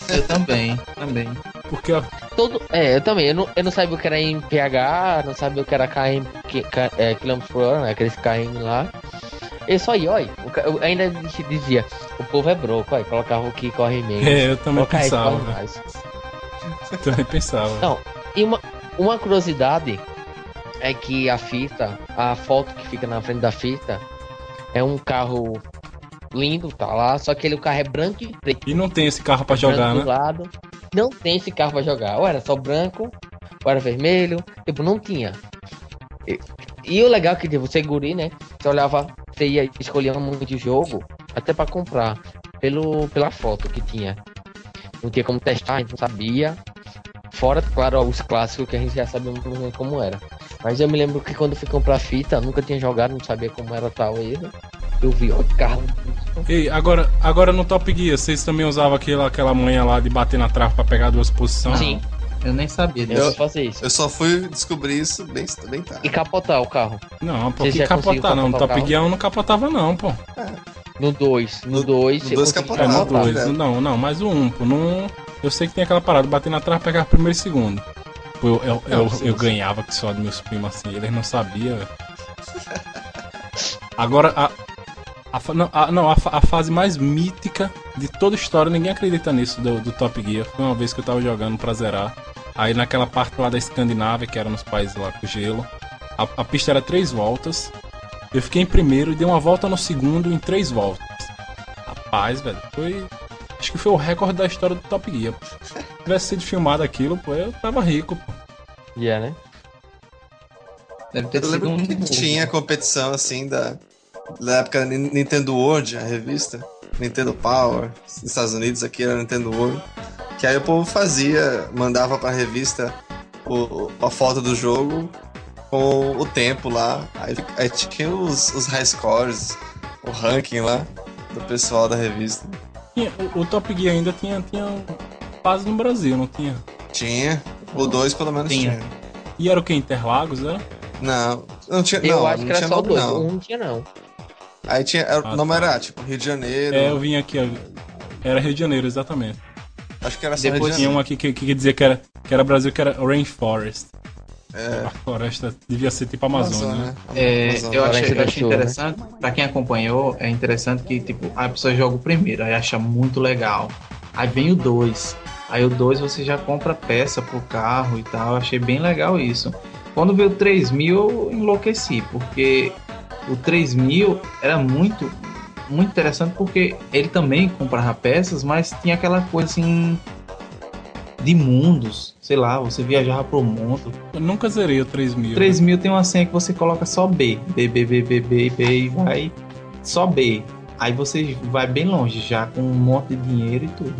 [SPEAKER 1] Eu também, também.
[SPEAKER 4] Porque ó,
[SPEAKER 2] Todo. É, eu também. Eu não, eu não sabia o que era em PH, não sabia o que era KM, que, é, quilômetros por hora, né? Aqueles KM lá. Eu só ia, olha. Eu ainda dizia, o povo é broco, olha. Colocava o que corre menos.
[SPEAKER 4] é, eu também
[SPEAKER 2] aí
[SPEAKER 4] pensava. Eu também pensava.
[SPEAKER 2] Não, e uma, uma curiosidade é que a fita, a foto que fica na frente da fita, é um carro lindo, tá lá, só que ele, o carro é branco e preto.
[SPEAKER 4] E não tem esse carro pra jogar, né?
[SPEAKER 2] lado. Não tem esse carro pra jogar. Ou era só branco, ou era vermelho. Tipo, não tinha. E, e o legal é que tipo, você guri, né? Você olhava, você ia escolher um monte de jogo, até pra comprar, pelo, pela foto que tinha. Não tinha como testar, a gente não sabia. Fora, claro, os clássicos que a gente já sabia muito bem como era. Mas eu me lembro que quando eu fui comprar fita, nunca tinha jogado, não sabia como era tal ele. Eu vi, ó, carro.
[SPEAKER 4] Ei, agora, agora no Top Gear, vocês também usavam aquela, aquela manha lá de bater na trave pra pegar duas posições?
[SPEAKER 2] Sim,
[SPEAKER 1] Eu nem sabia
[SPEAKER 2] eu
[SPEAKER 1] disso.
[SPEAKER 2] vou fazer isso.
[SPEAKER 3] Eu só fui descobrir isso bem, bem tarde.
[SPEAKER 2] E capotar o carro.
[SPEAKER 4] Não, pô, que capotar não. No Top? Gear eu não capotava não, pô.
[SPEAKER 2] No 2. No
[SPEAKER 3] No-
[SPEAKER 2] 2
[SPEAKER 3] no
[SPEAKER 2] você
[SPEAKER 3] dois
[SPEAKER 2] conseguiu
[SPEAKER 4] É, no
[SPEAKER 3] capotava.
[SPEAKER 2] capotar.
[SPEAKER 3] Capotava.
[SPEAKER 4] dois. Não, não, mas o um, pô. No, eu sei que tem aquela parada, bater na trave, pegar primeiro e segundo. Pô, eu, eu, eu, eu
[SPEAKER 2] sim.
[SPEAKER 4] ganhava que só dos meus primos assim, eles não sabiam, velho. Agora, a, a, não, a, não, a, a fase mais mítica de toda a história, ninguém acredita nisso do, do Top Gear. Foi uma vez que eu tava jogando pra zerar. Aí naquela parte lá da Escandinávia, que era nos países lá com gelo, a, a pista era três voltas. Eu fiquei em primeiro e dei uma volta no segundo em três voltas. Rapaz, velho, foi. Acho que foi o recorde da história do Top Gear. Se tivesse sido filmado aquilo, pô, eu tava rico, pô.
[SPEAKER 2] Yeah, né?
[SPEAKER 1] Deve ter
[SPEAKER 3] Eu lembro que tinha competição assim da, da época Nin- Nintendo World, a revista. Nintendo Power, nos Estados Unidos aqui era Nintendo World. Que aí o povo fazia, mandava pra revista o, a foto do jogo com o tempo lá. Aí, aí tinha os, os high scores, o ranking lá do pessoal da revista.
[SPEAKER 4] O, o Top Gear ainda tinha, tinha fase no Brasil, não tinha?
[SPEAKER 3] Tinha, o 2 pelo menos
[SPEAKER 1] Tinha.
[SPEAKER 3] tinha.
[SPEAKER 4] E era o que? Interlagos, era?
[SPEAKER 3] Não, não tinha.
[SPEAKER 2] Eu
[SPEAKER 3] não,
[SPEAKER 2] acho
[SPEAKER 3] não
[SPEAKER 2] que era
[SPEAKER 3] tinha
[SPEAKER 2] só o
[SPEAKER 3] nome,
[SPEAKER 2] 2.
[SPEAKER 3] não.
[SPEAKER 2] O 1 não tinha, não.
[SPEAKER 3] Aí tinha. Era,
[SPEAKER 4] Ah,
[SPEAKER 3] o nome
[SPEAKER 4] tá.
[SPEAKER 3] era tipo Rio de Janeiro.
[SPEAKER 4] É, eu vim aqui, ó. Era Rio de Janeiro, exatamente.
[SPEAKER 3] Acho que era
[SPEAKER 1] Depois
[SPEAKER 3] Rio de
[SPEAKER 4] Tinha um aqui que, que dizia que era, que era Brasil, que era Rainforest.
[SPEAKER 3] É.
[SPEAKER 4] A floresta devia ser tipo Amazônia, né?
[SPEAKER 1] É,
[SPEAKER 3] Amazônia.
[SPEAKER 1] eu achei, eu achei
[SPEAKER 2] né?
[SPEAKER 1] interessante, pra quem acompanhou, é interessante que tipo, a pessoa joga o primeiro, aí acha muito legal. Aí vem o 2. Aí o 2 você já compra peça pro carro e tal. Eu achei bem legal isso. Quando veio o 3000 eu enlouqueci, porque o 3000 era muito muito interessante porque ele também comprava peças, mas tinha aquela coisa assim de mundos, sei lá, você viajava pro mundo.
[SPEAKER 4] Eu nunca zerei o 3000.
[SPEAKER 1] 3000 tem uma senha que você coloca só B. B, B, B, B, B, B e vai só B. Aí você vai bem longe já com um monte de dinheiro e tudo.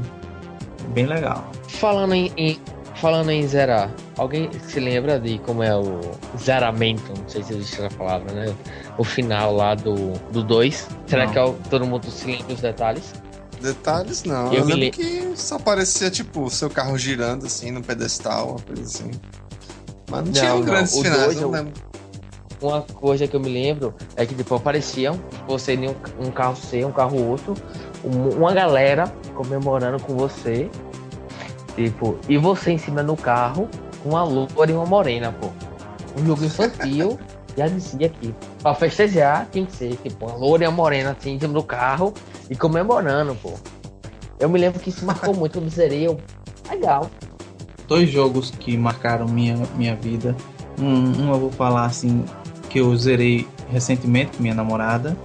[SPEAKER 1] Bem legal.
[SPEAKER 2] Falando em, em- falando em zerar, alguém se lembra de como é o zeramento? Não sei se existe essa palavra, né? O final lá do 2. Do dois. Será
[SPEAKER 1] Não.
[SPEAKER 2] que é o- todo mundo se lembra dos detalhes?
[SPEAKER 3] Detalhes não.
[SPEAKER 2] Eu
[SPEAKER 3] Eu, lembro
[SPEAKER 2] le-
[SPEAKER 3] que só parecia tipo o seu carro girando assim no pedestal, uma coisa assim. Mas não, tinha
[SPEAKER 2] Não, não,
[SPEAKER 3] grandes
[SPEAKER 2] o
[SPEAKER 3] finais,
[SPEAKER 2] dois
[SPEAKER 3] não lembro.
[SPEAKER 2] Uma coisa que eu me lembro é que tipo, apareciam você em um, um carro C, um carro outro, um- uma galera comemorando com você. Tipo, e você em cima no carro com uma loura e uma morena, pô. Um jogo infantil. Já dizia aqui. Pra festejar, tem que ser, tipo, uma loura e uma morena assim, em cima do carro e comemorando, pô. Eu me lembro que isso marcou muito zerei. Eu... Legal.
[SPEAKER 1] Dois jogos que marcaram minha, minha vida. Um, um eu vou falar assim, que eu zerei recentemente com minha namorada,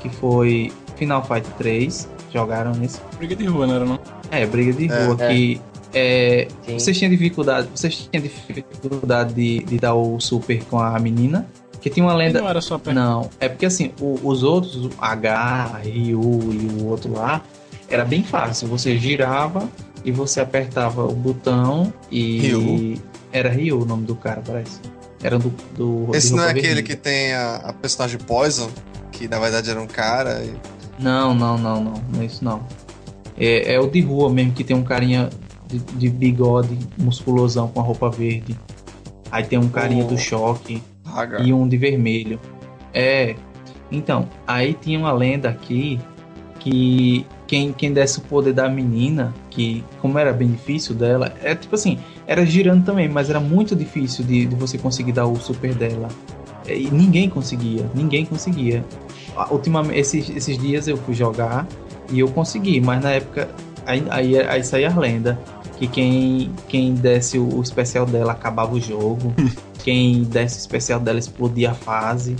[SPEAKER 1] que foi Final Fight 3. Jogaram nesse.
[SPEAKER 4] Briga de rua, não era não?
[SPEAKER 1] É, briga de
[SPEAKER 3] É.
[SPEAKER 1] rua,
[SPEAKER 2] É.
[SPEAKER 1] que é, vocês tinham dificuldade, vocês tinham dificuldade de, de dar o super com a menina? Que tinha uma
[SPEAKER 4] E
[SPEAKER 1] lenda.
[SPEAKER 4] não era só perto.
[SPEAKER 1] Não, é porque assim, o- os outros, o H, Ryu e o outro lá, era bem fácil. Você girava e você apertava o botão e.
[SPEAKER 3] Ryu.
[SPEAKER 1] Era Ryu o nome do cara, parece. Era do. do
[SPEAKER 3] Esse não é aquele que tem a, a personagem Poison, que na verdade era um cara. e-
[SPEAKER 1] Não, não, não, não. Não é isso não. É, é o de rua mesmo, que tem um carinha de, de bigode musculosão com a roupa verde. Aí tem um carinha
[SPEAKER 3] O-
[SPEAKER 1] do choque.
[SPEAKER 3] Hagar.
[SPEAKER 1] e um de vermelho. É. Então, aí tinha uma lenda aqui que quem, quem desse o poder da menina, que como era bem difícil dela, é tipo assim, era girando também, mas era muito difícil de, de você conseguir dar o super dela. É, E ninguém conseguia, ninguém conseguia. Ultimamente, esses, esses dias eu fui jogar e eu consegui, mas na época aí, aí, aí saía a lenda que quem, quem desse o, o especial dela acabava o jogo, quem desse o especial dela explodia a fase,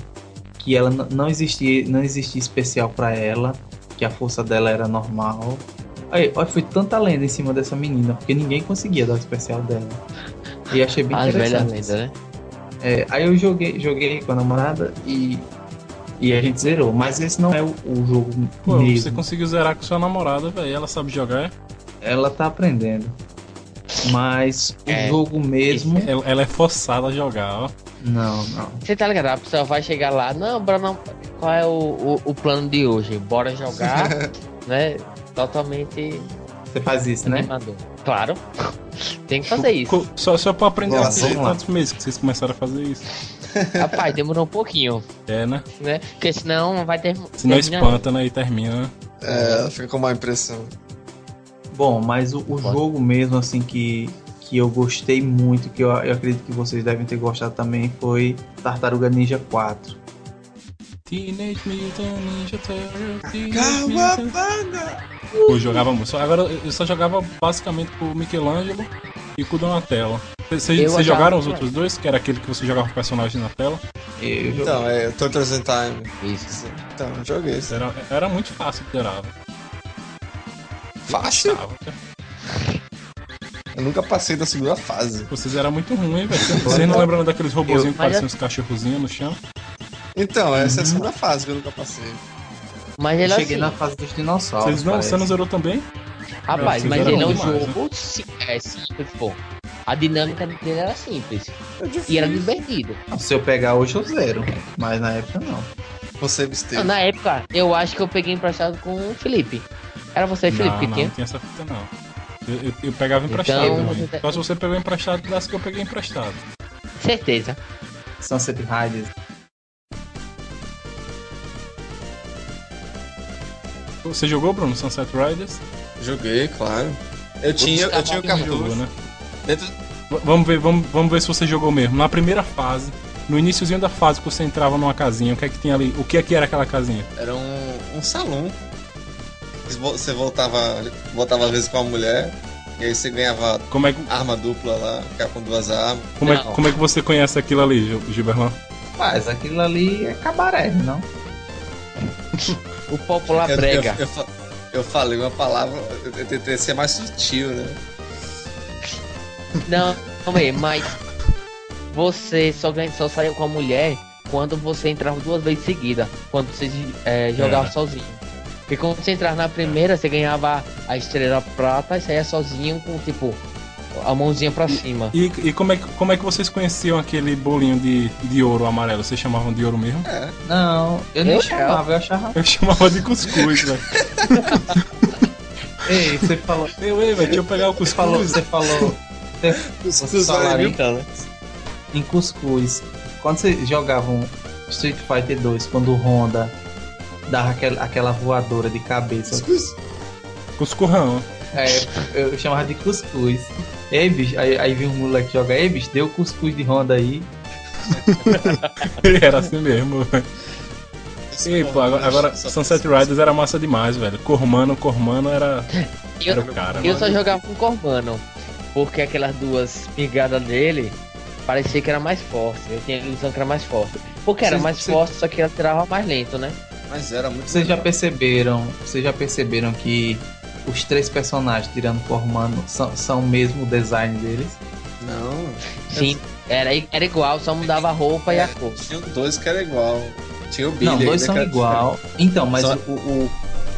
[SPEAKER 1] que ela não existia, não existia especial pra ela, que a força dela era normal. Aí, olha, foi tanta lenda em cima dessa menina, porque ninguém conseguia dar o especial dela. E achei bem
[SPEAKER 2] As velhas
[SPEAKER 1] interessante.
[SPEAKER 2] lendas, né?
[SPEAKER 1] É, aí eu joguei, joguei com a namorada e, e a gente zerou. Mas esse não é o, o jogo
[SPEAKER 4] Pô,
[SPEAKER 1] mesmo.
[SPEAKER 4] você conseguiu zerar com sua namorada, velho. Ela sabe jogar.
[SPEAKER 1] Ela tá aprendendo. Mas o
[SPEAKER 2] É,
[SPEAKER 1] jogo mesmo.
[SPEAKER 4] Ela, ela é forçada a jogar, ó.
[SPEAKER 1] Não, não.
[SPEAKER 2] Você tá ligado? A pessoa vai chegar lá, não, Bruno, qual é o, o, o plano de hoje? Bora jogar, né? Totalmente
[SPEAKER 1] Você faz isso, né?
[SPEAKER 2] animador. Claro. Tem que fazer isso.
[SPEAKER 4] Só, só pra aprender
[SPEAKER 3] Vamos
[SPEAKER 4] a fazer
[SPEAKER 1] lá.
[SPEAKER 4] quantos meses que vocês começaram a fazer isso?
[SPEAKER 2] Rapaz, demorou um pouquinho,
[SPEAKER 4] É, né?
[SPEAKER 2] né? Porque senão não vai ter.
[SPEAKER 4] Senão
[SPEAKER 2] terminar.
[SPEAKER 4] espanta, né? E termina, né?
[SPEAKER 3] É, fica com má impressão.
[SPEAKER 1] Bom, mas o, o jogo mesmo, assim, que, que eu gostei muito, que eu, eu acredito que vocês devem ter gostado também, foi Tartaruga Ninja 4.
[SPEAKER 4] Teenage Mutant Ninja Turtles. Eu jogava muito. Só- Agora eu só jogava basicamente com o Michelangelo e com o Donatello. Vocês jogaram os outros dois? Que era aquele que você jogava com o personagem na tela?
[SPEAKER 1] Eu joguei.
[SPEAKER 3] Então, é Turtles in Time.
[SPEAKER 2] Isso.
[SPEAKER 3] Então, eu joguei isso.
[SPEAKER 4] Era, era muito fácil velho.
[SPEAKER 3] Fácil? Eu nunca passei da segunda fase.
[SPEAKER 4] Vocês eram muito ruins, velho. Vocês não lembram daqueles robozinhos que pareciam
[SPEAKER 2] eu-
[SPEAKER 4] uns cachorrozinhos no chão?
[SPEAKER 3] Então, essa é a segunda fase que eu nunca passei.
[SPEAKER 2] Mas ele
[SPEAKER 1] cheguei
[SPEAKER 2] assim,
[SPEAKER 1] na fase dos dinossauros.
[SPEAKER 4] Vocês não,
[SPEAKER 1] parece.
[SPEAKER 4] você não zerou também?
[SPEAKER 2] rapaz, mas ele é um
[SPEAKER 4] demais,
[SPEAKER 2] jogo sim- é simples, pô. A dinâmica dele era simples.
[SPEAKER 3] É.
[SPEAKER 2] E era divertido.
[SPEAKER 1] Não, Se eu pegar hoje, eu zero. Mas na época, não.
[SPEAKER 3] Você
[SPEAKER 2] Não,
[SPEAKER 3] absteve.
[SPEAKER 2] na época, eu acho que eu peguei emprestado com o Felipe. Era você, Felipe,
[SPEAKER 4] não,
[SPEAKER 2] que
[SPEAKER 4] não,
[SPEAKER 2] tinha?
[SPEAKER 4] não tinha essa fita não. Eu, eu- eu pegava emprestado
[SPEAKER 2] Então, você-
[SPEAKER 4] Só se você pegou emprestado, das que eu peguei emprestado.
[SPEAKER 2] Certeza.
[SPEAKER 1] Sunset Riders.
[SPEAKER 4] Você jogou, Bruno, Sunset Riders?
[SPEAKER 3] Joguei, claro. Eu tinha, eu tinha o cartucho.
[SPEAKER 4] Jogou, né?
[SPEAKER 3] Dentro...
[SPEAKER 4] Vamos ver, vamos, vamos ver se você jogou mesmo. Na primeira fase, no iníciozinho da fase que você entrava numa casinha, o que é que tinha ali? O que é que era aquela casinha?
[SPEAKER 3] Era um, um salão. Você voltava, voltava às vezes com a mulher, e aí você ganhava
[SPEAKER 4] Como é que,
[SPEAKER 3] arma dupla lá, ficava com duas armas.
[SPEAKER 4] como é,
[SPEAKER 2] Não.
[SPEAKER 4] como é que você conhece aquilo ali, Gil- Gilberlan?
[SPEAKER 1] Mas aquilo ali é cabaré, não?
[SPEAKER 2] O popular
[SPEAKER 3] Eu-
[SPEAKER 2] brega.
[SPEAKER 3] Eu, eu, eu falei uma palavra, eu eu tentei ser mais sutil, né?
[SPEAKER 2] Não, calma aí, mas você só, ganha, só saiu com a mulher quando você entrava duas vezes seguida, quando você é, jogava
[SPEAKER 4] É.
[SPEAKER 2] sozinho. Porque quando você entrava na primeira, você ganhava a estrela prata e saía sozinho com, tipo, a mãozinha pra cima.
[SPEAKER 4] E, e como, é, que- como é que vocês conheciam aquele bolinho de, de ouro amarelo? Vocês chamavam de ouro mesmo?
[SPEAKER 3] É.
[SPEAKER 1] Não, eu nem
[SPEAKER 2] Eu
[SPEAKER 1] chamava, eu achava.
[SPEAKER 4] Eu chamava de cuscuz, velho.
[SPEAKER 1] Ei, você falou.
[SPEAKER 4] Eu, ei, velho, deixa eu pegar o
[SPEAKER 1] Você
[SPEAKER 4] cuscuz.
[SPEAKER 1] falou. Você falou. Você,
[SPEAKER 3] Cuscuz vale mil dólares.
[SPEAKER 1] em cuscuz. Quando vocês jogavam Street Fighter 2, quando o Honda dava aquela, aquela voadora de cabeça.
[SPEAKER 3] Cuscuz.
[SPEAKER 4] Cuscurrão.
[SPEAKER 1] É, eu chamava de cuscuz. Ei, bicho, aí, aí vem um moleque joga, ei, bicho, deu cuscuz de Honda aí.
[SPEAKER 4] Era assim mesmo. E, pô, agora, agora Sunset Riders era massa demais, velho. Cormano, Cormano era,
[SPEAKER 2] Eu,
[SPEAKER 4] era o cara.
[SPEAKER 2] eu
[SPEAKER 4] mano.
[SPEAKER 2] só jogava com Cormano, porque aquelas duas pigadas dele parecia que era mais forte. Eu tinha a ilusão que era mais forte. Porque era mais forte, só que ela tirava mais lento, né?
[SPEAKER 3] Mas era muito
[SPEAKER 1] Vocês já perceberam, vocês já perceberam que os três personagens, tirando o Cormano, são, são o mesmo design deles?
[SPEAKER 3] Não.
[SPEAKER 2] Sim, era, era igual, só mudava a roupa e a cor.
[SPEAKER 3] Tinha dois que era igual. Tinha o Billy.
[SPEAKER 1] Não, dois são igual. Então, mas
[SPEAKER 3] Só-
[SPEAKER 1] o, o,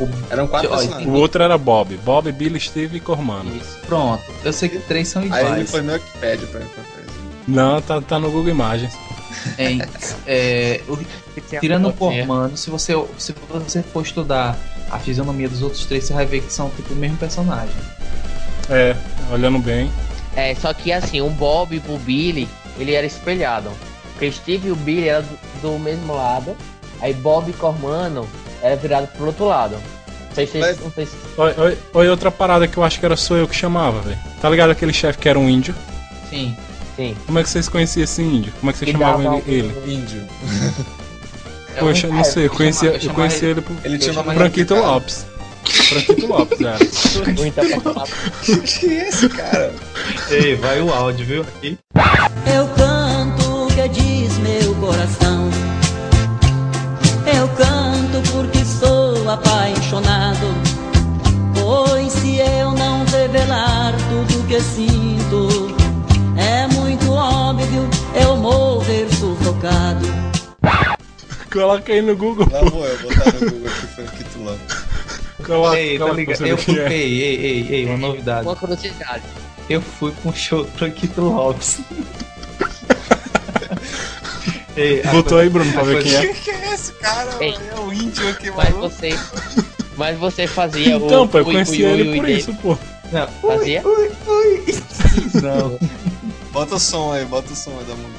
[SPEAKER 1] o-
[SPEAKER 3] Eram quatro
[SPEAKER 1] Ó,
[SPEAKER 3] personagens.
[SPEAKER 4] O outro era Bob. Bob, Billy, Steve e Cormano.
[SPEAKER 1] Isso, pronto. Eu sei que três são
[SPEAKER 3] Aí
[SPEAKER 1] iguais.
[SPEAKER 3] ele foi no Wikipedia pra encontrar isso.
[SPEAKER 4] Não, tá, tá no Google Imagens.
[SPEAKER 1] É, é, o- tirando o. Cormano, se você, se você for estudar a fisionomia dos outros três, você vai ver que são tipo o mesmo personagem.
[SPEAKER 4] É, olhando bem.
[SPEAKER 2] É, só que assim, o Bob pro Billy, ele era espelhado. Porque o Steve e o Billy eram do, do mesmo lado. Aí Bob e Cormano era virado pro outro lado. Não sei se
[SPEAKER 3] Mas-
[SPEAKER 2] não sei se-
[SPEAKER 4] Olha, olha- olha outra parada que eu acho que era só eu que chamava, velho. Tá ligado aquele chefe que era um índio?
[SPEAKER 1] Sim.
[SPEAKER 2] Sim.
[SPEAKER 4] Como é que vocês conheciam esse índio? Como é que vocês
[SPEAKER 2] Ele
[SPEAKER 4] chamavam ele?
[SPEAKER 2] um-
[SPEAKER 4] ele?
[SPEAKER 3] Índio.
[SPEAKER 4] Poxa, não sei, eu
[SPEAKER 1] eu
[SPEAKER 4] conhecia,
[SPEAKER 1] eu
[SPEAKER 4] eu
[SPEAKER 1] chamava
[SPEAKER 4] conheci
[SPEAKER 1] ele-
[SPEAKER 4] ele por
[SPEAKER 3] Ele tinha
[SPEAKER 1] chamava
[SPEAKER 4] Franquito. Lopes. Franquito Lopes,
[SPEAKER 2] falar
[SPEAKER 3] Que é esse cara?
[SPEAKER 1] Ei, vai o áudio, viu? Aqui.
[SPEAKER 9] Eu canto o que diz meu coração. Eu canto porque sou apaixonado. Pois se eu não revelar tudo que sinto,
[SPEAKER 4] Coloca aí no Google.
[SPEAKER 3] Lá vou eu botar no Google aqui Franquito Lopes.
[SPEAKER 4] Coloca,
[SPEAKER 1] Ei, tá
[SPEAKER 4] coloca
[SPEAKER 1] ligado? Eu fui,
[SPEAKER 4] é.
[SPEAKER 1] ei, ei, ei, ei, uma novidade.
[SPEAKER 2] uma curiosidade.
[SPEAKER 1] Eu fui com o show do Franquito Lopes. Ei, a
[SPEAKER 4] Botou
[SPEAKER 1] coisa-
[SPEAKER 4] aí, Bruno, pra ver
[SPEAKER 1] coisa-
[SPEAKER 4] quem é.
[SPEAKER 3] que é esse cara?
[SPEAKER 2] Ei.
[SPEAKER 3] mano? É o índio aqui,
[SPEAKER 2] Mas
[SPEAKER 3] maluco.
[SPEAKER 2] você. Mas você fazia o.
[SPEAKER 4] Então, pô, eu
[SPEAKER 2] ui,
[SPEAKER 4] conheci
[SPEAKER 2] ui, ui,
[SPEAKER 4] ele
[SPEAKER 2] ui
[SPEAKER 4] por
[SPEAKER 2] dele.
[SPEAKER 4] isso, pô.
[SPEAKER 1] Não,
[SPEAKER 2] Fazia?
[SPEAKER 1] não.
[SPEAKER 3] Bota o som aí, bota o som aí da música.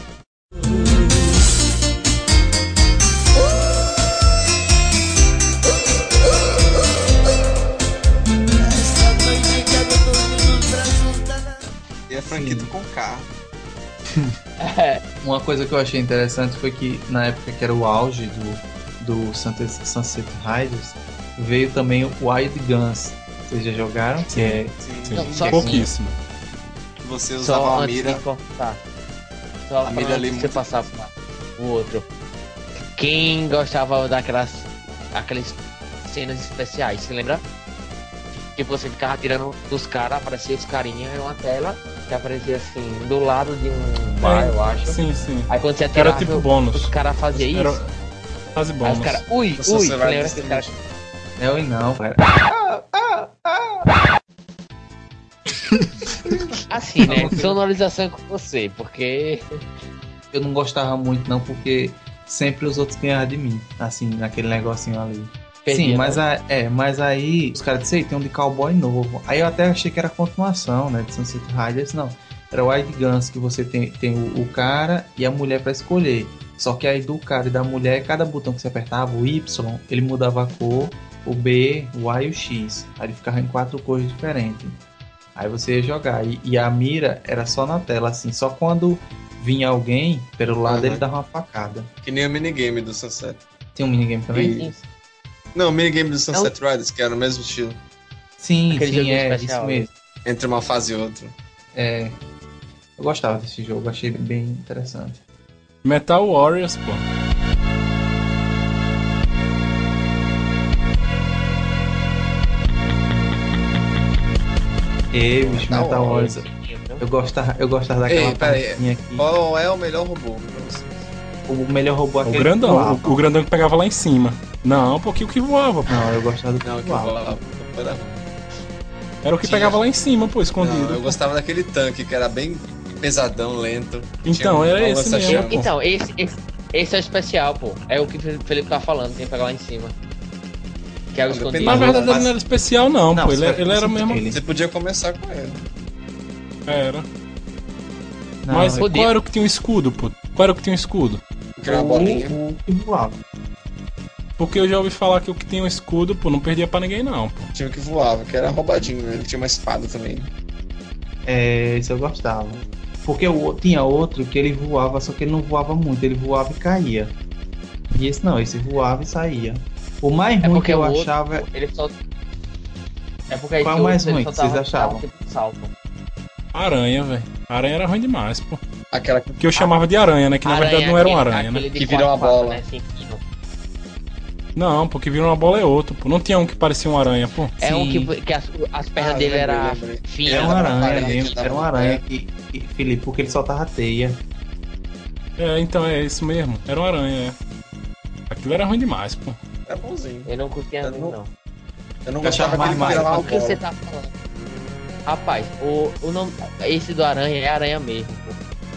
[SPEAKER 3] Franquito com K.
[SPEAKER 1] Uma coisa que eu achei interessante foi que na época que era o auge do, do Sunset, Riders, veio também o Wild Guns. Vocês já jogaram? Que é
[SPEAKER 3] Sim.
[SPEAKER 2] Não, só
[SPEAKER 4] Pouquíssimo.
[SPEAKER 3] Você usava
[SPEAKER 2] Só
[SPEAKER 3] a
[SPEAKER 2] antes
[SPEAKER 3] mira.
[SPEAKER 2] Só
[SPEAKER 3] A mira
[SPEAKER 2] antes
[SPEAKER 3] ali
[SPEAKER 2] de você para o outro. Quem gostava daquelas aquelas cenas especiais, se lembra? Que você ficava tirando dos caras, aparecia os carinhas em uma tela que aparecia assim, do lado de um bar, eu acho.
[SPEAKER 4] Sim, sim.
[SPEAKER 2] Aí quando você atirava,
[SPEAKER 4] Era tipo bônus.
[SPEAKER 2] os caras faziam isso.
[SPEAKER 4] Era quase
[SPEAKER 2] Aí
[SPEAKER 4] bônus.
[SPEAKER 2] os caras, ui, ui, lembra que os caras.
[SPEAKER 1] E não, cara.
[SPEAKER 2] Assim, né? Sonorização com você, porque.
[SPEAKER 1] Eu não gostava muito, não, porque sempre os outros ganhavam de mim. Assim, naquele negocinho ali.
[SPEAKER 2] Perdia,
[SPEAKER 1] Sim, mas,
[SPEAKER 2] né?
[SPEAKER 1] a- é, mas aí os caras disseram, "Ei, tem um de cowboy novo. Aí eu até achei que era continuação, né? De Sunset Riders, não. Era o Wild Guns, que você tem, tem o, o cara e a mulher pra escolher. Só que aí do cara e da mulher, cada botão que você apertava, o Y, ele mudava a cor, o B, o A e o X. Aí ele ficava em quatro cores diferentes. Aí você ia jogar. E, e a mira era só na tela, assim. Só quando vinha alguém, pelo lado
[SPEAKER 3] Uhum.
[SPEAKER 1] ele dava uma facada.
[SPEAKER 3] Que nem o minigame do Sunset.
[SPEAKER 1] Tem um minigame também?
[SPEAKER 2] Isso.
[SPEAKER 3] Não, o minigame do Sunset Riders, que era o mesmo estilo.
[SPEAKER 1] Sim,
[SPEAKER 2] Aquele
[SPEAKER 1] sim, é,
[SPEAKER 2] especial,
[SPEAKER 1] isso
[SPEAKER 2] né?
[SPEAKER 1] mesmo.
[SPEAKER 3] Entre uma fase e outra.
[SPEAKER 1] É. Eu gostava desse jogo, achei bem interessante.
[SPEAKER 4] Metal Warriors, pô.
[SPEAKER 1] E, bicho,
[SPEAKER 3] Metal
[SPEAKER 1] Metal Wars. Eu gostava, eu gostava daquela
[SPEAKER 3] Ei,
[SPEAKER 1] partezinha aqui.
[SPEAKER 3] Qual é o melhor robô?
[SPEAKER 1] O melhor robô
[SPEAKER 4] O
[SPEAKER 1] aquele
[SPEAKER 4] grandão,
[SPEAKER 1] que voava.
[SPEAKER 4] o, o grandão que pegava lá em cima. Não, um pouquinho que voava, pô.
[SPEAKER 1] Não, eu gostava do que
[SPEAKER 3] Não, que
[SPEAKER 1] voava.
[SPEAKER 3] voava. Era-
[SPEAKER 4] Era o que
[SPEAKER 3] Tinha.
[SPEAKER 4] pegava lá em cima, pô, escondido.
[SPEAKER 3] Não, eu gostava daquele tanque que era bem pesadão, lento.
[SPEAKER 4] Então,
[SPEAKER 3] Tinha
[SPEAKER 4] era
[SPEAKER 3] uma
[SPEAKER 4] esse mesmo, pô.
[SPEAKER 2] Então, esse, esse, esse é o especial, pô. É o que o Felipe tá falando, tem que pegar lá em cima. Que é o escondido.
[SPEAKER 4] Na
[SPEAKER 3] Mas-
[SPEAKER 4] verdade, ele não era especial, não,
[SPEAKER 1] Não,
[SPEAKER 4] pô.
[SPEAKER 1] você
[SPEAKER 4] Ele,
[SPEAKER 1] vai-
[SPEAKER 4] ele era mesmo.
[SPEAKER 1] ele.
[SPEAKER 3] Você podia começar com ele.
[SPEAKER 4] Era.
[SPEAKER 1] Não,
[SPEAKER 4] Mas
[SPEAKER 2] podia.
[SPEAKER 4] qual era o que tinha um escudo, pô? Qual era o que tinha um escudo?
[SPEAKER 3] Que era uma bolinha.
[SPEAKER 1] o, o que voava.
[SPEAKER 4] Porque eu já ouvi falar que o que tinha um escudo, pô, não perdia pra ninguém não, pô.
[SPEAKER 3] Tinha o que voava, que era roubadinho, né? Ele tinha uma espada também.
[SPEAKER 1] É, isso eu gostava. Porque o, tinha outro que ele voava, só que ele não voava muito, ele voava e caía. E esse não, esse voava e saía. O mais
[SPEAKER 2] É
[SPEAKER 1] ruim
[SPEAKER 2] porque
[SPEAKER 1] que eu
[SPEAKER 2] o outro,
[SPEAKER 1] achava.
[SPEAKER 2] Ele só. É porque
[SPEAKER 1] Qual é o mais ruim que vocês achavam?
[SPEAKER 2] salto.
[SPEAKER 4] Aranha, velho. Aranha era ruim demais, pô.
[SPEAKER 3] Aquela
[SPEAKER 4] Que eu chamava de aranha, né? Que na verdade não era uma aranha, né?
[SPEAKER 3] Que vira uma bola.
[SPEAKER 2] né, assim.
[SPEAKER 4] Não, porque vira uma bola é outro, pô. Não tinha um que parecia uma aranha, pô.
[SPEAKER 2] É um
[SPEAKER 1] Sim.
[SPEAKER 2] que, que as, as pernas
[SPEAKER 3] Ah,
[SPEAKER 2] dele eram finas.
[SPEAKER 1] Era uma aranha, lembro, era uma
[SPEAKER 3] um
[SPEAKER 1] aranha que, que- Felipe, porque ele soltava teia.
[SPEAKER 4] É, então é isso mesmo. Era uma aranha, é. Aquilo era ruim demais, pô.
[SPEAKER 3] É bonzinho.
[SPEAKER 2] Eu não curtia muito,
[SPEAKER 3] não-
[SPEAKER 2] não.
[SPEAKER 3] Eu não gostava
[SPEAKER 1] mais
[SPEAKER 3] uma
[SPEAKER 2] O que você
[SPEAKER 3] bola.
[SPEAKER 2] tá falando? Rapaz, o, o nome. Esse do aranha é aranha mesmo. pô.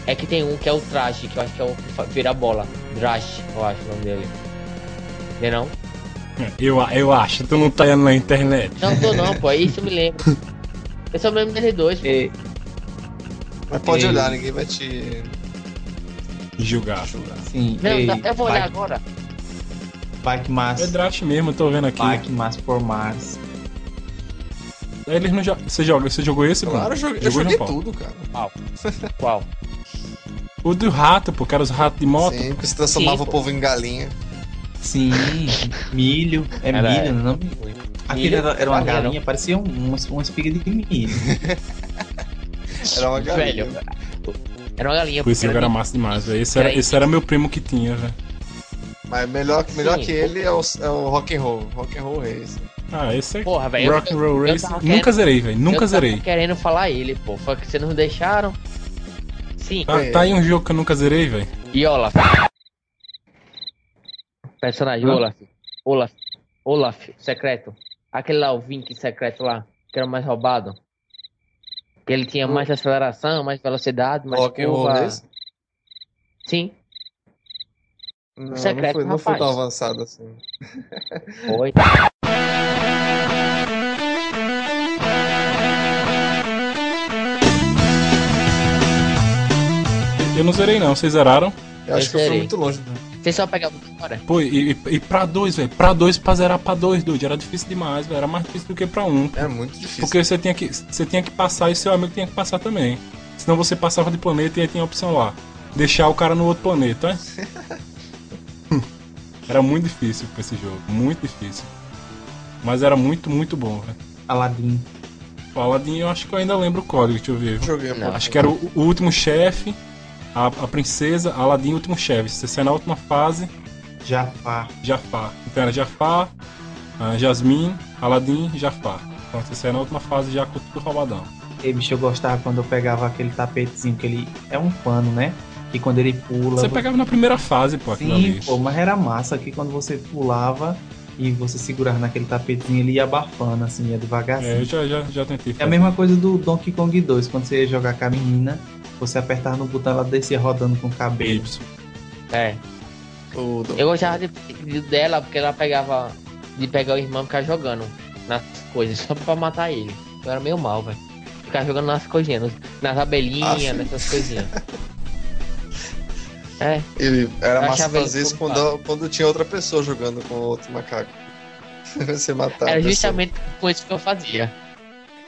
[SPEAKER 2] É que tem um que é o traje, que eu acho que é o que vira bola. Drash, eu acho o nome dele. Não é não?
[SPEAKER 4] Eu, eu acho, tu não tá indo na internet.
[SPEAKER 2] Não tô não, pô. Isso eu me lembro. Eu só me lembro dele dois, pô.
[SPEAKER 1] E,
[SPEAKER 3] Mas pode
[SPEAKER 1] Ei.
[SPEAKER 3] olhar, ninguém vai te
[SPEAKER 4] Julgar.
[SPEAKER 3] julgar.
[SPEAKER 1] sim,
[SPEAKER 2] Não,
[SPEAKER 1] ei,
[SPEAKER 2] não, eu vou olhar
[SPEAKER 1] Bike,
[SPEAKER 2] agora.
[SPEAKER 1] Bike Mass.
[SPEAKER 4] É draft mesmo, eu tô vendo aqui.
[SPEAKER 1] Bike Mass for Mars.
[SPEAKER 4] Eles não jogam. Você joga, você jogou esse,
[SPEAKER 3] Claro, eu
[SPEAKER 4] Bruno?
[SPEAKER 3] joguei, eu
[SPEAKER 4] Jogou,
[SPEAKER 3] joguei
[SPEAKER 4] João Paulo?
[SPEAKER 3] tudo, cara.
[SPEAKER 2] Qual?
[SPEAKER 4] O do rato, pô, que era os ratos de moto.
[SPEAKER 3] Sim, porque você transformava
[SPEAKER 2] Sim,
[SPEAKER 3] o povo em galinha.
[SPEAKER 1] Sim, milho. É
[SPEAKER 2] Era-
[SPEAKER 1] milho, não? Aquele era, era uma
[SPEAKER 2] galinha,
[SPEAKER 1] galinha, parecia um, uma, uma espiga de milho.
[SPEAKER 3] Era uma galinha.
[SPEAKER 2] Velho. Era uma galinha. Porque
[SPEAKER 4] jogo era
[SPEAKER 2] de-
[SPEAKER 4] massa demais, velho. Esse era, esse era meu primo que tinha, velho.
[SPEAKER 3] Mas melhor, melhor
[SPEAKER 2] Sim.
[SPEAKER 3] que ele é o, é o Rock and Roll. Rock and Roll Race.
[SPEAKER 4] Ah, esse é
[SPEAKER 2] Porra, velho.
[SPEAKER 4] Rock and Roll Race. Nunca
[SPEAKER 2] querendo-
[SPEAKER 4] zerei, velho. Nunca
[SPEAKER 2] eu
[SPEAKER 4] zerei.
[SPEAKER 2] tava querendo falar ele, pô. Foi que vocês não deixaram. Sim.
[SPEAKER 4] Tá, tá aí um jogo que eu nunca zerei, velho.
[SPEAKER 2] E Olaf. Personagem? Olaf. Olaf. Olaf, secreto. Aquele lá, o Vink secreto lá, que era o mais roubado. Que ele tinha mais aceleração, mais velocidade, mais
[SPEAKER 3] Rock
[SPEAKER 2] curva.
[SPEAKER 3] Race?
[SPEAKER 2] Sim,
[SPEAKER 3] Não,
[SPEAKER 2] Secreto,
[SPEAKER 3] não foi, não foi tão avançado assim.
[SPEAKER 2] foi.
[SPEAKER 4] Eu não zerei, não. Vocês zeraram?
[SPEAKER 3] Eu acho
[SPEAKER 2] Eu
[SPEAKER 3] que eu fui
[SPEAKER 2] zerei.
[SPEAKER 3] muito longe.
[SPEAKER 2] Você só pegava história.
[SPEAKER 4] Pô, e, e, e pra dois, velho. Pra dois, pra zerar pra dois, dude. Era difícil demais, velho. Era mais difícil do que pra um.
[SPEAKER 3] É muito difícil.
[SPEAKER 4] Porque você tinha, que, você tinha que passar e seu amigo tinha que passar também. Senão você passava de planeta e aí tinha a opção lá. Deixar o cara no outro planeta, é? Era muito difícil pra esse jogo. Muito difícil. Mas era muito, muito bom, velho.
[SPEAKER 1] Aladdin.
[SPEAKER 4] O Aladdin, eu acho que eu ainda lembro o código, deixa eu ver.
[SPEAKER 3] Joguei,
[SPEAKER 2] Não.
[SPEAKER 4] Acho que era o, o último chefe, a, a princesa, Aladdin, o último chefe. Se você sair na última fase,
[SPEAKER 1] Jafar.
[SPEAKER 4] Jafar. Então era Jafar, ah, Jasmine, Aladdin e Jafar. Então você sai na última fase já com tudo roubadão.
[SPEAKER 1] E bicho, eu gostava quando eu pegava aquele tapetezinho que ele. É um pano, né? E quando ele pula.
[SPEAKER 4] Você pegava na primeira fase, pô, aquilo
[SPEAKER 1] Sim,
[SPEAKER 4] ali.
[SPEAKER 1] pô, mas era massa que quando você pulava e você segurava naquele tapetezinho, ele ia abafando, assim, ia devagarzinho.
[SPEAKER 4] É, eu já, já, já tentei
[SPEAKER 1] É a
[SPEAKER 4] fazer.
[SPEAKER 1] mesma coisa do Donkey Kong 2, quando você ia jogar com a menina, você apertava no botão ela descia rodando com o cabelo.
[SPEAKER 2] É.
[SPEAKER 3] O do-
[SPEAKER 2] Eu gostava de, de- dela porque ela pegava. De pegar o irmão e ficar jogando nas coisas, só pra matar ele. Eu era meio mal, velho. Ficar jogando nas coisinhas, nas abelhinhas,
[SPEAKER 3] Ah,
[SPEAKER 2] nessas coisinhas. É,
[SPEAKER 3] Ele era
[SPEAKER 2] Eu
[SPEAKER 3] massa fazer isso quando, quando tinha outra pessoa jogando com outro macaco. Você matava.
[SPEAKER 2] era justamente com isso que eu fazia.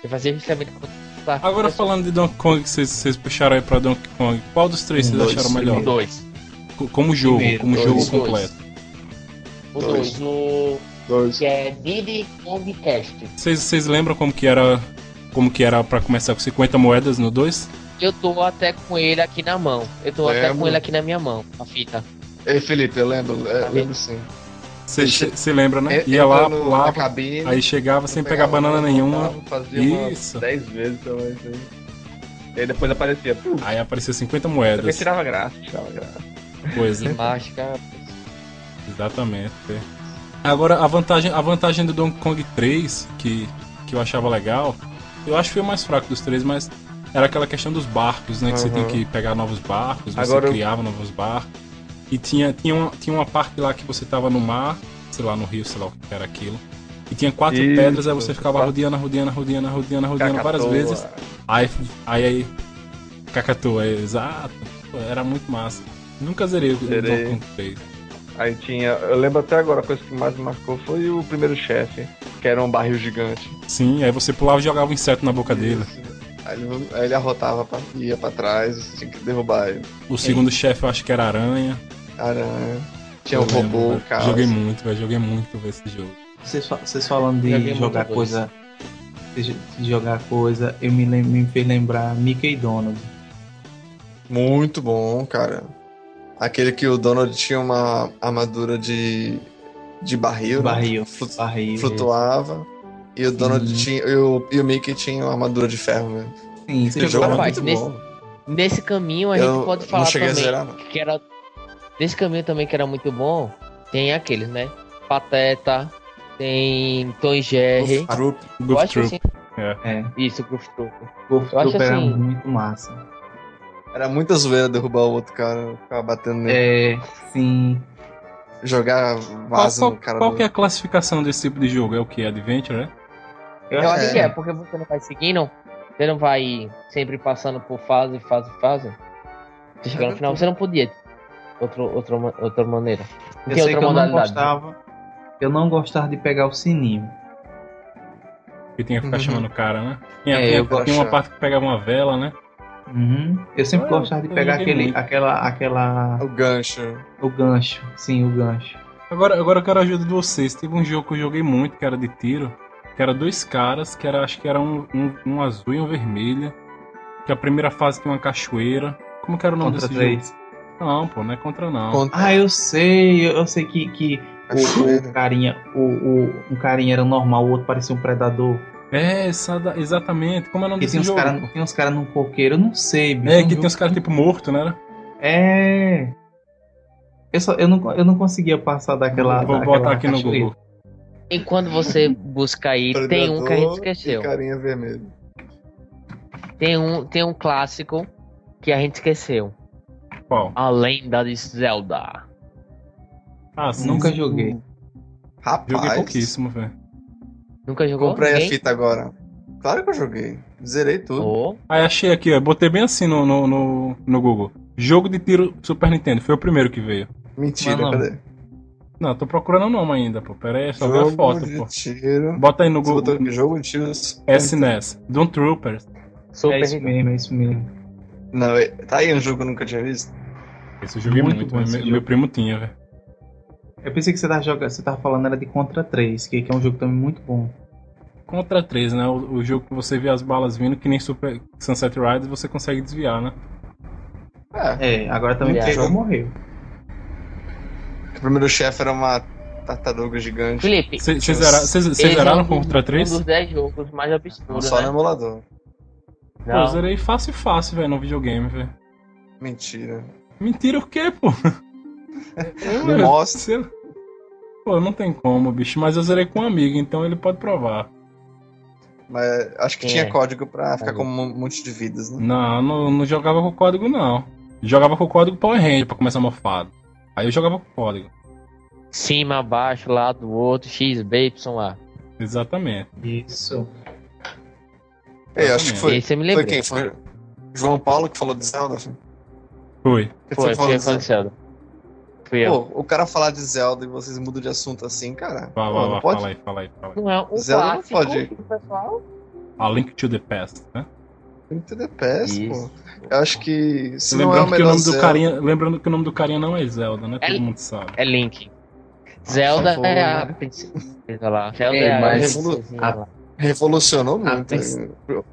[SPEAKER 2] Eu fazia justamente com pra-
[SPEAKER 4] Agora falando de Donkey Kong, que vocês, vocês puxaram aí pra Donkey Kong, qual dos três
[SPEAKER 1] Um,
[SPEAKER 4] vocês
[SPEAKER 1] dois,
[SPEAKER 4] acharam melhor?
[SPEAKER 2] Dois.
[SPEAKER 4] Co- Como jogo,
[SPEAKER 1] Primeiro,
[SPEAKER 4] como
[SPEAKER 3] dois,
[SPEAKER 4] jogo
[SPEAKER 2] dois.
[SPEAKER 4] completo.
[SPEAKER 2] O
[SPEAKER 3] Dois.
[SPEAKER 2] dois, o.
[SPEAKER 3] Dois.
[SPEAKER 2] Que é Diddy Kong Cast.
[SPEAKER 4] Vocês, lembram como que era como que era pra começar com 50 moedas no 2?
[SPEAKER 2] Eu tô até com ele aqui na mão. Eu tô até
[SPEAKER 3] Lembro.
[SPEAKER 2] com ele aqui na minha mão, a fita.
[SPEAKER 3] Ei, Felipe, eu lembro, é,
[SPEAKER 2] Tá
[SPEAKER 3] lembro sim.
[SPEAKER 4] Você lembra, né?
[SPEAKER 3] En-
[SPEAKER 4] Ia lá,
[SPEAKER 3] no-
[SPEAKER 4] pulava,
[SPEAKER 3] cabine,
[SPEAKER 4] aí chegava sem pegar banana
[SPEAKER 3] uma,
[SPEAKER 4] nenhuma.
[SPEAKER 3] Fazia
[SPEAKER 4] Isso.
[SPEAKER 8] 10 vezes também. E aí depois aparecia.
[SPEAKER 4] Aí aparecia 50
[SPEAKER 8] também
[SPEAKER 4] moedas.
[SPEAKER 8] tirava graça, tirava graça.
[SPEAKER 4] Coisa.
[SPEAKER 2] Mágica.
[SPEAKER 4] Exatamente. é. Agora, a vantagem, a vantagem do Donkey Kong 3, que, que eu achava legal, eu acho que foi o mais fraco dos três, mas era aquela questão dos barcos, né? Que você
[SPEAKER 3] Uhum.
[SPEAKER 4] tinha que pegar novos barcos, você
[SPEAKER 8] Agora eu-
[SPEAKER 4] criava novos barcos. E tinha, tinha, uma, tinha uma parte lá que você tava no mar, sei lá, no rio, sei lá o que era aquilo. E tinha quatro
[SPEAKER 8] Isso,
[SPEAKER 4] pedras, aí você ficava rodeando, rodeando, rodeando, rodeando, rodeando várias
[SPEAKER 8] Cacatoa.
[SPEAKER 4] vezes. Aí, aí, aí Cacatua, exato. Era muito massa. Nunca zerei o. Donkey Kong 3.
[SPEAKER 10] Aí tinha. Eu lembro até agora, a coisa que mais me marcou foi o primeiro chefe, que era um barril gigante.
[SPEAKER 4] Sim, aí você pulava e jogava um inseto na boca dele.
[SPEAKER 10] Aí ele, aí ele arrotava, pra, ia pra trás, você tinha que derrubar ele.
[SPEAKER 4] O segundo chefe eu acho que era aranha.
[SPEAKER 10] Aranha. Tinha
[SPEAKER 4] Eu
[SPEAKER 10] o robô,
[SPEAKER 4] lembro, velho.
[SPEAKER 10] caos.
[SPEAKER 4] Joguei muito, velho. Joguei muito velho, esse jogo.
[SPEAKER 1] Vocês, vocês falando de
[SPEAKER 2] Joguei
[SPEAKER 1] jogar coisa. De jogar coisa, eu me, lem- me fez lembrar Mickey Donald.
[SPEAKER 3] Muito bom, cara. Aquele que o Donald tinha uma armadura de, de barril. né?
[SPEAKER 1] Barril.
[SPEAKER 3] Flut-
[SPEAKER 1] Barril.
[SPEAKER 3] Flutuava. E o Donald
[SPEAKER 1] Sim.
[SPEAKER 3] tinha. E o, e o Mickey tinha uma armadura de ferro mesmo.
[SPEAKER 1] Sim,
[SPEAKER 3] Esse
[SPEAKER 1] você
[SPEAKER 3] jogo era
[SPEAKER 2] Rapaz,
[SPEAKER 3] muito
[SPEAKER 2] nesse-
[SPEAKER 3] bom.
[SPEAKER 2] Nesse caminho a
[SPEAKER 3] Eu
[SPEAKER 2] gente pode
[SPEAKER 3] não
[SPEAKER 2] falar
[SPEAKER 3] cheguei a
[SPEAKER 2] também
[SPEAKER 3] zerar, não.
[SPEAKER 2] que era nesse caminho também que era muito bom. Tem aqueles, né? Pateta, tem Tom e Jerry.
[SPEAKER 3] Goof Troop.
[SPEAKER 2] Eu
[SPEAKER 4] Goof
[SPEAKER 2] acho
[SPEAKER 4] Troop.
[SPEAKER 2] assim,
[SPEAKER 1] É,
[SPEAKER 2] isso, Goof Troop. Acho
[SPEAKER 1] Troop era
[SPEAKER 2] assim-
[SPEAKER 1] muito massa.
[SPEAKER 3] Era muita zoeira derrubar o outro cara, ficar batendo nele.
[SPEAKER 1] É, sim.
[SPEAKER 3] Jogar
[SPEAKER 4] Qual,
[SPEAKER 3] vaso
[SPEAKER 4] qual-
[SPEAKER 3] no cara
[SPEAKER 4] qual
[SPEAKER 3] do
[SPEAKER 4] que é a classificação desse tipo de jogo? É o que? Adventure, né?
[SPEAKER 1] Eu
[SPEAKER 2] Eu
[SPEAKER 1] acho
[SPEAKER 2] acho que é, porque você não vai seguindo, você não vai sempre passando por fase, fase, fase. Você chegar no final, você não podia. Outro, outro, outra maneira.
[SPEAKER 1] Eu sei
[SPEAKER 2] outra
[SPEAKER 1] que eu não
[SPEAKER 2] modalidade.
[SPEAKER 1] gostava. Eu não gostava de pegar o sininho.
[SPEAKER 4] Que tinha que ficar
[SPEAKER 3] Uhum.
[SPEAKER 4] chamando o cara, né? Tinha,
[SPEAKER 1] É,
[SPEAKER 4] tinha- tinha uma parte que pegava uma vela, né?
[SPEAKER 1] Uhum. Eu sempre
[SPEAKER 4] Ah,
[SPEAKER 1] gostava de pegar aquele,
[SPEAKER 4] muito.
[SPEAKER 1] aquela, aquela,
[SPEAKER 3] O gancho.
[SPEAKER 1] o gancho. Sim, o gancho.
[SPEAKER 4] Agora, agora eu quero a ajuda de vocês. Teve um jogo que eu joguei muito, que era de tiro. Que era dois caras, que era, acho que era um, um, um azul e um vermelho. Que a primeira fase tinha uma cachoeira. Como que era o nome
[SPEAKER 1] Contra
[SPEAKER 4] desse
[SPEAKER 1] três.
[SPEAKER 4] jogo? Não, pô, não é contra não.
[SPEAKER 3] Contra
[SPEAKER 1] Ah, eu sei, eu, sei que, que o,
[SPEAKER 3] Cachoeira.
[SPEAKER 1] o carinha, o, o, um carinha era normal, o outro parecia um predador.
[SPEAKER 4] É, exatamente. Como é o nome desse
[SPEAKER 1] tem uns
[SPEAKER 4] jogo?
[SPEAKER 1] caras tem uns cara num coqueiro, eu não sei, bicho.
[SPEAKER 4] É,
[SPEAKER 1] um
[SPEAKER 4] que tem uns caras tipo morto, né?
[SPEAKER 1] É. Eu, só, eu, não, eu não conseguia passar daquela.
[SPEAKER 4] Vou
[SPEAKER 1] daquela
[SPEAKER 4] botar aqui no
[SPEAKER 1] cachoeira.
[SPEAKER 4] Google.
[SPEAKER 2] E quando você busca aí, tem um que a gente
[SPEAKER 3] Predador
[SPEAKER 2] esqueceu.
[SPEAKER 3] Carinha vermelho.
[SPEAKER 2] Tem um, tem um clássico que a gente esqueceu.
[SPEAKER 4] Qual?
[SPEAKER 2] A lenda de Zelda.
[SPEAKER 4] Ah, sim.
[SPEAKER 1] Nunca
[SPEAKER 4] sim.
[SPEAKER 1] joguei.
[SPEAKER 3] Rapaz.
[SPEAKER 4] Joguei pouquíssimo, velho.
[SPEAKER 2] Nunca jogou?
[SPEAKER 3] Comprei a
[SPEAKER 2] Ninguém?
[SPEAKER 3] fita agora. Claro que eu joguei. Zerei tudo.
[SPEAKER 2] Oh,
[SPEAKER 4] Aí achei aqui, ó. Botei bem assim no, no, no, no Google. Jogo de tiro Super Nintendo. Foi o primeiro que veio.
[SPEAKER 3] Mentira,
[SPEAKER 1] Mas não.
[SPEAKER 3] cadê?
[SPEAKER 4] Não, tô procurando o nome ainda, pô. Pera aí, só ver a
[SPEAKER 3] Jogo
[SPEAKER 4] foto,
[SPEAKER 3] de
[SPEAKER 4] pô.
[SPEAKER 3] tiro.
[SPEAKER 4] Bota aí no
[SPEAKER 3] Você botou
[SPEAKER 4] Google.
[SPEAKER 3] aqui, jogo de tiros.
[SPEAKER 4] SNES. Doom Troopers.
[SPEAKER 2] Super
[SPEAKER 1] É isso mesmo, é isso mesmo.
[SPEAKER 3] Não, é- tá aí um jogo que eu nunca tinha visto.
[SPEAKER 4] Esse eu joguei
[SPEAKER 1] Muito
[SPEAKER 4] muito,
[SPEAKER 1] bom
[SPEAKER 4] meu,
[SPEAKER 1] jogo.
[SPEAKER 4] meu primo tinha, velho.
[SPEAKER 1] Eu pensei que você tava, jogando, você tava falando era de Contra 3, que, que é um jogo também muito bom.
[SPEAKER 4] Contra 3, né? O, o jogo que você vê as balas vindo, que nem Super Sunset Riders, você consegue desviar, né?
[SPEAKER 3] É,
[SPEAKER 1] É, agora também
[SPEAKER 2] É.
[SPEAKER 1] pegou morreu.
[SPEAKER 3] o primeiro chefe era uma tartaruga gigante.
[SPEAKER 2] Felipe,
[SPEAKER 4] Vocês zera- zeraram
[SPEAKER 2] é um
[SPEAKER 4] Contra
[SPEAKER 2] um
[SPEAKER 4] 3?
[SPEAKER 2] dos 10 jogos mais absurdos,
[SPEAKER 3] Só no
[SPEAKER 2] né?
[SPEAKER 3] emulador.
[SPEAKER 4] Pô, eu zerei fácil e fácil, velho, no videogame, velho.
[SPEAKER 3] Mentira.
[SPEAKER 4] Mentira o quê, pô? Eu, velho,
[SPEAKER 3] mostra.
[SPEAKER 4] lá. Pô, não tem como, bicho. Mas eu zerei com um amigo, então ele pode provar.
[SPEAKER 3] Mas acho que
[SPEAKER 2] Quem
[SPEAKER 3] tinha
[SPEAKER 2] é?
[SPEAKER 3] código pra ficar
[SPEAKER 2] Cadê?
[SPEAKER 3] com um monte de vidas, né?
[SPEAKER 4] Não, não, não jogava com código, não. Jogava com código Power Ranger pra começar mofado. Aí eu jogava com código.
[SPEAKER 2] Cima, abaixo, lado, outro, X, B, Y, A.
[SPEAKER 4] Exatamente.
[SPEAKER 1] Isso.
[SPEAKER 3] É, acho que foi.
[SPEAKER 2] Esse eu me
[SPEAKER 3] Foi quem? Foi João Paulo que falou de Zelda? filho?
[SPEAKER 4] Foi.
[SPEAKER 2] Foi. Fui eu.
[SPEAKER 3] Pô, o cara falar de Zelda e vocês mudam de assunto assim, cara.
[SPEAKER 4] Vá,
[SPEAKER 3] pô, não
[SPEAKER 4] vá,
[SPEAKER 3] pode?
[SPEAKER 4] fala aí, fala aí, fala aí.
[SPEAKER 2] Não é um
[SPEAKER 3] Zelda não pode.
[SPEAKER 2] pessoal?
[SPEAKER 4] A Link to the Past, né?
[SPEAKER 3] Muito the past, pô.
[SPEAKER 2] Isso.
[SPEAKER 3] Eu acho que se não é o
[SPEAKER 4] Lembrando, que o nome carinha, lembrando que o nome do carinha não é Zelda, né? Todo
[SPEAKER 2] É-
[SPEAKER 4] mundo sabe.
[SPEAKER 2] É Link. Zelda
[SPEAKER 3] favor,
[SPEAKER 2] é a
[SPEAKER 3] né?
[SPEAKER 2] princesa lá. Zelda
[SPEAKER 1] Ei,
[SPEAKER 2] é a
[SPEAKER 1] mas a-
[SPEAKER 2] lá.
[SPEAKER 3] revolucionou muito.
[SPEAKER 1] princ-
[SPEAKER 3] né?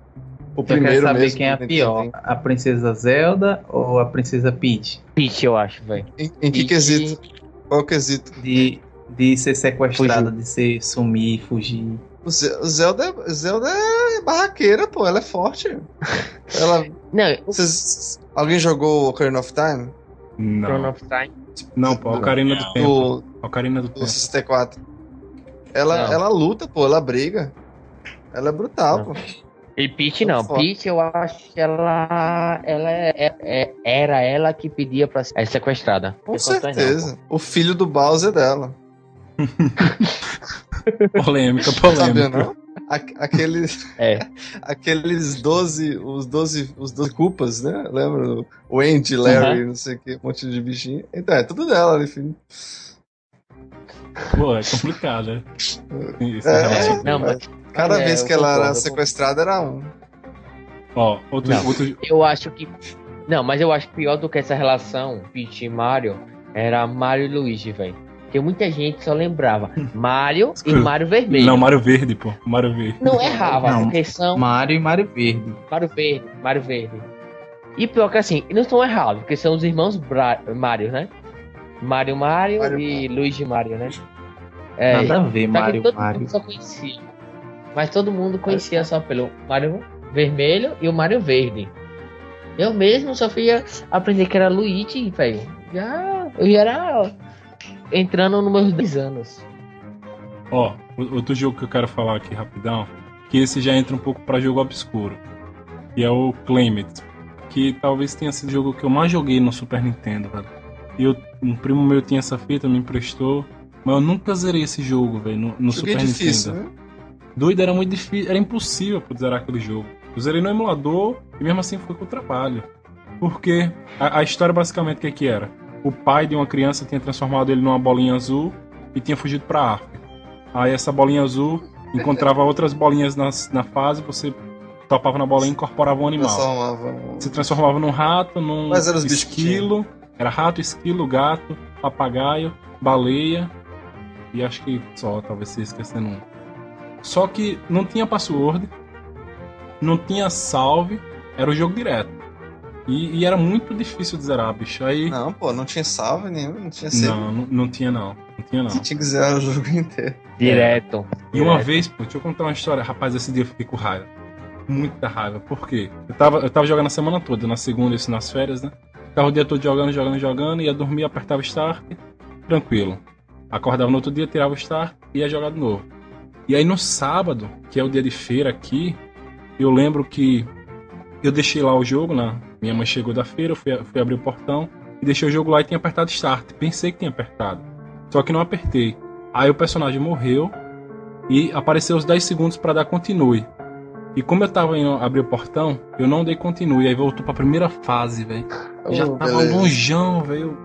[SPEAKER 3] O
[SPEAKER 1] Eu
[SPEAKER 3] primeiro
[SPEAKER 1] quero saber
[SPEAKER 3] mesmo.
[SPEAKER 1] quem é a
[SPEAKER 3] do
[SPEAKER 1] pior, a Princesa Zelda ou a Princesa Peach?
[SPEAKER 2] Peach, eu acho, velho.
[SPEAKER 3] Em, em que quesito? Qual o quesito?
[SPEAKER 1] De, de ser sequestrada, de ser sumir, fugir.
[SPEAKER 3] O Ze- o Zelda, é- Zelda é barraqueira, pô. Ela é forte. Ela,
[SPEAKER 2] Não, o
[SPEAKER 3] vocês, alguém jogou Ocarina of Time?
[SPEAKER 4] Não,
[SPEAKER 2] of Time.
[SPEAKER 4] não, pô, Ocarina do Tempo.
[SPEAKER 3] Do,
[SPEAKER 4] Ocarina do
[SPEAKER 3] do
[SPEAKER 4] Tempo.
[SPEAKER 3] 64. Ela,
[SPEAKER 2] Não.
[SPEAKER 3] ela luta, pô. Ela briga. Ela é brutal,
[SPEAKER 2] Não.
[SPEAKER 3] pô.
[SPEAKER 2] E Peach não.
[SPEAKER 3] Foda.
[SPEAKER 2] Peach eu acho que ela. Ela é, é- é- era ela que pedia pra ser sequestrada.
[SPEAKER 3] Com
[SPEAKER 2] condições
[SPEAKER 3] certeza. O filho do Bowser dela.
[SPEAKER 4] Polêmica,
[SPEAKER 3] Sabia,
[SPEAKER 4] polêmica.
[SPEAKER 3] não? A- Aqueles,
[SPEAKER 2] É.
[SPEAKER 3] aqueles 12, os 12, os 12 culpas, né? Lembra? O Andy, Larry, não sei o que, um monte de bichinho. Então, é tudo dela filho.
[SPEAKER 4] Pô, é complicado, né? Esse
[SPEAKER 3] É,
[SPEAKER 4] relacionamento.
[SPEAKER 2] Não, mas
[SPEAKER 3] Cada
[SPEAKER 2] É,
[SPEAKER 3] vez que ela era
[SPEAKER 2] concordo, eu
[SPEAKER 3] sequestrada era um.
[SPEAKER 4] Ó, outro,
[SPEAKER 2] Não.
[SPEAKER 4] outro,
[SPEAKER 2] eu acho que. Não, mas eu acho que pior do que essa relação, Peach e Mario, era Mario e Luigi, velho. Porque muita gente só lembrava Mario e. Mario Vermelho.
[SPEAKER 4] Não, Mario Verde, pô. Mario Verde.
[SPEAKER 2] Não errava,
[SPEAKER 1] Não.
[SPEAKER 2] porque são
[SPEAKER 1] Mario e Mario Verde.
[SPEAKER 2] Mario Verde, Mario Verde. E pior que assim, não estão errados, porque são os irmãos Bra Mario, né? Mario Mario,
[SPEAKER 3] Mario
[SPEAKER 2] e Luigi Mario, né? É,
[SPEAKER 1] Nada a ver, Mario
[SPEAKER 2] todo
[SPEAKER 1] Mario.
[SPEAKER 2] mundo só conhecia. Mas todo mundo conhecia só pelo Mario Vermelho e o Mario Verde. Eu mesmo só fui aprender que era Luigi, velho. Já, eu já era entrando nos meus 10 anos.
[SPEAKER 4] Ó, o- outro jogo que eu quero falar aqui rapidão, que esse já entra um pouco pra jogo obscuro, que é o Claimit, que talvez tenha sido o jogo que eu mais joguei no Super Nintendo, velho. E eu, um primo meu tinha essa fita, me emprestou, mas eu nunca zerei esse jogo, velho, no, no Super
[SPEAKER 3] difícil,
[SPEAKER 4] Nintendo.
[SPEAKER 3] né?
[SPEAKER 4] Doido, era muito difícil, era impossível pra zerar aquele jogo. Eu zerei no emulador e mesmo assim foi com trabalho. Porque a, a história basicamente o que, que era? O pai de uma criança tinha transformado ele numa bolinha azul e tinha fugido pra África. Aí essa bolinha azul encontrava outras bolinhas nas, na fase, você topava na bolinha e incorporava um animal.
[SPEAKER 3] Transformava
[SPEAKER 4] Se transformava num rato, num
[SPEAKER 3] bichos que
[SPEAKER 4] esquilo. Era rato, esquilo, gato, papagaio, baleia. E acho que só, talvez você esquecendo um. Só que não tinha password, não tinha salve, era o jogo direto. E, e era muito difícil de zerar, bicho. Aí.
[SPEAKER 3] Não, pô, não tinha salve nenhum, não tinha save.
[SPEAKER 4] Não, não, não tinha não. Não tinha não.
[SPEAKER 3] Você tinha que zerar o jogo inteiro.
[SPEAKER 2] Direto.
[SPEAKER 4] E uma
[SPEAKER 2] Direto.
[SPEAKER 4] vez, pô, deixa eu contar uma história. Rapaz, esse dia eu fiquei com raiva. Muita raiva. Por quê? Eu tava, eu tava jogando a semana toda, na segunda, isso nas férias, né? Ficava o dia todo jogando, jogando, jogando, ia dormir, apertava start, tranquilo. Acordava no outro dia, tirava o start e ia jogar de novo. E aí no sábado, que é o dia de feira aqui, eu lembro que eu deixei lá o jogo, né? Minha mãe chegou da feira, eu fui, fui abrir o portão e deixei o jogo lá e tinha apertado start. Pensei que tinha apertado. Só que não apertei. Aí o personagem morreu e apareceu os 10 segundos pra dar continue. E como eu tava indo abrir o portão, eu não dei continue. Aí voltou pra primeira fase, velho. Já
[SPEAKER 3] Oh,
[SPEAKER 4] tava
[SPEAKER 3] beleza.
[SPEAKER 4] longeão, velho.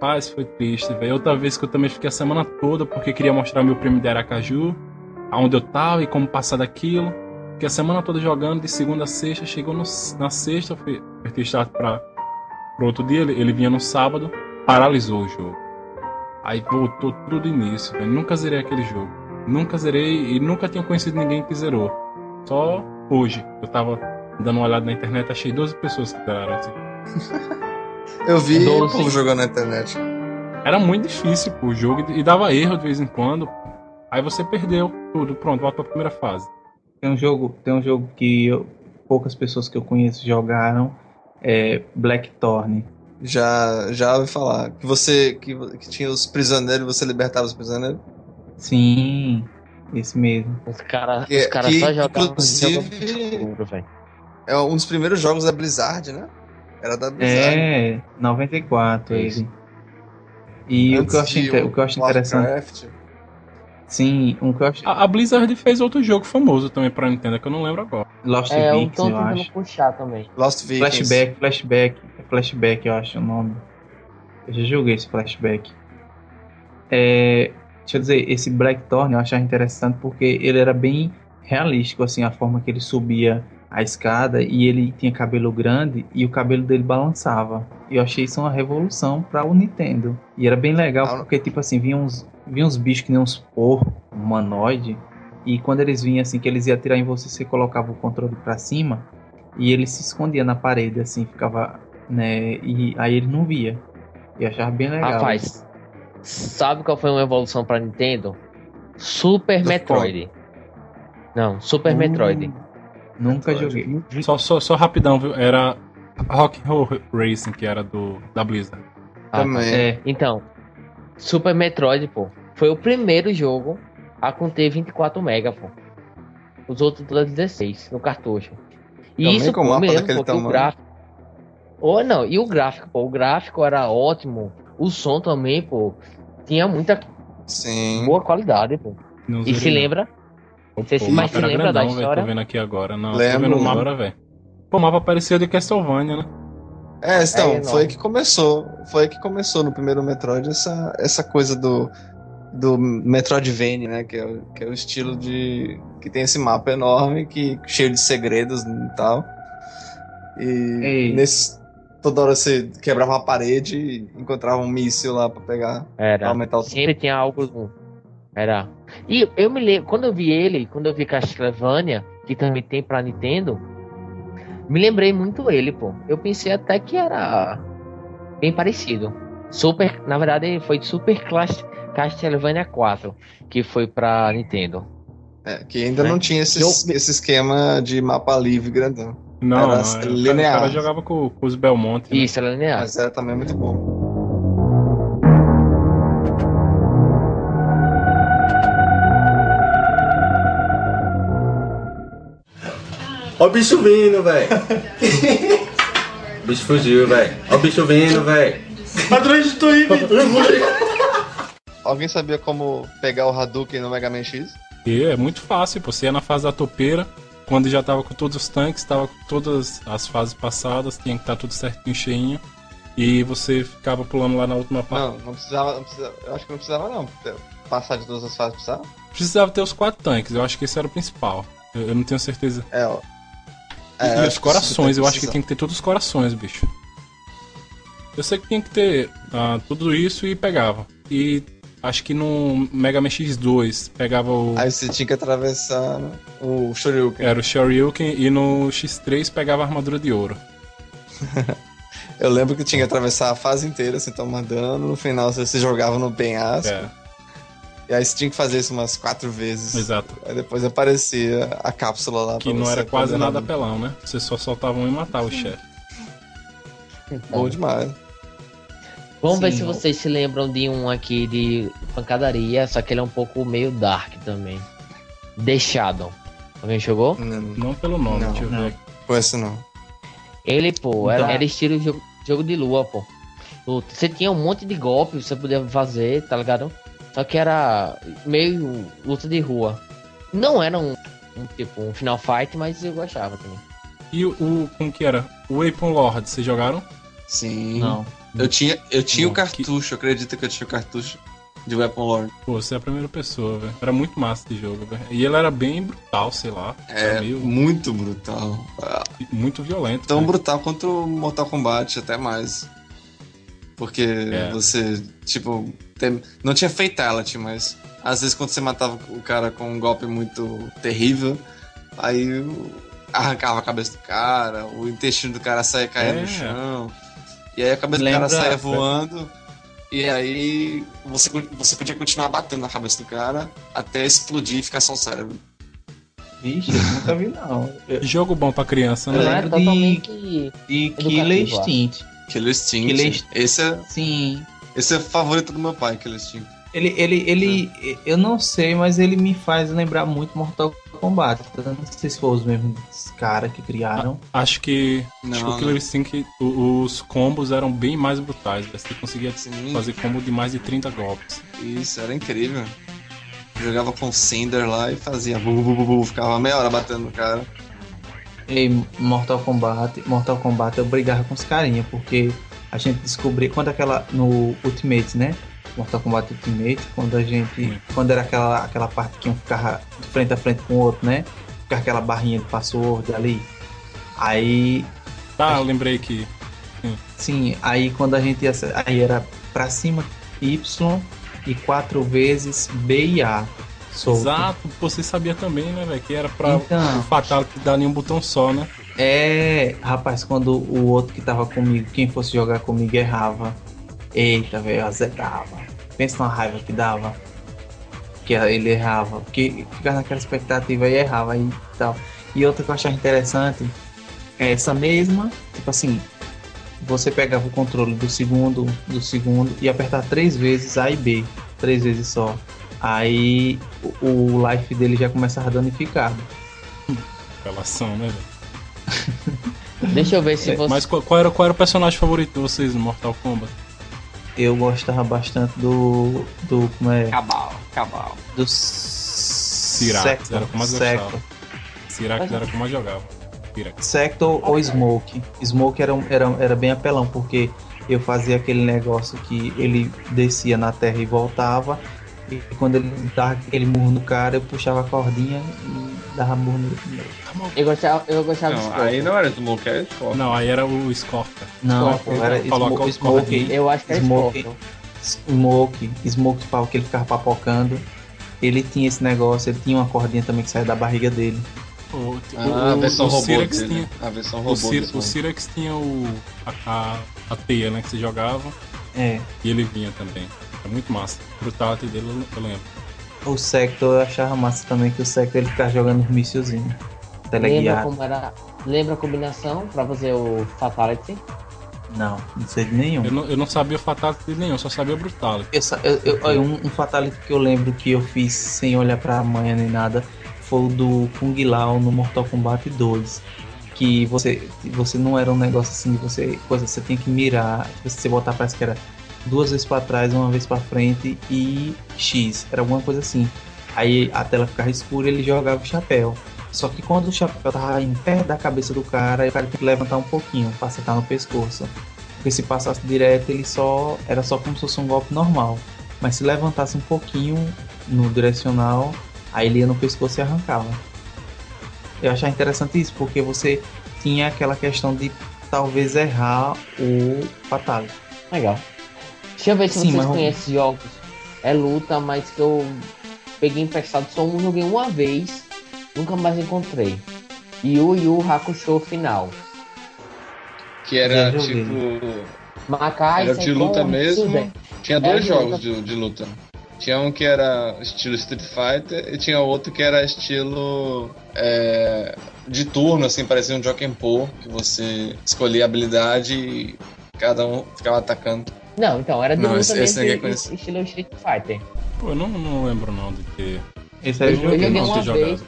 [SPEAKER 4] Paz, foi triste, velho. Outra vez que eu também fiquei a semana toda porque queria mostrar meu prêmio de Aracaju, aonde eu tava e como passar daquilo. Fiquei a semana toda jogando, de segunda a sexta. Chegou no- na sexta, fui apertei start pra, pro outro dia, ele, ele vinha no sábado, paralisou o jogo. Aí voltou tudo do início, velho. Nunca zerei aquele jogo. Nunca zerei e nunca tinha conhecido ninguém que zerou. Só hoje. Eu tava dando uma olhada na internet, achei 12 pessoas que zeraram esse
[SPEAKER 3] Eu vi o povo jogando na internet.
[SPEAKER 4] Era muito difícil pô, o jogo e dava erro de vez em quando. Aí você perdeu tudo, pronto, volta pra primeira fase.
[SPEAKER 1] Tem um jogo, tem um jogo que eu- poucas pessoas que eu conheço jogaram, é Blackthorn.
[SPEAKER 3] Já, já ouvi falar. Que você. Que, que tinha os prisioneiros e você libertava os prisioneiros.
[SPEAKER 1] Sim, esse mesmo.
[SPEAKER 2] Os caras
[SPEAKER 3] Que-
[SPEAKER 2] os cara
[SPEAKER 3] que,
[SPEAKER 2] só jogavam
[SPEAKER 3] inclusive,
[SPEAKER 2] jogo velho.
[SPEAKER 3] É um dos primeiros jogos da Blizzard, né? Era da Blizzard.
[SPEAKER 1] É, 94
[SPEAKER 2] Isso.
[SPEAKER 1] ele. E o que eu acho, o que eu acho interessante.
[SPEAKER 3] Warcraft.
[SPEAKER 1] Sim, um que eu acho.
[SPEAKER 4] A, a Blizzard fez outro jogo famoso também pra Nintendo, que eu não lembro agora.
[SPEAKER 1] Lost
[SPEAKER 2] É, eu
[SPEAKER 1] Vikings, eu
[SPEAKER 2] tentando
[SPEAKER 1] acho.
[SPEAKER 2] puxar também.
[SPEAKER 3] Lost Vikings.
[SPEAKER 1] Flashback, flashback. Flashback, eu acho o nome. Eu já joguei esse flashback. É, deixa eu dizer, esse Blackthorn eu achava interessante porque ele era bem realístico, assim, a forma que ele subia a escada e ele tinha cabelo grande e o cabelo dele balançava. E eu achei isso uma revolução para o Nintendo. E era bem legal
[SPEAKER 3] Ah,
[SPEAKER 1] porque, tipo assim, vinha uns, vinha uns bichos que nem uns porcos, humanoide. E quando eles vinham assim, que eles iam atirar em você, você colocava o controle para cima e ele se escondia na parede, assim, ficava, né? E aí ele não via. E eu achava bem legal.
[SPEAKER 2] Rapaz, sabe qual foi uma evolução pra Nintendo? Super
[SPEAKER 3] Do
[SPEAKER 2] Metroid. Não, Super
[SPEAKER 1] Hum,
[SPEAKER 2] Metroid.
[SPEAKER 1] Nunca
[SPEAKER 3] Metroid.
[SPEAKER 1] joguei.
[SPEAKER 4] Só, só, só rapidão, viu? Era Rock Roll Racing, que era do, da Blizzard.
[SPEAKER 2] Ah, tá.
[SPEAKER 3] Também.
[SPEAKER 1] É,
[SPEAKER 2] Então, Super Metroid, pô, foi o primeiro jogo a conter 24 MB, pô. Os outros todos 16 no cartucho. E
[SPEAKER 3] Também
[SPEAKER 2] isso,
[SPEAKER 3] com
[SPEAKER 2] pô, mesmo,
[SPEAKER 3] daquele
[SPEAKER 2] porque o gráfico... Ou não, e o gráfico, pô, o gráfico era ótimo. O som também, pô, tinha muita
[SPEAKER 3] Sim.
[SPEAKER 2] boa qualidade, pô.
[SPEAKER 4] Não
[SPEAKER 2] E se
[SPEAKER 4] não.
[SPEAKER 2] lembra? Você
[SPEAKER 4] pô,
[SPEAKER 2] se-
[SPEAKER 4] mapa
[SPEAKER 2] se lembra da
[SPEAKER 4] grandão, velho,
[SPEAKER 2] história?
[SPEAKER 4] Tô vendo aqui agora. Não,
[SPEAKER 3] Lembro.
[SPEAKER 4] tô vendo o mapa agora, velho. Pô, o mapa parecia de Castlevania, né?
[SPEAKER 3] É, então,
[SPEAKER 2] É
[SPEAKER 3] foi aí que começou. Foi aí que começou no primeiro Metroid essa, essa coisa do, do Metroidvania, né? Que é, o- que é o estilo de. que tem esse mapa enorme, que, cheio de segredos e tal. E
[SPEAKER 1] Ei.
[SPEAKER 3] nesse. Toda hora você quebrava uma parede e encontrava um míssil lá pra pegar. Pra
[SPEAKER 2] Era.
[SPEAKER 3] aumentar o
[SPEAKER 2] Sempre tinha algo. Era. E eu me lembro, quando eu vi ele, quando eu vi Castlevania, que também tem pra Nintendo, me lembrei muito ele, pô. Eu pensei até que era bem parecido. Super, na verdade, foi Super Class- Castlevania 4, que foi pra Nintendo.
[SPEAKER 3] É, que ainda
[SPEAKER 2] Né?
[SPEAKER 3] não tinha esse, esse esquema de mapa livre grandão.
[SPEAKER 4] Não,
[SPEAKER 3] Era
[SPEAKER 4] não. o cara-
[SPEAKER 3] linear.
[SPEAKER 4] O cara jogava com, com os Belmonte. né?
[SPEAKER 2] Isso, era linear.
[SPEAKER 3] Mas era também muito bom.
[SPEAKER 8] Ó o bicho vindo, velho. O bicho fugiu, velho. Ó o bicho vindo, velho. Atrás de tu aí,
[SPEAKER 3] Alguém sabia como pegar o Hadouken no Mega Man X?
[SPEAKER 4] E é muito fácil, pô. Você ia na fase da topeira, quando já tava com todos os tanques, tava com todas as fases passadas, tinha que estar tudo certinho, cheinho. E você ficava pulando lá na última parte.
[SPEAKER 3] Não, não precisava, não precisava. Eu acho que não precisava não. Passar de todas as fases precisava?
[SPEAKER 4] Precisava ter os quatro tanques, eu acho que esse era o principal. Eu, eu não tenho certeza.
[SPEAKER 3] É, ó.
[SPEAKER 4] E-
[SPEAKER 3] É,
[SPEAKER 4] e os corações, eu acho que tem que ter todos os corações, bicho. Eu sei que tinha que ter ah, tudo isso e pegava. E acho que no Mega Man X2 pegava o.
[SPEAKER 3] Aí você tinha que atravessar né, o Shoryuken.
[SPEAKER 4] Era o Shoryuken e no X3 pegava a armadura de ouro.
[SPEAKER 3] Eu lembro que tinha que atravessar a fase inteira sem tomar dano. No final você se jogava no penhasco.
[SPEAKER 4] É.
[SPEAKER 3] E aí você tinha que fazer isso umas quatro vezes.
[SPEAKER 4] Exato.
[SPEAKER 3] Aí depois aparecia a cápsula lá
[SPEAKER 4] Que não era quase nada apelão, né? Você só soltava um e matava o chefe.
[SPEAKER 3] Bom demais.
[SPEAKER 2] Vamos ver
[SPEAKER 1] Sim,
[SPEAKER 2] se
[SPEAKER 1] ó.
[SPEAKER 2] vocês se lembram de um aqui de pancadaria, só que ele é um pouco meio dark também. The Shadow. Alguém jogou?
[SPEAKER 3] Não,
[SPEAKER 4] Não pelo nome,
[SPEAKER 3] Não,
[SPEAKER 4] deixa eu
[SPEAKER 1] não.
[SPEAKER 4] ver.
[SPEAKER 3] conheço não.
[SPEAKER 2] Ele, pô, era, era estilo jogo, jogo de lua, pô. Você tinha um monte de golpes, você podia fazer, tá ligado? Só que era meio luta de rua. Não era um, um tipo um Final Fight, mas eu gostava também.
[SPEAKER 4] E o, o- como que era? O Weapon Lord, vocês jogaram?
[SPEAKER 3] Sim.
[SPEAKER 1] Não.
[SPEAKER 3] Eu tinha, eu tinha
[SPEAKER 4] Não,
[SPEAKER 3] o cartucho, acredita que eu tinha o cartucho de Weapon Lord.
[SPEAKER 4] Pô, você é a primeira pessoa, velho. Era muito massa de jogo, velho. E ele era bem brutal, sei lá.
[SPEAKER 3] É,
[SPEAKER 4] meio,
[SPEAKER 3] muito brutal.
[SPEAKER 4] Muito violento.
[SPEAKER 3] Tão
[SPEAKER 4] velho.
[SPEAKER 3] brutal quanto o Mortal Kombat, até mais. Porque
[SPEAKER 4] É.
[SPEAKER 3] você, tipo, tem- não tinha fatality, mas às vezes quando você matava o cara com um golpe muito terrível, aí arrancava a cabeça do cara, o intestino do cara saía caindo
[SPEAKER 4] É.
[SPEAKER 3] no chão, e aí a cabeça
[SPEAKER 1] Lembra-
[SPEAKER 3] do cara saía voando, e aí você, você podia continuar batendo na cabeça do cara até explodir e ficar só o cérebro.
[SPEAKER 1] Vixe, eu nunca vi não. Eu,
[SPEAKER 4] Jogo bom pra criança,
[SPEAKER 1] Eu
[SPEAKER 4] né?
[SPEAKER 2] era
[SPEAKER 1] lembro de-
[SPEAKER 2] totalmente.
[SPEAKER 1] de Killer. Instinct.
[SPEAKER 3] Killer Instinct.
[SPEAKER 1] Killer Instinct.
[SPEAKER 3] Esse, é,
[SPEAKER 1] Sim.
[SPEAKER 3] esse é o favorito do meu pai, Killer Instinct.
[SPEAKER 1] Ele, ele, ele, eu não sei, mas ele me faz lembrar muito Mortal Kombat. Não sei se foi os mesmos caras que criaram.
[SPEAKER 4] Acho que, acho que
[SPEAKER 3] Não,
[SPEAKER 4] o Killer Instinct, os combos eram bem mais brutais. velho. Você conseguia
[SPEAKER 3] Sim.
[SPEAKER 4] fazer combo de mais de 30 golpes.
[SPEAKER 3] Isso, era incrível. Jogava com o Cinder lá e fazia bu, bu, bu, bu, ficava meia hora batendo no cara.
[SPEAKER 1] E Mortal Kombat, Mortal Kombat eu brigava com os carinha, porque a gente descobriu quando aquela no Ultimate, né? Mortal Kombat Ultimate, quando a gente,
[SPEAKER 4] Hum.
[SPEAKER 1] quando era aquela aquela parte que um ficava de frente a frente com o outro, né? Ficava aquela barrinha de password ali. Aí,
[SPEAKER 4] Tá, eu lembrei que.
[SPEAKER 1] sim, aí quando a gente ia, aí era pra cima Y e quatro vezes B e A. solto.
[SPEAKER 4] Exato, você sabia também, né, velho? Que era pra
[SPEAKER 1] Então.
[SPEAKER 4] o Fatality dar em um botão só, né?
[SPEAKER 1] É, rapaz, quando o outro que tava comigo, quem fosse jogar comigo, errava. Eita, velho, eu azedava. Pensa na raiva que dava. Que ele errava. Porque ficava naquela expectativa e errava e tal. E outra que eu achava interessante é essa mesma, tipo assim, você pegava o controle do segundo, do segundo e apertar três vezes A e B, três vezes só. Aí o, o life dele já começava danificado.
[SPEAKER 4] Relação, né?
[SPEAKER 2] Deixa eu ver se você.
[SPEAKER 4] Mas qual, qual era, qual era o personagem favorito de vocês no Mortal Kombat?
[SPEAKER 1] Eu gostava bastante do. do. como é?
[SPEAKER 3] Cabal, cabal.
[SPEAKER 1] Do.
[SPEAKER 4] Sirac,
[SPEAKER 1] Sector,
[SPEAKER 4] era o que mais
[SPEAKER 1] Sector.
[SPEAKER 4] gostava. Sirac era o que mais jogava.
[SPEAKER 1] Sector ou Smoke. Smoke era, era, era bem apelão, porque eu fazia aquele negócio que ele descia na terra e voltava. E quando ele dava aquele murro no cara, eu puxava a cordinha e dava murro no.
[SPEAKER 2] Eu gostava, eu gostava de
[SPEAKER 10] Não,
[SPEAKER 2] Scorpion.
[SPEAKER 10] aí não era Smoke, era Scorpion.
[SPEAKER 4] Não, aí era o Scorpion.
[SPEAKER 1] Não,
[SPEAKER 2] Scorpion,
[SPEAKER 1] era Smoke, Smoke.
[SPEAKER 2] Eu acho que era
[SPEAKER 1] Smoke. Smoke, Smoke tipo, que ele ficava papocando. Ele tinha esse negócio, ele tinha uma cordinha também que saía da barriga dele.
[SPEAKER 4] O,
[SPEAKER 11] Ah, a versão robô
[SPEAKER 4] Cyrex
[SPEAKER 11] dele.
[SPEAKER 4] tinha,
[SPEAKER 11] A versão
[SPEAKER 4] o,
[SPEAKER 11] robô
[SPEAKER 4] o tinha o, a, a, a teia, né, que você jogava,
[SPEAKER 1] É.
[SPEAKER 4] e ele vinha também. É muito massa. O Brutality dele eu, lembro.
[SPEAKER 1] O Sector eu achava massa também, que o Sector ele ficava jogando os míssilzinhos.
[SPEAKER 2] Lembra como era. Lembra a combinação pra fazer o Fatality?
[SPEAKER 1] Não, não sei de nenhum.
[SPEAKER 4] Eu não, eu não sabia o Fatality dele nenhum, só sabia o Brutality.
[SPEAKER 1] Eu, eu, eu- um, um fatality que eu lembro que eu fiz sem olhar pra manhã nem nada foi o do Kung Lao no Mortal Kombat 2. Que você, você não era um negócio assim de você. Coisa, você tem que mirar. Se você botar, parece que era duas vezes pra trás, uma vez pra frente e X. Era alguma coisa assim. Aí a tela ficava escura ele jogava o chapéu. Só que quando o chapéu tava em pé da cabeça do cara, o cara tem que levantar um pouquinho pra acertar no pescoço. Porque se passasse direto, ele só. Era só como se fosse um golpe normal. Mas se levantasse um pouquinho no direcional, aí ele ia no pescoço e arrancava. Eu achava interessante isso, porque você tinha aquela questão de talvez errar o fatality.
[SPEAKER 2] Legal. Deixa eu ver se
[SPEAKER 1] Sim,
[SPEAKER 2] vocês
[SPEAKER 1] mas-
[SPEAKER 2] conhecem jogos. É luta, mas que eu peguei emprestado só um, joguei uma vez, nunca mais encontrei. Yu Yu Hakusho Final.
[SPEAKER 11] Que era tipo.
[SPEAKER 2] Macai,
[SPEAKER 11] Era de luta mesmo. Tinha
[SPEAKER 2] Era
[SPEAKER 11] dois
[SPEAKER 2] de
[SPEAKER 11] jogos
[SPEAKER 2] luta.
[SPEAKER 11] de, de luta. Tinha um que era estilo Street Fighter e tinha outro que era estilo é, de turno, assim, parecia um Joken Po, que você escolhia a habilidade e cada um ficava atacando.
[SPEAKER 2] Não, então, era de
[SPEAKER 11] Não,
[SPEAKER 2] luta
[SPEAKER 11] esse- esse
[SPEAKER 2] mesmo,
[SPEAKER 11] ninguém
[SPEAKER 2] e-
[SPEAKER 11] conhece.
[SPEAKER 2] estilo Street Fighter.
[SPEAKER 4] Pô, eu não, não lembro não de ter.
[SPEAKER 1] Esse aí
[SPEAKER 2] Eu,
[SPEAKER 1] eu
[SPEAKER 2] eu
[SPEAKER 1] joguei.
[SPEAKER 4] não
[SPEAKER 2] uma vez.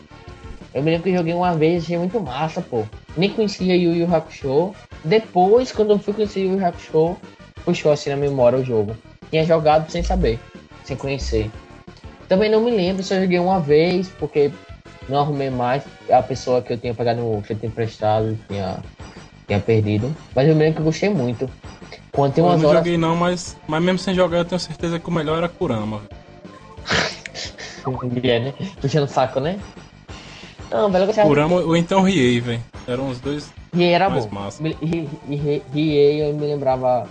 [SPEAKER 2] Eu me lembro que eu joguei uma vez, achei muito massa, pô. Nem conhecia Yu Yu Hakusho. Depois, quando eu fui conhecer Yu Yu Hakusho, puxou assim na memória o jogo. Tinha jogado sem saber, sem conhecer. Também não me lembro se eu joguei uma vez, porque não arrumei mais. A pessoa que eu tinha pegado, que eu tinha emprestado, tinha, tinha perdido. Mas eu lembro que eu gostei muito. Quando tem
[SPEAKER 4] Pô, eu
[SPEAKER 2] umas
[SPEAKER 4] não
[SPEAKER 2] horas.
[SPEAKER 4] joguei não, mas, mas mesmo sem jogar eu tenho certeza que o melhor era Kurama.
[SPEAKER 2] É, né? Puxando o saco, né? Não, velho, eu gostava.
[SPEAKER 4] Kurama ou então Riei, velho. Eram os dois
[SPEAKER 2] E era
[SPEAKER 4] mais
[SPEAKER 2] bom.
[SPEAKER 4] massa.
[SPEAKER 2] E eu me lembrava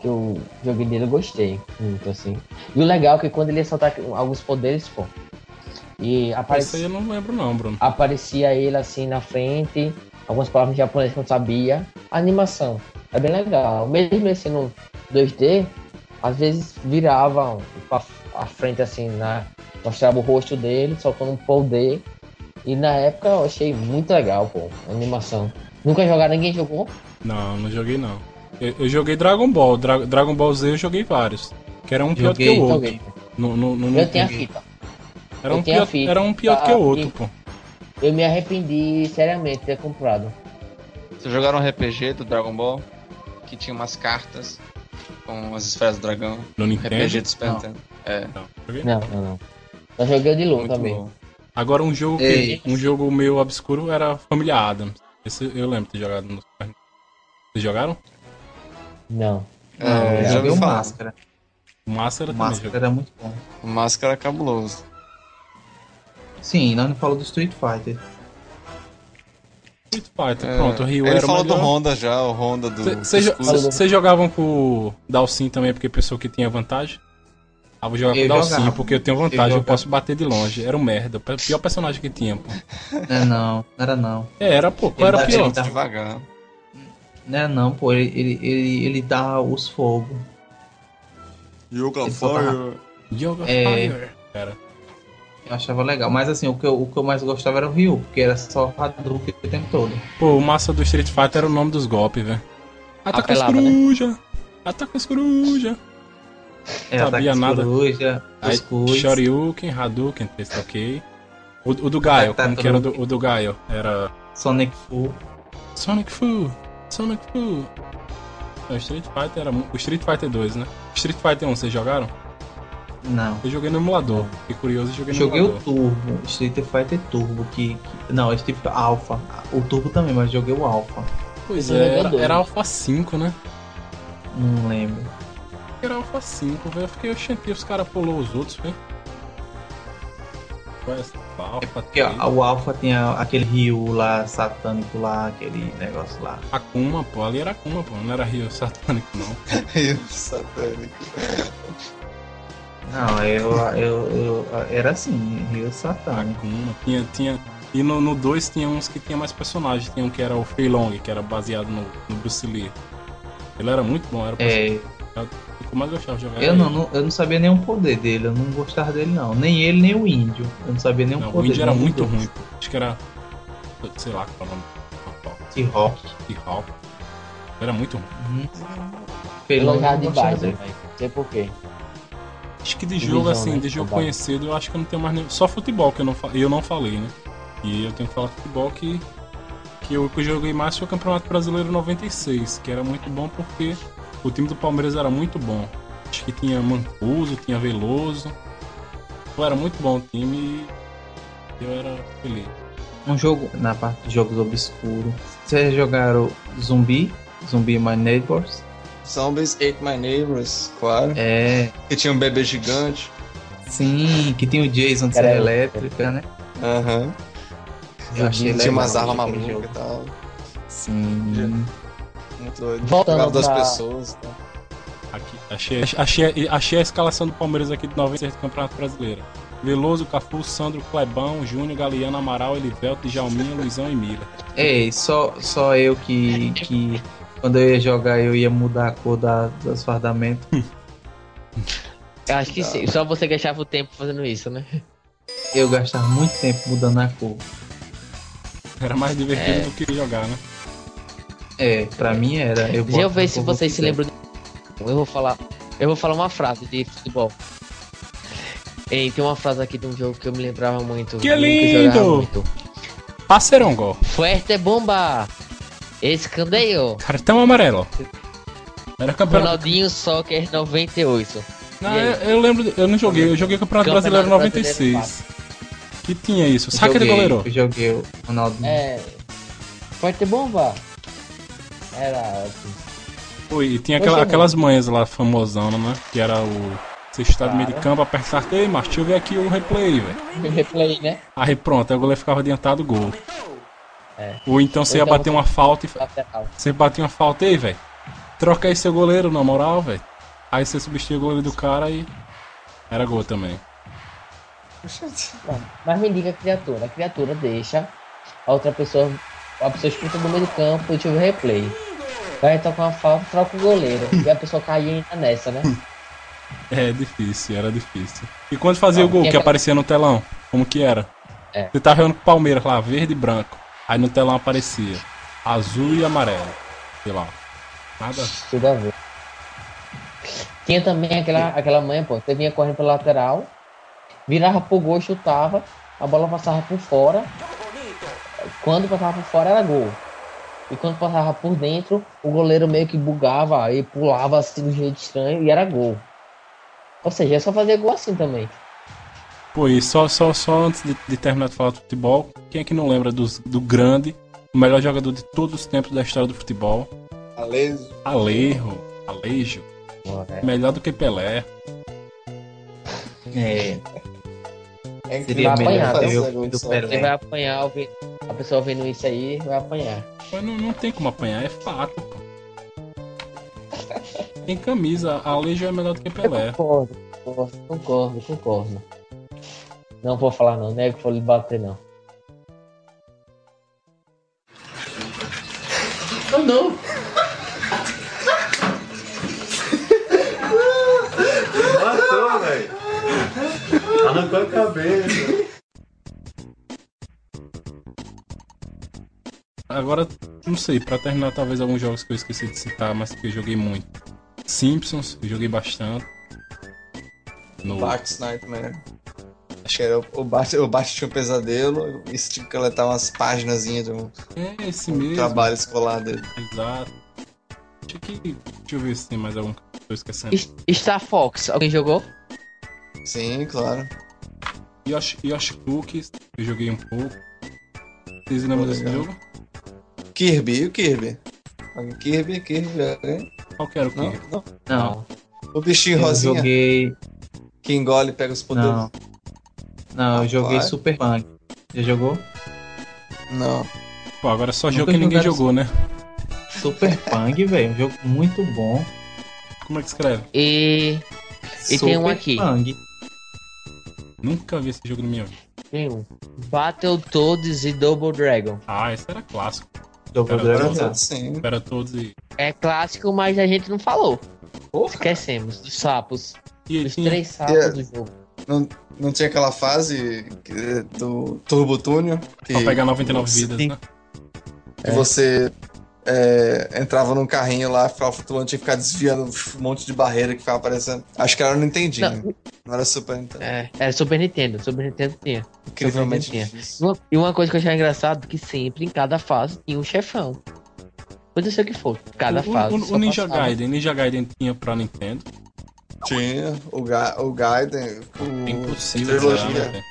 [SPEAKER 2] que eu joguei dele, eu gostei muito assim. E o legal é que quando ele ia soltar alguns poderes, pô, e
[SPEAKER 4] Esse aí
[SPEAKER 2] aparecia,
[SPEAKER 4] eu não lembro não, Bruno.
[SPEAKER 2] aparecia ele assim na frente, algumas palavras em japonês que eu não sabia. A animação é bem legal. Mesmo ele sendo 2D, às vezes virava pra a frente assim, na, mostrava o rosto dele, soltando um poder. E na época eu achei muito legal, pô, a animação. Nunca jogaram, ninguém jogou?
[SPEAKER 4] Não, não joguei não. Eu, eu joguei Dragon Ball. Dra- Dragon Ball Z eu joguei vários. Que era um pior do que
[SPEAKER 1] Joguei,
[SPEAKER 4] o outro.
[SPEAKER 2] Joguei.
[SPEAKER 4] No, no, no
[SPEAKER 2] Eu tenho a fita.
[SPEAKER 4] Era um
[SPEAKER 2] tenho a
[SPEAKER 4] pior,
[SPEAKER 2] fita.
[SPEAKER 4] era um pior que o
[SPEAKER 2] Ah,
[SPEAKER 4] outro, pô.
[SPEAKER 2] Eu me arrependi seriamente de ter comprado.
[SPEAKER 11] Vocês jogaram um RPG do Dragon Ball? Que tinha umas cartas com as esferas do dragão.
[SPEAKER 4] No Nintendo.
[SPEAKER 11] RPG do Super
[SPEAKER 1] Não.
[SPEAKER 11] Nintendo. É,
[SPEAKER 4] Não, joguei.
[SPEAKER 2] Não, não, não. Eu joguei o de
[SPEAKER 11] muito
[SPEAKER 2] também.
[SPEAKER 11] bom.
[SPEAKER 4] Agora um jogo que, um jogo meio obscuro era Família Adams. Esse eu lembro de ter jogado no Super Nintendo. Vocês jogaram?
[SPEAKER 2] Não.
[SPEAKER 11] É,
[SPEAKER 1] Não, eu
[SPEAKER 11] já
[SPEAKER 1] joguei o. Máscara.
[SPEAKER 4] O Máscara
[SPEAKER 1] O
[SPEAKER 4] também
[SPEAKER 1] Máscara era muito bom.
[SPEAKER 11] O Máscara é cabuloso.
[SPEAKER 1] Sim, nós não falou do Street Fighter.
[SPEAKER 4] Street Fighter,
[SPEAKER 11] É,
[SPEAKER 4] pronto, o Ryu
[SPEAKER 11] Ele
[SPEAKER 4] era o
[SPEAKER 11] falou do. Honda já, o Honda do.
[SPEAKER 4] Vocês jogavam com o Dalsin também porque pensou que tinha vantagem? Ah, vou jogar com
[SPEAKER 1] Eu
[SPEAKER 4] o Dalsin
[SPEAKER 1] jogava.
[SPEAKER 4] porque eu tenho
[SPEAKER 1] Eu
[SPEAKER 4] vantagem, eu,
[SPEAKER 1] jogava.
[SPEAKER 4] posso bater de longe. Era um merda, o pior personagem que tinha, pô.
[SPEAKER 1] Não é não, não era não.
[SPEAKER 4] É, era, pô, qual
[SPEAKER 1] Ele
[SPEAKER 4] era pior?
[SPEAKER 1] ele
[SPEAKER 11] Devagar.
[SPEAKER 1] Não é não, pô, ele, ele, ele, ele dá os fogos.
[SPEAKER 11] Yoga
[SPEAKER 1] Ele tava-
[SPEAKER 4] Yoga
[SPEAKER 1] É.
[SPEAKER 4] Fire. Cara,
[SPEAKER 1] Eu achava legal. Mas assim, o que, eu, o que eu mais gostava era o Ryu, porque era só Hadouken o tempo todo.
[SPEAKER 4] pô, o massa do Street Fighter era o nome dos golpes, velho. Ataca as
[SPEAKER 2] Apelava, né?
[SPEAKER 4] corujas! Ataca as corujas!
[SPEAKER 1] É,
[SPEAKER 4] Sabia nada.
[SPEAKER 1] coruja,
[SPEAKER 4] Aí,
[SPEAKER 1] cus.
[SPEAKER 4] Shoryuken, Hadouken, esse ok. O, o do Gaio,
[SPEAKER 1] Tá, tá,
[SPEAKER 4] como que era do, o do Gaio? Era
[SPEAKER 1] Sonic Full.
[SPEAKER 4] Sonic Fu, Sonic Fu. Não, o Street Fighter era o Street Fighter 2, né? Street Fighter 1, vocês jogaram?
[SPEAKER 1] Não.
[SPEAKER 4] Eu joguei no emulador. Fiquei curioso e joguei no
[SPEAKER 1] Joguei o
[SPEAKER 4] emulador.
[SPEAKER 1] Turbo, Street Fighter Turbo, que, que- Não, Street Fighter Alpha. O Turbo também, mas joguei o Alpha.
[SPEAKER 4] Pois é,
[SPEAKER 2] joguei
[SPEAKER 4] era, era Alpha 5, né?
[SPEAKER 1] Não lembro.
[SPEAKER 4] Era Alpha 5, velho. Eu fiquei, oxente, os caras pulou os outros, velho. Qual é? Alpha
[SPEAKER 1] Porque ó,
[SPEAKER 4] 3.
[SPEAKER 1] o Alpha tinha aquele rio lá, satânico lá, aquele negócio lá.
[SPEAKER 4] Akuma, pô. Ali era Akuma, pô. Não era Rio Satânico, não.
[SPEAKER 3] Rio satânico.
[SPEAKER 1] Não, eu, eu, eu era assim, rio satânico.
[SPEAKER 4] Tinha, tinha... E no 2 tinha uns que tinha mais personagens. Tinha um que era o Fei Long, que era baseado no, no Bruce Lee. Ele era muito bom, era o
[SPEAKER 1] É,
[SPEAKER 4] o que eu mais gostava de jogar.
[SPEAKER 1] eu não, não- eu não sabia nem o poder dele, eu não gostava dele não. Nem ele, nem o índio. Eu não sabia nem o
[SPEAKER 4] Não,
[SPEAKER 1] poder
[SPEAKER 4] o índio era muito ruim, pô. Acho que era. Sei lá qual é o nome.
[SPEAKER 1] T-Rock.
[SPEAKER 4] T-Hawk. Era muito ruim.
[SPEAKER 1] Uhum. Felão,
[SPEAKER 2] jogava
[SPEAKER 1] eu
[SPEAKER 2] de velho. Não sei por quê.
[SPEAKER 4] Acho que de
[SPEAKER 2] Divisão,
[SPEAKER 4] jogo, assim,
[SPEAKER 2] né?
[SPEAKER 4] de jogo conhecido, eu acho que eu não tenho mais nenhum. Só futebol que eu não, eu não falei, né? E eu tenho que falar futebol que. Que eu, que eu joguei mais foi o Campeonato Brasileiro 96, que era muito bom porque o time do Palmeiras era muito bom. Acho que tinha Mancuso, tinha Veloso. Pô, Era muito bom o time e eu era feliz.
[SPEAKER 1] Um jogo na parte de jogos obscuros. Vocês jogaram Zumbi? Zumbi My Neighbors?
[SPEAKER 3] Zombies Ate My Neighbors, claro.
[SPEAKER 1] É,
[SPEAKER 3] Que tinha um bebê gigante.
[SPEAKER 1] sim, que tem o Jason de serra
[SPEAKER 2] é-
[SPEAKER 1] elétrica, né?
[SPEAKER 3] Aham.
[SPEAKER 1] Eu achei
[SPEAKER 3] Tinha
[SPEAKER 1] legal
[SPEAKER 3] umas armas
[SPEAKER 1] aquele
[SPEAKER 3] malucas e tal.
[SPEAKER 1] Sim.
[SPEAKER 3] Muito doido.
[SPEAKER 2] Voltando
[SPEAKER 3] das
[SPEAKER 2] pra-
[SPEAKER 3] pessoas e tal.
[SPEAKER 4] Aqui, achei, achei, achei a escalação do Palmeiras aqui de 96 do Campeonato Brasileiro. Veloso, Cafu, Sandro, Clebão, Júnior, Galeano, Amaral, Elivelto, Djalminha, Luizão e Mira.
[SPEAKER 1] Ei, só, só eu que, que quando eu ia jogar eu ia mudar a cor da, dos fardamentos.
[SPEAKER 2] Eu acho que sim. Só você gastava o tempo fazendo isso, né?
[SPEAKER 1] Eu gastava muito tempo mudando a cor.
[SPEAKER 4] Era mais divertido
[SPEAKER 2] É.
[SPEAKER 4] do que jogar, né?
[SPEAKER 1] É, pra mim era. Eu
[SPEAKER 2] Deixa eu ver
[SPEAKER 1] a
[SPEAKER 2] se vocês se lembram. de- Eu vou falar. Eu vou falar uma frase de futebol. Ei, tem uma frase aqui de um jogo que eu me lembrava muito.
[SPEAKER 4] Que lindo!
[SPEAKER 2] muito.
[SPEAKER 4] Passerongo.
[SPEAKER 2] Fuerte bomba! Escandeio!
[SPEAKER 4] Cartão amarelo. Era campeonato.
[SPEAKER 2] Ronaldinho Soccer 98.
[SPEAKER 4] Não, eu, eu lembro, eu não joguei, eu joguei Campeonato,
[SPEAKER 2] Campeonato
[SPEAKER 4] Brasileiro
[SPEAKER 2] Brasileiro
[SPEAKER 4] 96. Que tinha isso? Saque de goleiro.
[SPEAKER 1] Eu joguei o Ronaldinho.
[SPEAKER 2] É. Fuerte bomba! Era.
[SPEAKER 4] Pô, e tinha aquela- aquelas manhas lá famosona, né? Que era o. Você está no meio de campo, apertar. Ei, mas deixa eu ver aqui o replay, velho.
[SPEAKER 2] Replay, né?
[SPEAKER 4] Aí pronto, aí o goleiro ficava adiantado gol.
[SPEAKER 2] É.
[SPEAKER 4] Ou então você
[SPEAKER 2] Ou
[SPEAKER 4] ia
[SPEAKER 2] então
[SPEAKER 4] bater uma falta e.
[SPEAKER 2] Lateral.
[SPEAKER 4] Você batia uma falta aí, velho. Troca aí seu goleiro, na moral, velho. Aí você substituía o goleiro do cara e. Era gol também.
[SPEAKER 2] Mas me diga a criatura. A criatura deixa a outra pessoa. A pessoa escuta do meio do campo e tive o replay. Vai tocar uma falta, troca o goleiro. e a pessoa cai ainda nessa, né?
[SPEAKER 4] É difícil, era difícil. E quando fazia
[SPEAKER 2] Não,
[SPEAKER 4] o gol que aparecia no telão? Como que era?
[SPEAKER 2] É.
[SPEAKER 4] Você tava jogando com o Palmeiras lá, verde e branco. Aí no telão aparecia azul e amarelo. Sei lá. Nada.
[SPEAKER 2] Tudo a ver. Tinha também aquela, aquela manha, pô. Você vinha correndo pela lateral, virava pro gol, chutava, a bola passava por fora. Quando passava por fora era gol. E quando passava por dentro, o goleiro meio que bugava e pulava assim de jeito estranho e era gol. Ou seja, é só fazer gol assim também.
[SPEAKER 4] Pô, e só, só, só antes de, de terminar de falar do futebol, quem é que não lembra dos- do grande, o melhor jogador de todos os tempos da história do futebol?
[SPEAKER 3] Alejo.
[SPEAKER 4] Alejo. Alejo. Melhor do que Pelé.
[SPEAKER 1] É.
[SPEAKER 3] É
[SPEAKER 1] Seria
[SPEAKER 2] apanhar, viu?
[SPEAKER 1] do
[SPEAKER 2] Você
[SPEAKER 1] Pelé.
[SPEAKER 2] vai apanhar, a pessoa vendo isso aí vai apanhar.
[SPEAKER 4] Mas não, não tem como apanhar, é fato, pô. Tem camisa, Alejo é melhor do que Pelé.
[SPEAKER 2] Concordo, concordo, concordo, concordo. Não vou falar não? Que for lhe bater não.
[SPEAKER 8] Oh não! Matou, velho! Arrancou a cabeça.
[SPEAKER 4] Agora, não sei, pra terminar talvez alguns jogos que eu esqueci de citar, mas que eu joguei muito. Simpsons, eu joguei bastante. No...
[SPEAKER 3] Bart's Nightmare. Acho que era o, o Bart, o Bart tinha um pesadelo e tinha que coletar umas páginas de um,
[SPEAKER 4] É, esse
[SPEAKER 3] um
[SPEAKER 4] mesmo.
[SPEAKER 3] trabalho escolar dele.
[SPEAKER 4] Exato. Deixa, que... Deixa eu ver se tem mais algum que eu tô esquecendo.
[SPEAKER 2] Star Fox, alguém jogou?
[SPEAKER 3] Sim, claro.
[SPEAKER 4] Yoshi, Yoshi Cookies, eu joguei um pouco. Vocês lembram desse jogo?
[SPEAKER 3] Kirby, e o Kirby? Kirby, Kirby, alguém?
[SPEAKER 4] Qual que era o
[SPEAKER 3] Não,
[SPEAKER 4] Kirby?
[SPEAKER 3] não.
[SPEAKER 1] Não.
[SPEAKER 3] O bichinho
[SPEAKER 1] Eu
[SPEAKER 3] rosinha
[SPEAKER 1] joguei.
[SPEAKER 3] que engole e pega os poderes.
[SPEAKER 1] Não. Não, eu joguei
[SPEAKER 3] Rapaz.
[SPEAKER 1] Super Punk. Já jogou?
[SPEAKER 3] Não.
[SPEAKER 4] Pô, agora é só
[SPEAKER 1] Nunca
[SPEAKER 4] jogo que ninguém jogou, né?
[SPEAKER 1] Super Punk, velho. Um jogo muito bom.
[SPEAKER 4] Como é que escreve?
[SPEAKER 2] E. E tem um
[SPEAKER 1] Super
[SPEAKER 2] aqui.
[SPEAKER 1] Punk.
[SPEAKER 4] Nunca vi esse jogo minha vida.
[SPEAKER 2] Tem um. Battletoads e Double Dragon.
[SPEAKER 4] Ah, esse era clássico.
[SPEAKER 1] Double
[SPEAKER 4] Era
[SPEAKER 1] Dragon,
[SPEAKER 4] todos,
[SPEAKER 1] tá.
[SPEAKER 3] Sim.
[SPEAKER 4] Era todos e.
[SPEAKER 2] É clássico, mas a gente não falou. Esquecemos dos sapos.
[SPEAKER 4] E
[SPEAKER 2] Dos
[SPEAKER 4] tinha-
[SPEAKER 2] três sapos
[SPEAKER 3] Yeah.
[SPEAKER 2] do jogo.
[SPEAKER 3] Não, não tinha aquela fase que- do Turbo Túnel que,
[SPEAKER 4] Pra pegar 99
[SPEAKER 3] você-
[SPEAKER 4] vidas, né?
[SPEAKER 3] que você é, entrava num carrinho lá, ficava flutuando, tinha que ficar desviando um monte de barreira que ficava aparecendo. Acho que era no Nintendinho. Não, era Super Nintendo.
[SPEAKER 2] É, era Super Nintendo. Super Nintendo tinha.
[SPEAKER 3] Incrivelmente
[SPEAKER 2] Nintendo tinha. Uma- E uma coisa que eu achei engraçado que sempre em cada fase tinha um chefão. Pode ser o que for. Cada
[SPEAKER 4] O-
[SPEAKER 2] fase.
[SPEAKER 4] o, o Ninja
[SPEAKER 2] passava.
[SPEAKER 4] Gaiden, Ninja Gaiden tinha pra Nintendo.
[SPEAKER 3] Tinha o, Ga o Gaiden, o
[SPEAKER 4] É impossível zerar, né,
[SPEAKER 3] trilogia?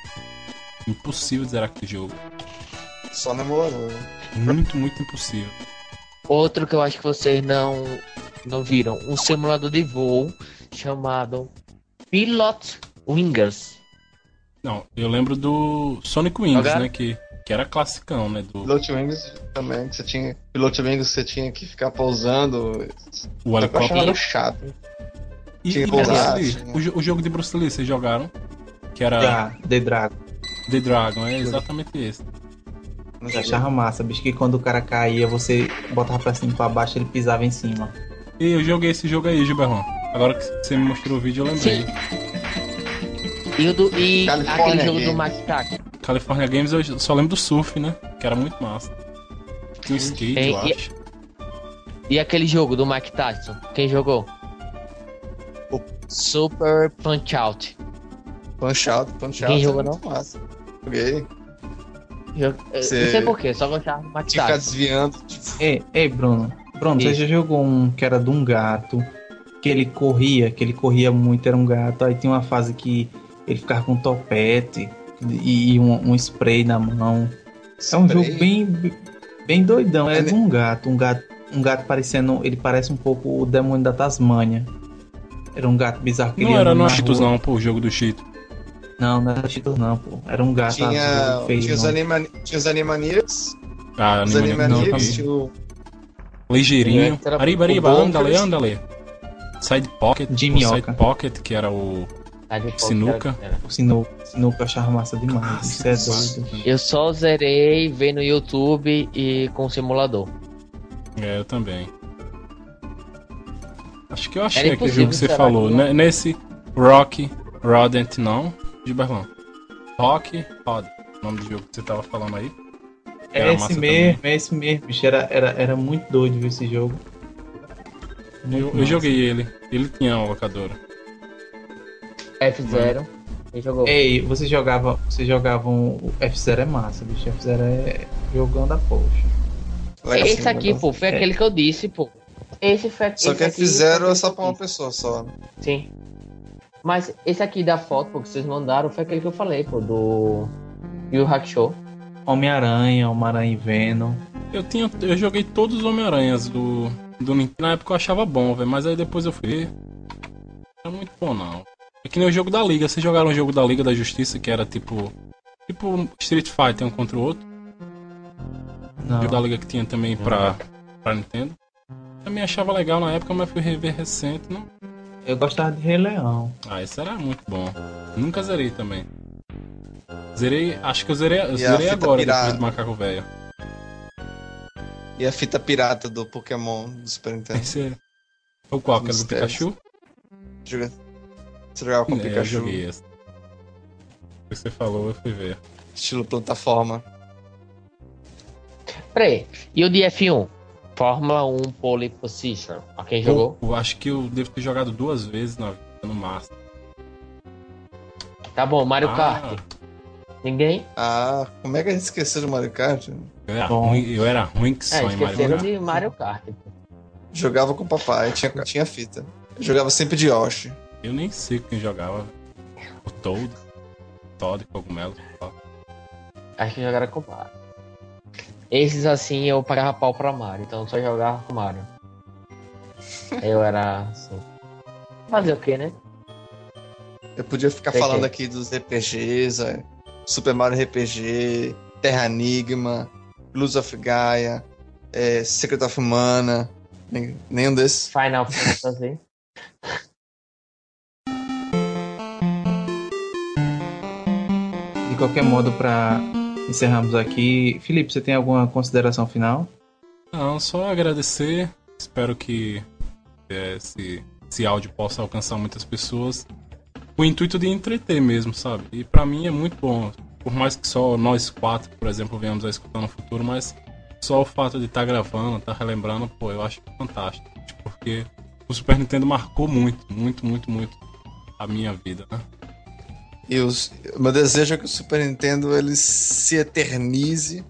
[SPEAKER 4] Impossível zerar aquele jogo.
[SPEAKER 3] só no emulador.
[SPEAKER 4] Muito, muito impossível.
[SPEAKER 2] Outro que eu acho que vocês não, não viram. Um simulador de voo chamado Pilot Wingers.
[SPEAKER 4] Não, eu lembro do Sonic Wings, né? Que, que era classicão, né? Do
[SPEAKER 3] Pilot Wings também, que você tinha. Pilot Wings você tinha que ficar pousando.
[SPEAKER 4] o helicóptero.
[SPEAKER 3] chato.
[SPEAKER 4] E, e
[SPEAKER 3] que
[SPEAKER 4] Bruce
[SPEAKER 3] pular,
[SPEAKER 4] Lee, o, o jogo de Bruce Lee, vocês jogaram? Que era
[SPEAKER 1] Já, The Dragon.
[SPEAKER 4] The Dragon, é exatamente esse.
[SPEAKER 1] Eu achava massa, bicho, que quando o cara caía, você botava pra cima e pra baixo, ele pisava em cima.
[SPEAKER 4] E eu joguei esse jogo aí, Gilberton. Agora que você me mostrou o vídeo, eu lembrei.
[SPEAKER 2] E, o do, e aquele jogo do
[SPEAKER 3] Games.
[SPEAKER 2] Max Tack.
[SPEAKER 4] California Games eu só lembro do surf, né? Que era muito massa. Tinha um skate,
[SPEAKER 2] Tem-
[SPEAKER 4] eu
[SPEAKER 2] e-
[SPEAKER 4] acho.
[SPEAKER 2] E aquele jogo do Mike Tyson. Quem jogou? Super Punch Out.
[SPEAKER 3] Punch Out, Punch Out.
[SPEAKER 2] Ninguém
[SPEAKER 3] é
[SPEAKER 2] jogou,
[SPEAKER 3] muito Massa. Joguei. Você-
[SPEAKER 2] Não sei porquê, só gostava
[SPEAKER 3] Tinha que ficar desviando. Tipo,
[SPEAKER 1] Ei, ei, Bruno. Bruno, você
[SPEAKER 2] Isso.
[SPEAKER 1] já jogou um que era de um gato, que ele corria, que ele corria muito, era um gato, aí tinha uma fase que ele ficava com um topete e, e um, um spray na mão. É um
[SPEAKER 3] spray.
[SPEAKER 1] jogo bem, bem doidão, é
[SPEAKER 3] É,
[SPEAKER 1] de um gato, um gato, um gato parecendo, ele parece um pouco o demônio da Tasmânia. Era um gato bizarro que
[SPEAKER 4] Não
[SPEAKER 1] ia
[SPEAKER 4] era no
[SPEAKER 1] na
[SPEAKER 4] Cheetos, não, pô, o jogo do Cheetos.
[SPEAKER 1] Não, não era Cheetos não, pô. Era um gato
[SPEAKER 3] Tinha,
[SPEAKER 1] azul, feio.
[SPEAKER 3] tinha, os
[SPEAKER 1] não.
[SPEAKER 3] anima, tinha os Animaniacs.
[SPEAKER 4] Ah,
[SPEAKER 3] Os
[SPEAKER 4] Animaniacs
[SPEAKER 3] tinha o.
[SPEAKER 4] Ligeirinho. Ariba, Ariba,
[SPEAKER 3] o
[SPEAKER 4] andale,
[SPEAKER 3] Bonkers.
[SPEAKER 4] andale. Side Pocket,
[SPEAKER 1] minhoca.
[SPEAKER 4] Side Pocket, que era o. Sinuca.
[SPEAKER 2] era-
[SPEAKER 1] O sinuca, sinuca eu achava massa demais. Isso é doido.
[SPEAKER 2] Eu só zerei, ver no YouTube e com o simulador.
[SPEAKER 4] É, eu também. Acho que eu achei aquele jogo que você falou.
[SPEAKER 2] aquilo.
[SPEAKER 4] né? Nesse Rock Rodent, não, Gilberton. Rock Rod, o nome do jogo que você tava falando aí.
[SPEAKER 1] É esse mesmo, é esse mesmo, bicho. Era, era, era muito doido ver esse jogo.
[SPEAKER 4] Eu, eu joguei ele. Ele tinha uma locadora.
[SPEAKER 2] F0. Quem jogou?
[SPEAKER 1] Ei, você jogava, você jogavam o F0 é massa, bicho. F0 é jogão da poxa.
[SPEAKER 2] Esse aqui, pô, foi
[SPEAKER 1] É.
[SPEAKER 2] aquele que eu disse, pô. Esse foi
[SPEAKER 3] Só
[SPEAKER 2] esse
[SPEAKER 3] que
[SPEAKER 2] aqui
[SPEAKER 3] fizeram é só pra uma pessoa só. né?
[SPEAKER 2] Sim. Mas esse aqui da foto, pô, que vocês mandaram, foi aquele que eu falei, pô, do Yu Hakusho.
[SPEAKER 1] Homem-Aranha, Homem-Aranha e Venom.
[SPEAKER 4] Eu tinha. Eu joguei todos os Homem-Aranhas do. do Nintendo. Na época eu achava bom, velho. Mas aí depois eu fui. Não era muito bom, não. É que nem o jogo da Liga. Vocês jogaram o jogo da Liga da Justiça, que era tipo. Tipo Street Fighter um contra o outro. O
[SPEAKER 1] Não.
[SPEAKER 4] jogo da Liga que tinha também pra, pra Nintendo. Também achava legal na época, mas fui rever recente. Não...
[SPEAKER 1] Eu gostava de Rei Leão.
[SPEAKER 4] Ah, esse era muito bom. Nunca zerei também. Zerei. Acho que eu zerei, eu zerei agora,
[SPEAKER 3] pirata?
[SPEAKER 4] depois do Macaco Velho.
[SPEAKER 3] E a fita pirata do Pokémon do Super Nintendo.
[SPEAKER 4] Esse é. O qual? Que era do Pikachu?
[SPEAKER 3] Joga- Você jogava com
[SPEAKER 4] É, eu
[SPEAKER 3] Pikachu,
[SPEAKER 4] joguei esse. O que você falou, eu fui ver.
[SPEAKER 3] estilo plataforma.
[SPEAKER 2] Peraí, e o de F1? Fórmula 1 Pole Position. Quem jogou?
[SPEAKER 4] Eu, acho que eu devo ter jogado duas vezes na vida, no Master.
[SPEAKER 2] Tá bom, Mario
[SPEAKER 4] Ah.
[SPEAKER 2] Kart. Ninguém?
[SPEAKER 3] Ah, como é que a gente esqueceu do Mario Kart?
[SPEAKER 4] Eu era,
[SPEAKER 1] Bom.
[SPEAKER 4] ruim, eu era ruim que só
[SPEAKER 2] É,
[SPEAKER 4] em Mario Kart.
[SPEAKER 2] de Mario Kart.
[SPEAKER 3] Jogava com o papai, tinha, tinha fita. Eu jogava sempre de Yoshi.
[SPEAKER 4] Eu nem sei quem jogava. O Toad. Todd, cogumelo.
[SPEAKER 2] Acho que jogaram com o Mario. Esses assim eu pagava pau pra Mario, então eu só jogava com Mario. Eu era assim. Fazer o que, né?
[SPEAKER 3] Eu podia ficar falando
[SPEAKER 2] que.
[SPEAKER 3] aqui dos RPGs, é. Super Mario RPG, Terra Enigma, Blues of Gaia, é, Secret of Mana. Nenhum desses.
[SPEAKER 2] Final Fantasy.
[SPEAKER 1] De qualquer modo, para encerrarmos aqui, Felipe, você tem alguma consideração final?
[SPEAKER 4] Não, só agradecer. Espero que é, esse, esse áudio possa alcançar muitas pessoas. O intuito de entreter mesmo, sabe? E pra mim é muito bom. Por mais que só nós quatro, por exemplo, venhamos a escutar no futuro, mas só o fato de estar gravando, estar relembrando, pô, eu acho fantástico. Porque o Super Nintendo marcou muito, muito, muito, muito a minha vida, né?
[SPEAKER 3] E os, o meu desejo é que o Super Nintendo ele se eternize.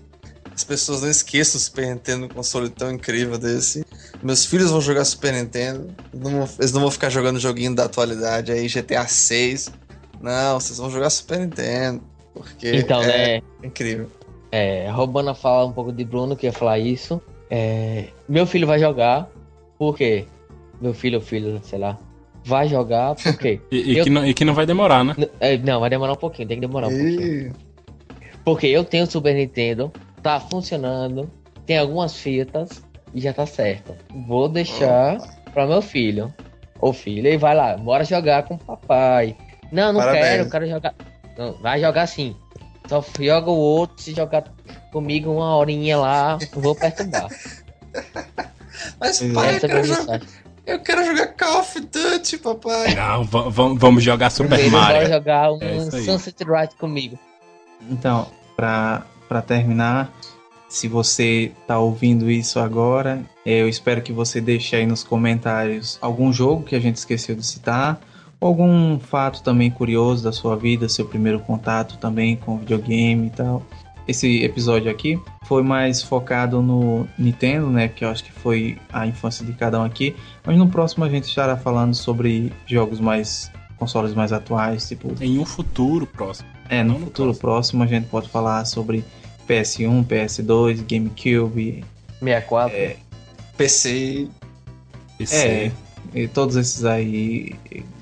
[SPEAKER 3] As pessoas não esqueçam o Super Nintendo, um console tão incrível desse. Meus filhos vão jogar Super Nintendo. não vão- eles não vão ficar jogando joguinho da atualidade aí, GTA 6. Não, vocês vão jogar Super Nintendo. Porque
[SPEAKER 2] Então,
[SPEAKER 3] é
[SPEAKER 2] né?
[SPEAKER 3] incrível.
[SPEAKER 2] É, roubando a fala um pouco de Bruno, que ia falar isso. É, meu filho vai jogar, por quê? Meu filho ou filho, sei lá. Vai jogar, por quê?
[SPEAKER 4] E, e
[SPEAKER 2] Eu-
[SPEAKER 4] que não, e que não vai demorar, né?
[SPEAKER 2] É, não, vai demorar um pouquinho, tem que demorar um pouquinho. Porque eu tenho o Super Nintendo, tá funcionando, tem algumas fitas e já tá certo. Vou deixar pra meu filho. Ou filha, e vai lá, bora jogar com o papai. Não, não
[SPEAKER 3] Parabéns.
[SPEAKER 2] quero, eu quero jogar. Não, vai jogar sim. Só joga o outro, se jogar comigo uma horinha lá, vou perturbar.
[SPEAKER 3] Mas pai, eu quero, jogar. Eu quero jogar Call of Duty, papai.
[SPEAKER 4] Não, va- va- vamos jogar Super
[SPEAKER 2] bora
[SPEAKER 4] Mario.
[SPEAKER 2] jogar um
[SPEAKER 4] É.
[SPEAKER 2] Sunset Riders comigo.
[SPEAKER 1] Então, para terminar, se você tá ouvindo isso agora, eu espero que você deixe aí nos comentários algum jogo que a gente esqueceu de citar, ou algum fato também curioso da sua vida, seu primeiro contato também com videogame e tal. Esse episódio aqui foi mais focado no Nintendo, né? Que eu acho que foi a infância de cada um aqui. Mas no próximo a gente estará falando sobre jogos mais. consoles mais atuais, tipo
[SPEAKER 4] Em um futuro próximo.
[SPEAKER 1] é, no
[SPEAKER 4] no
[SPEAKER 1] futuro próximo a gente pode falar sobre PS1, PS2, GameCube,
[SPEAKER 2] 64.
[SPEAKER 1] É,
[SPEAKER 3] PC.
[SPEAKER 4] PC.
[SPEAKER 1] é, e todos esses aí.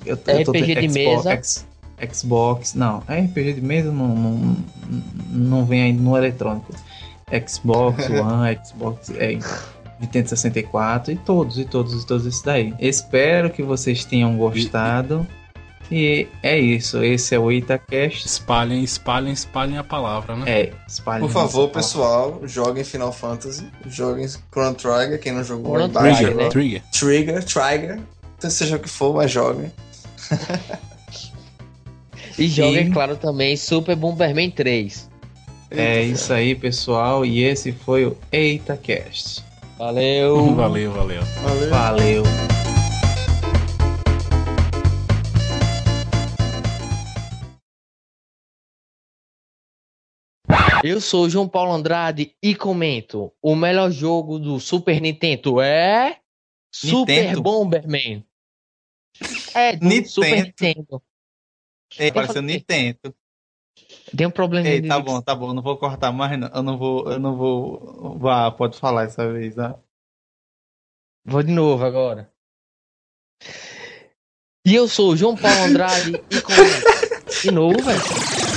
[SPEAKER 1] Eu,
[SPEAKER 2] RPG de mesa.
[SPEAKER 1] X- Xbox, não, RPG de mesa não, não, não vem ainda no eletrônico. Xbox One, Xbox é, Nintendo 64 e todos, e todos, e todos esses daí. Espero que vocês tenham gostado. E é isso, esse é o Itacast.
[SPEAKER 4] Espalhem, espalhem, espalhem a palavra, né?
[SPEAKER 1] É, espalhem
[SPEAKER 3] Por favor, pessoal, joguem Final Fantasy, joguem Chrono Trigger, quem não jogou
[SPEAKER 2] Chrono Trigger,
[SPEAKER 3] né?
[SPEAKER 4] Trigger.
[SPEAKER 3] Trigger, Trigger, seja o que for, mas joguem.
[SPEAKER 2] E joga,
[SPEAKER 1] E-
[SPEAKER 2] é claro, também Super Bomberman 3.
[SPEAKER 1] É isso aí, pessoal. E esse foi o EitaCast.
[SPEAKER 2] Valeu!
[SPEAKER 4] Valeu, valeu.
[SPEAKER 3] Valeu.
[SPEAKER 1] Valeu.
[SPEAKER 2] Eu sou o João Paulo Andrade e comento: o melhor jogo do Super Nintendo é. Super
[SPEAKER 1] Nintendo?
[SPEAKER 2] Bomberman. É, do
[SPEAKER 1] Nintendo.
[SPEAKER 2] Super Nintendo.
[SPEAKER 1] Ei, pareceu Nintendo.
[SPEAKER 2] Tem um problema
[SPEAKER 1] Ei, tá bom, tá bom. Não vou cortar mais, não. Eu não vou. Eu não vou. Vá, pode falar essa vez, tá?
[SPEAKER 2] Vou de novo agora. E eu sou o João Paulo Andrade e comento. De novo, velho.